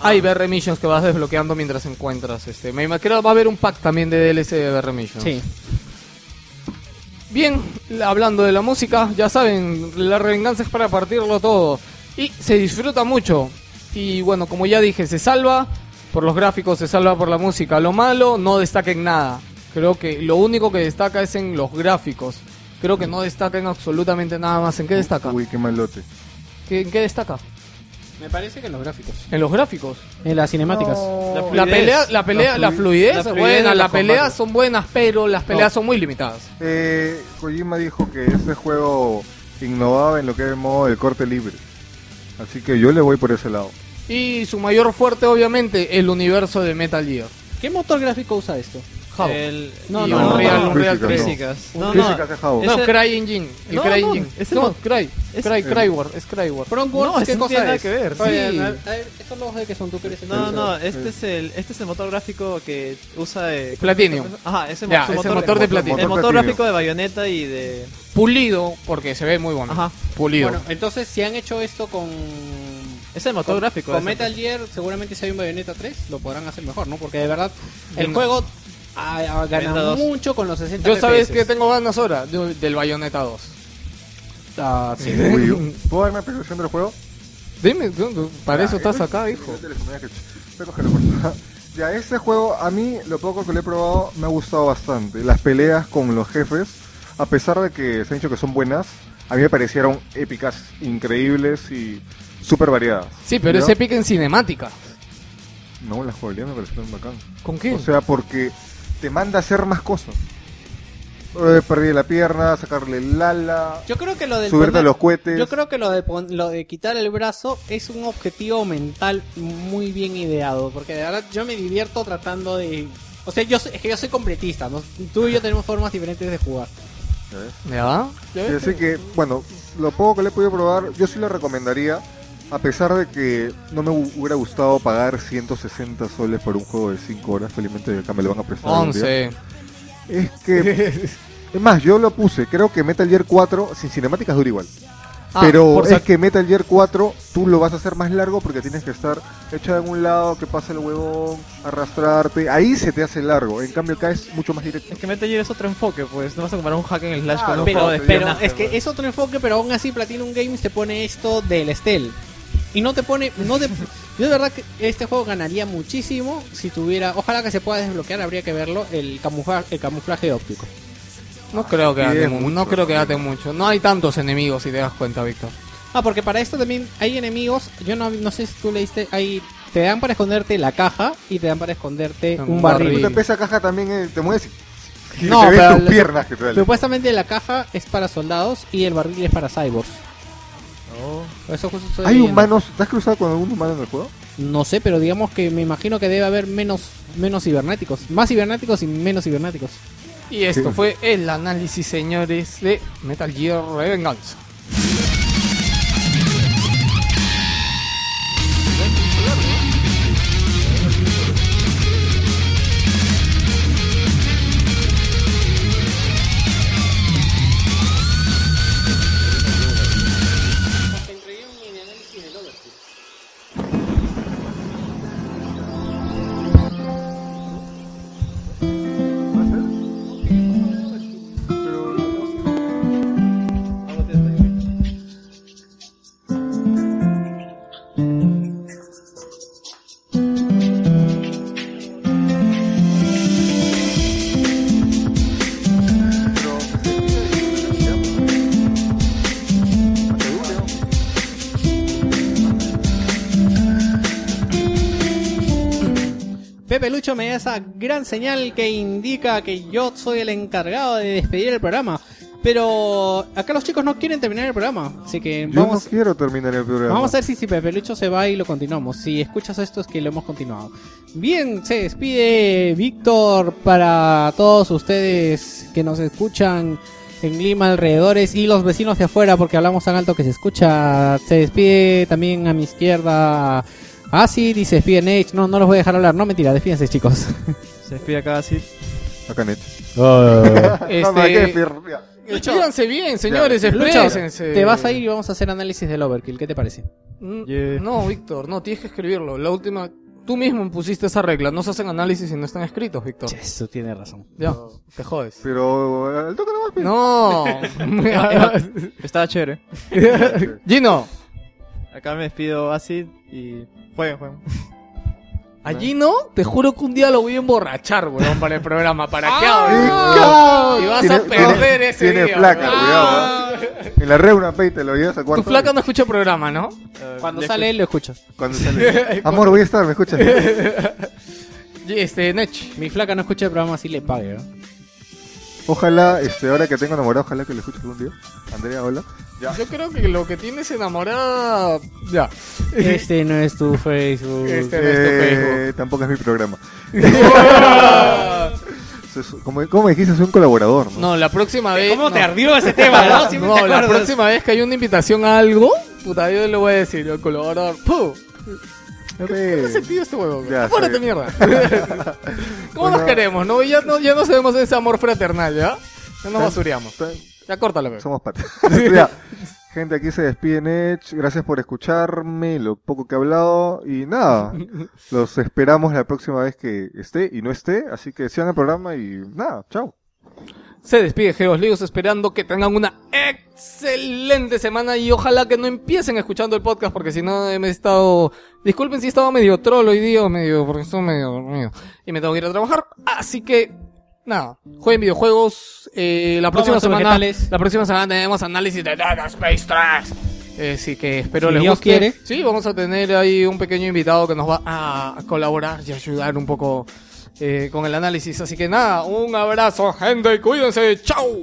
Hay BR Missions que vas desbloqueando mientras encuentras este. Me imagino que va a haber un pack también de DLC de BR Missions. Sí. Bien, hablando de la música, ya saben, la revenganza es para partirlo todo. Y se disfruta mucho. Y bueno, como ya dije, se salva por los gráficos, se salva por la música. Lo malo no destaca en nada. Creo que lo único que destaca es en los gráficos. Creo que no destaca en absolutamente nada más. ¿En qué destaca? Uy, qué malote. ¿Qué- ¿En qué destaca? Me parece que en los gráficos. En los gráficos. En las cinemáticas. La La fluidez. pelea, la pelea, La la fluidez. La fluidez buena, las peleas son buenas, pero las peleas son muy limitadas. Eh, Kojima dijo que este juego innovaba en lo que era el modo del corte libre. Así que yo le voy por ese lado. Y su mayor fuerte, obviamente, el universo de Metal Gear. ¿Qué motor gráfico usa esto? El, No, no, un no, Unreal, no, Unreal física, 3. no. Físicas. No, Físicas no. Jabo. No, Cry Engine. El No, Cry no, Engine. no, Cry. es- Cry, Cryward, es Cryward. No, ¿qué no cosa tiene nada es? que ver. Estos logos de que son tú que eres No, no, este es el este es el motor gráfico que usa eh, Platinum. Ajá, ese motor, de Platinum. El motor gráfico de Bayonetta y de Pulido, porque se ve muy bueno. Ajá. Pulido. Bueno, entonces si han hecho esto con es el motor con, gráfico. con. Metal Gear, seguramente si hay un Bayonetta 3 lo podrán hacer mejor, ¿no? Porque de verdad el No. juego ha, ha ganado Bayonetta 2. mucho con los 60 Yo sabes que tengo ganas ahora de- del Bayonetta 2. Ah, sí. ¿Puedo darme explicación del juego? Dime, tú- tú- para eso Ah, estás eh, acá, hijo. Por favor. Ya, este juego, a mí, lo poco que lo he probado, me ha gustado bastante. Las peleas con los jefes, a pesar de que se han dicho que son buenas, a mí me parecieron épicas, increíbles y súper variadas. Sí, pero ¿Ya? ese pique en cinemática. No, la jugabilidad me pareció bacán. ¿Con qué? O sea, porque te manda a hacer más cosas. Eh, perdí la pierna, sacarle el ala, Yo creo que lo del subirte a los cohetes. Yo creo que lo de pon- lo de quitar el brazo es un objetivo mental muy bien ideado, porque de verdad yo me divierto tratando de o sea, yo soy- es que yo soy completista, ¿no? Tú y yo tenemos formas diferentes de jugar. ¿Ya? Sí, así que, bueno, lo poco que le he podido probar, yo sí lo recomendaría. A pesar de que no me hu- hubiera gustado pagar 160 soles por un juego de 5 horas, felizmente acá me lo van a prestar. algún día. 11. Es que, es más, yo lo puse, creo que Metal Gear 4 sin cinemáticas dura igual. Ah, Pero es que Metal Gear 4 tú lo vas a hacer más largo porque tienes que estar echado en un lado, que pase el huevón, arrastrarte. Ahí se te hace largo. En cambio acá es mucho más directo. Es que Metal Gear es otro enfoque, pues. No vas a comparar un hack en slash Ah, con un Pero, juego de pero es que pues. es otro enfoque, pero aún así Platinum Games te pone esto del Stealth. Y no te pone, no te, yo de verdad que este juego ganaría muchísimo si tuviera, ojalá que se pueda desbloquear, habría que verlo, el camuflaje, el camuflaje óptico. No creo que date mucho. no creo que date mucho. No hay tantos enemigos si te das cuenta, Víctor. Ah, porque para esto también hay enemigos. Yo no, no sé si tú leíste. Hay, te dan para esconderte la caja y te dan para esconderte Un un barril. barril. Tú te esa caja también, eh, te mueves No, te ves pero tus la- piernas que te. Supuestamente la caja es para soldados y el barril es para cyborgs. Eso justo estoy ¿Hay leyendo. humanos? ¿Te has cruzado con algún humano en el juego? No sé, pero digamos que me imagino que debe haber menos, menos cibernéticos. Más cibernéticos y menos cibernéticos. Y esto Sí. fue el análisis, señores, de Metal Gear Revengeance. Gran señal que indica que yo soy el encargado de despedir el programa. Pero acá los chicos no quieren terminar el programa, así que Yo vamos, no quiero terminar el programa. vamos a ver si, si Pepe Lucho se va y lo continuamos. Si escuchas esto es que lo hemos continuado. Bien, se despide Víctor para todos ustedes que nos escuchan en Lima alrededores y los vecinos de afuera porque hablamos tan alto que se escucha. Se despide también a mi izquierda Acid y se despide Nate. No, no los voy a dejar hablar, no mentira, despídense chicos. Se despide acá así. Acá net. Este, No, me hay que decir, ya. Despídanse bien, señores, exprésense. te vas a ir y vamos a hacer análisis del Overkill, ¿qué te parece? Mm, Yeah. No, Víctor, no, tienes que escribirlo. La última, tú mismo pusiste esa regla. No se hacen análisis si no están escritos, Víctor. Eso tiene razón. Ya, te jodes. Pero al toque nomás. pues. No. Estaba chévere. Gino, Acá me despido Acid y jueguen, jueguen. a Gino, te juro que un día lo voy a emborrachar, weón, para el programa. ¿Para qué Ah, hablo? Y vas a perder tiene- ese tiene día. flaca, weón. cuidado, Ah. En la reuna, pay, te lo llevas a Tu cuarto. flaca no escucha el programa, ¿no? Cuando Le sale él lo escucho. Cuando sale. Amor, voy a estar, ¿me escuchas? Este, Nech. Mi flaca no escucha el programa así le pague, ¿no? Ojalá, este, ahora que tengo enamorado, ojalá que lo escuches algún día. Andrea, hola. Ya. Yo creo que lo que tienes enamorada. Ya. Este no es tu Facebook. Este no es tu Facebook. Eh, tampoco es mi programa. Es- como, como dijiste, soy un colaborador, ¿no? No, la próxima vez. ¿Cómo te ardió ese tema, no? Siempre No, te la próxima vez que hay una invitación a algo, puta, yo le voy a decir al colaborador, ¡puh! Ya ¿Qué sentido este huevo? Ya ¡Apúrate, sé. mierda! ¿Cómo nos queremos? No? Ya, no, ya no sabemos ese amor fraternal, ¿ya? Ya nos basureamos. Ya córtalo. Somos patas. Ya. Gente, aquí se despide Nech. Gracias por escucharme, lo poco que he hablado. Y nada, los esperamos la próxima vez que esté y no esté. Así que sigan el programa y nada, chao. Se despide Geos Líos esperando que tengan una excelente semana y ojalá que no empiecen escuchando el podcast porque si no me he estado... Disculpen si he estado medio troll hoy día medio... porque estoy medio dormido y me tengo que ir a trabajar. Así que... Nada, jueguen videojuegos. Eh, la próxima semana... La próxima semana tenemos análisis de Dead Space 3. Así que espero Si les Dios guste. quiere. Sí, vamos a tener ahí un pequeño invitado que nos va a colaborar y ayudar un poco eh, con el análisis. Así que nada, un abrazo, gente, cuídense, chau.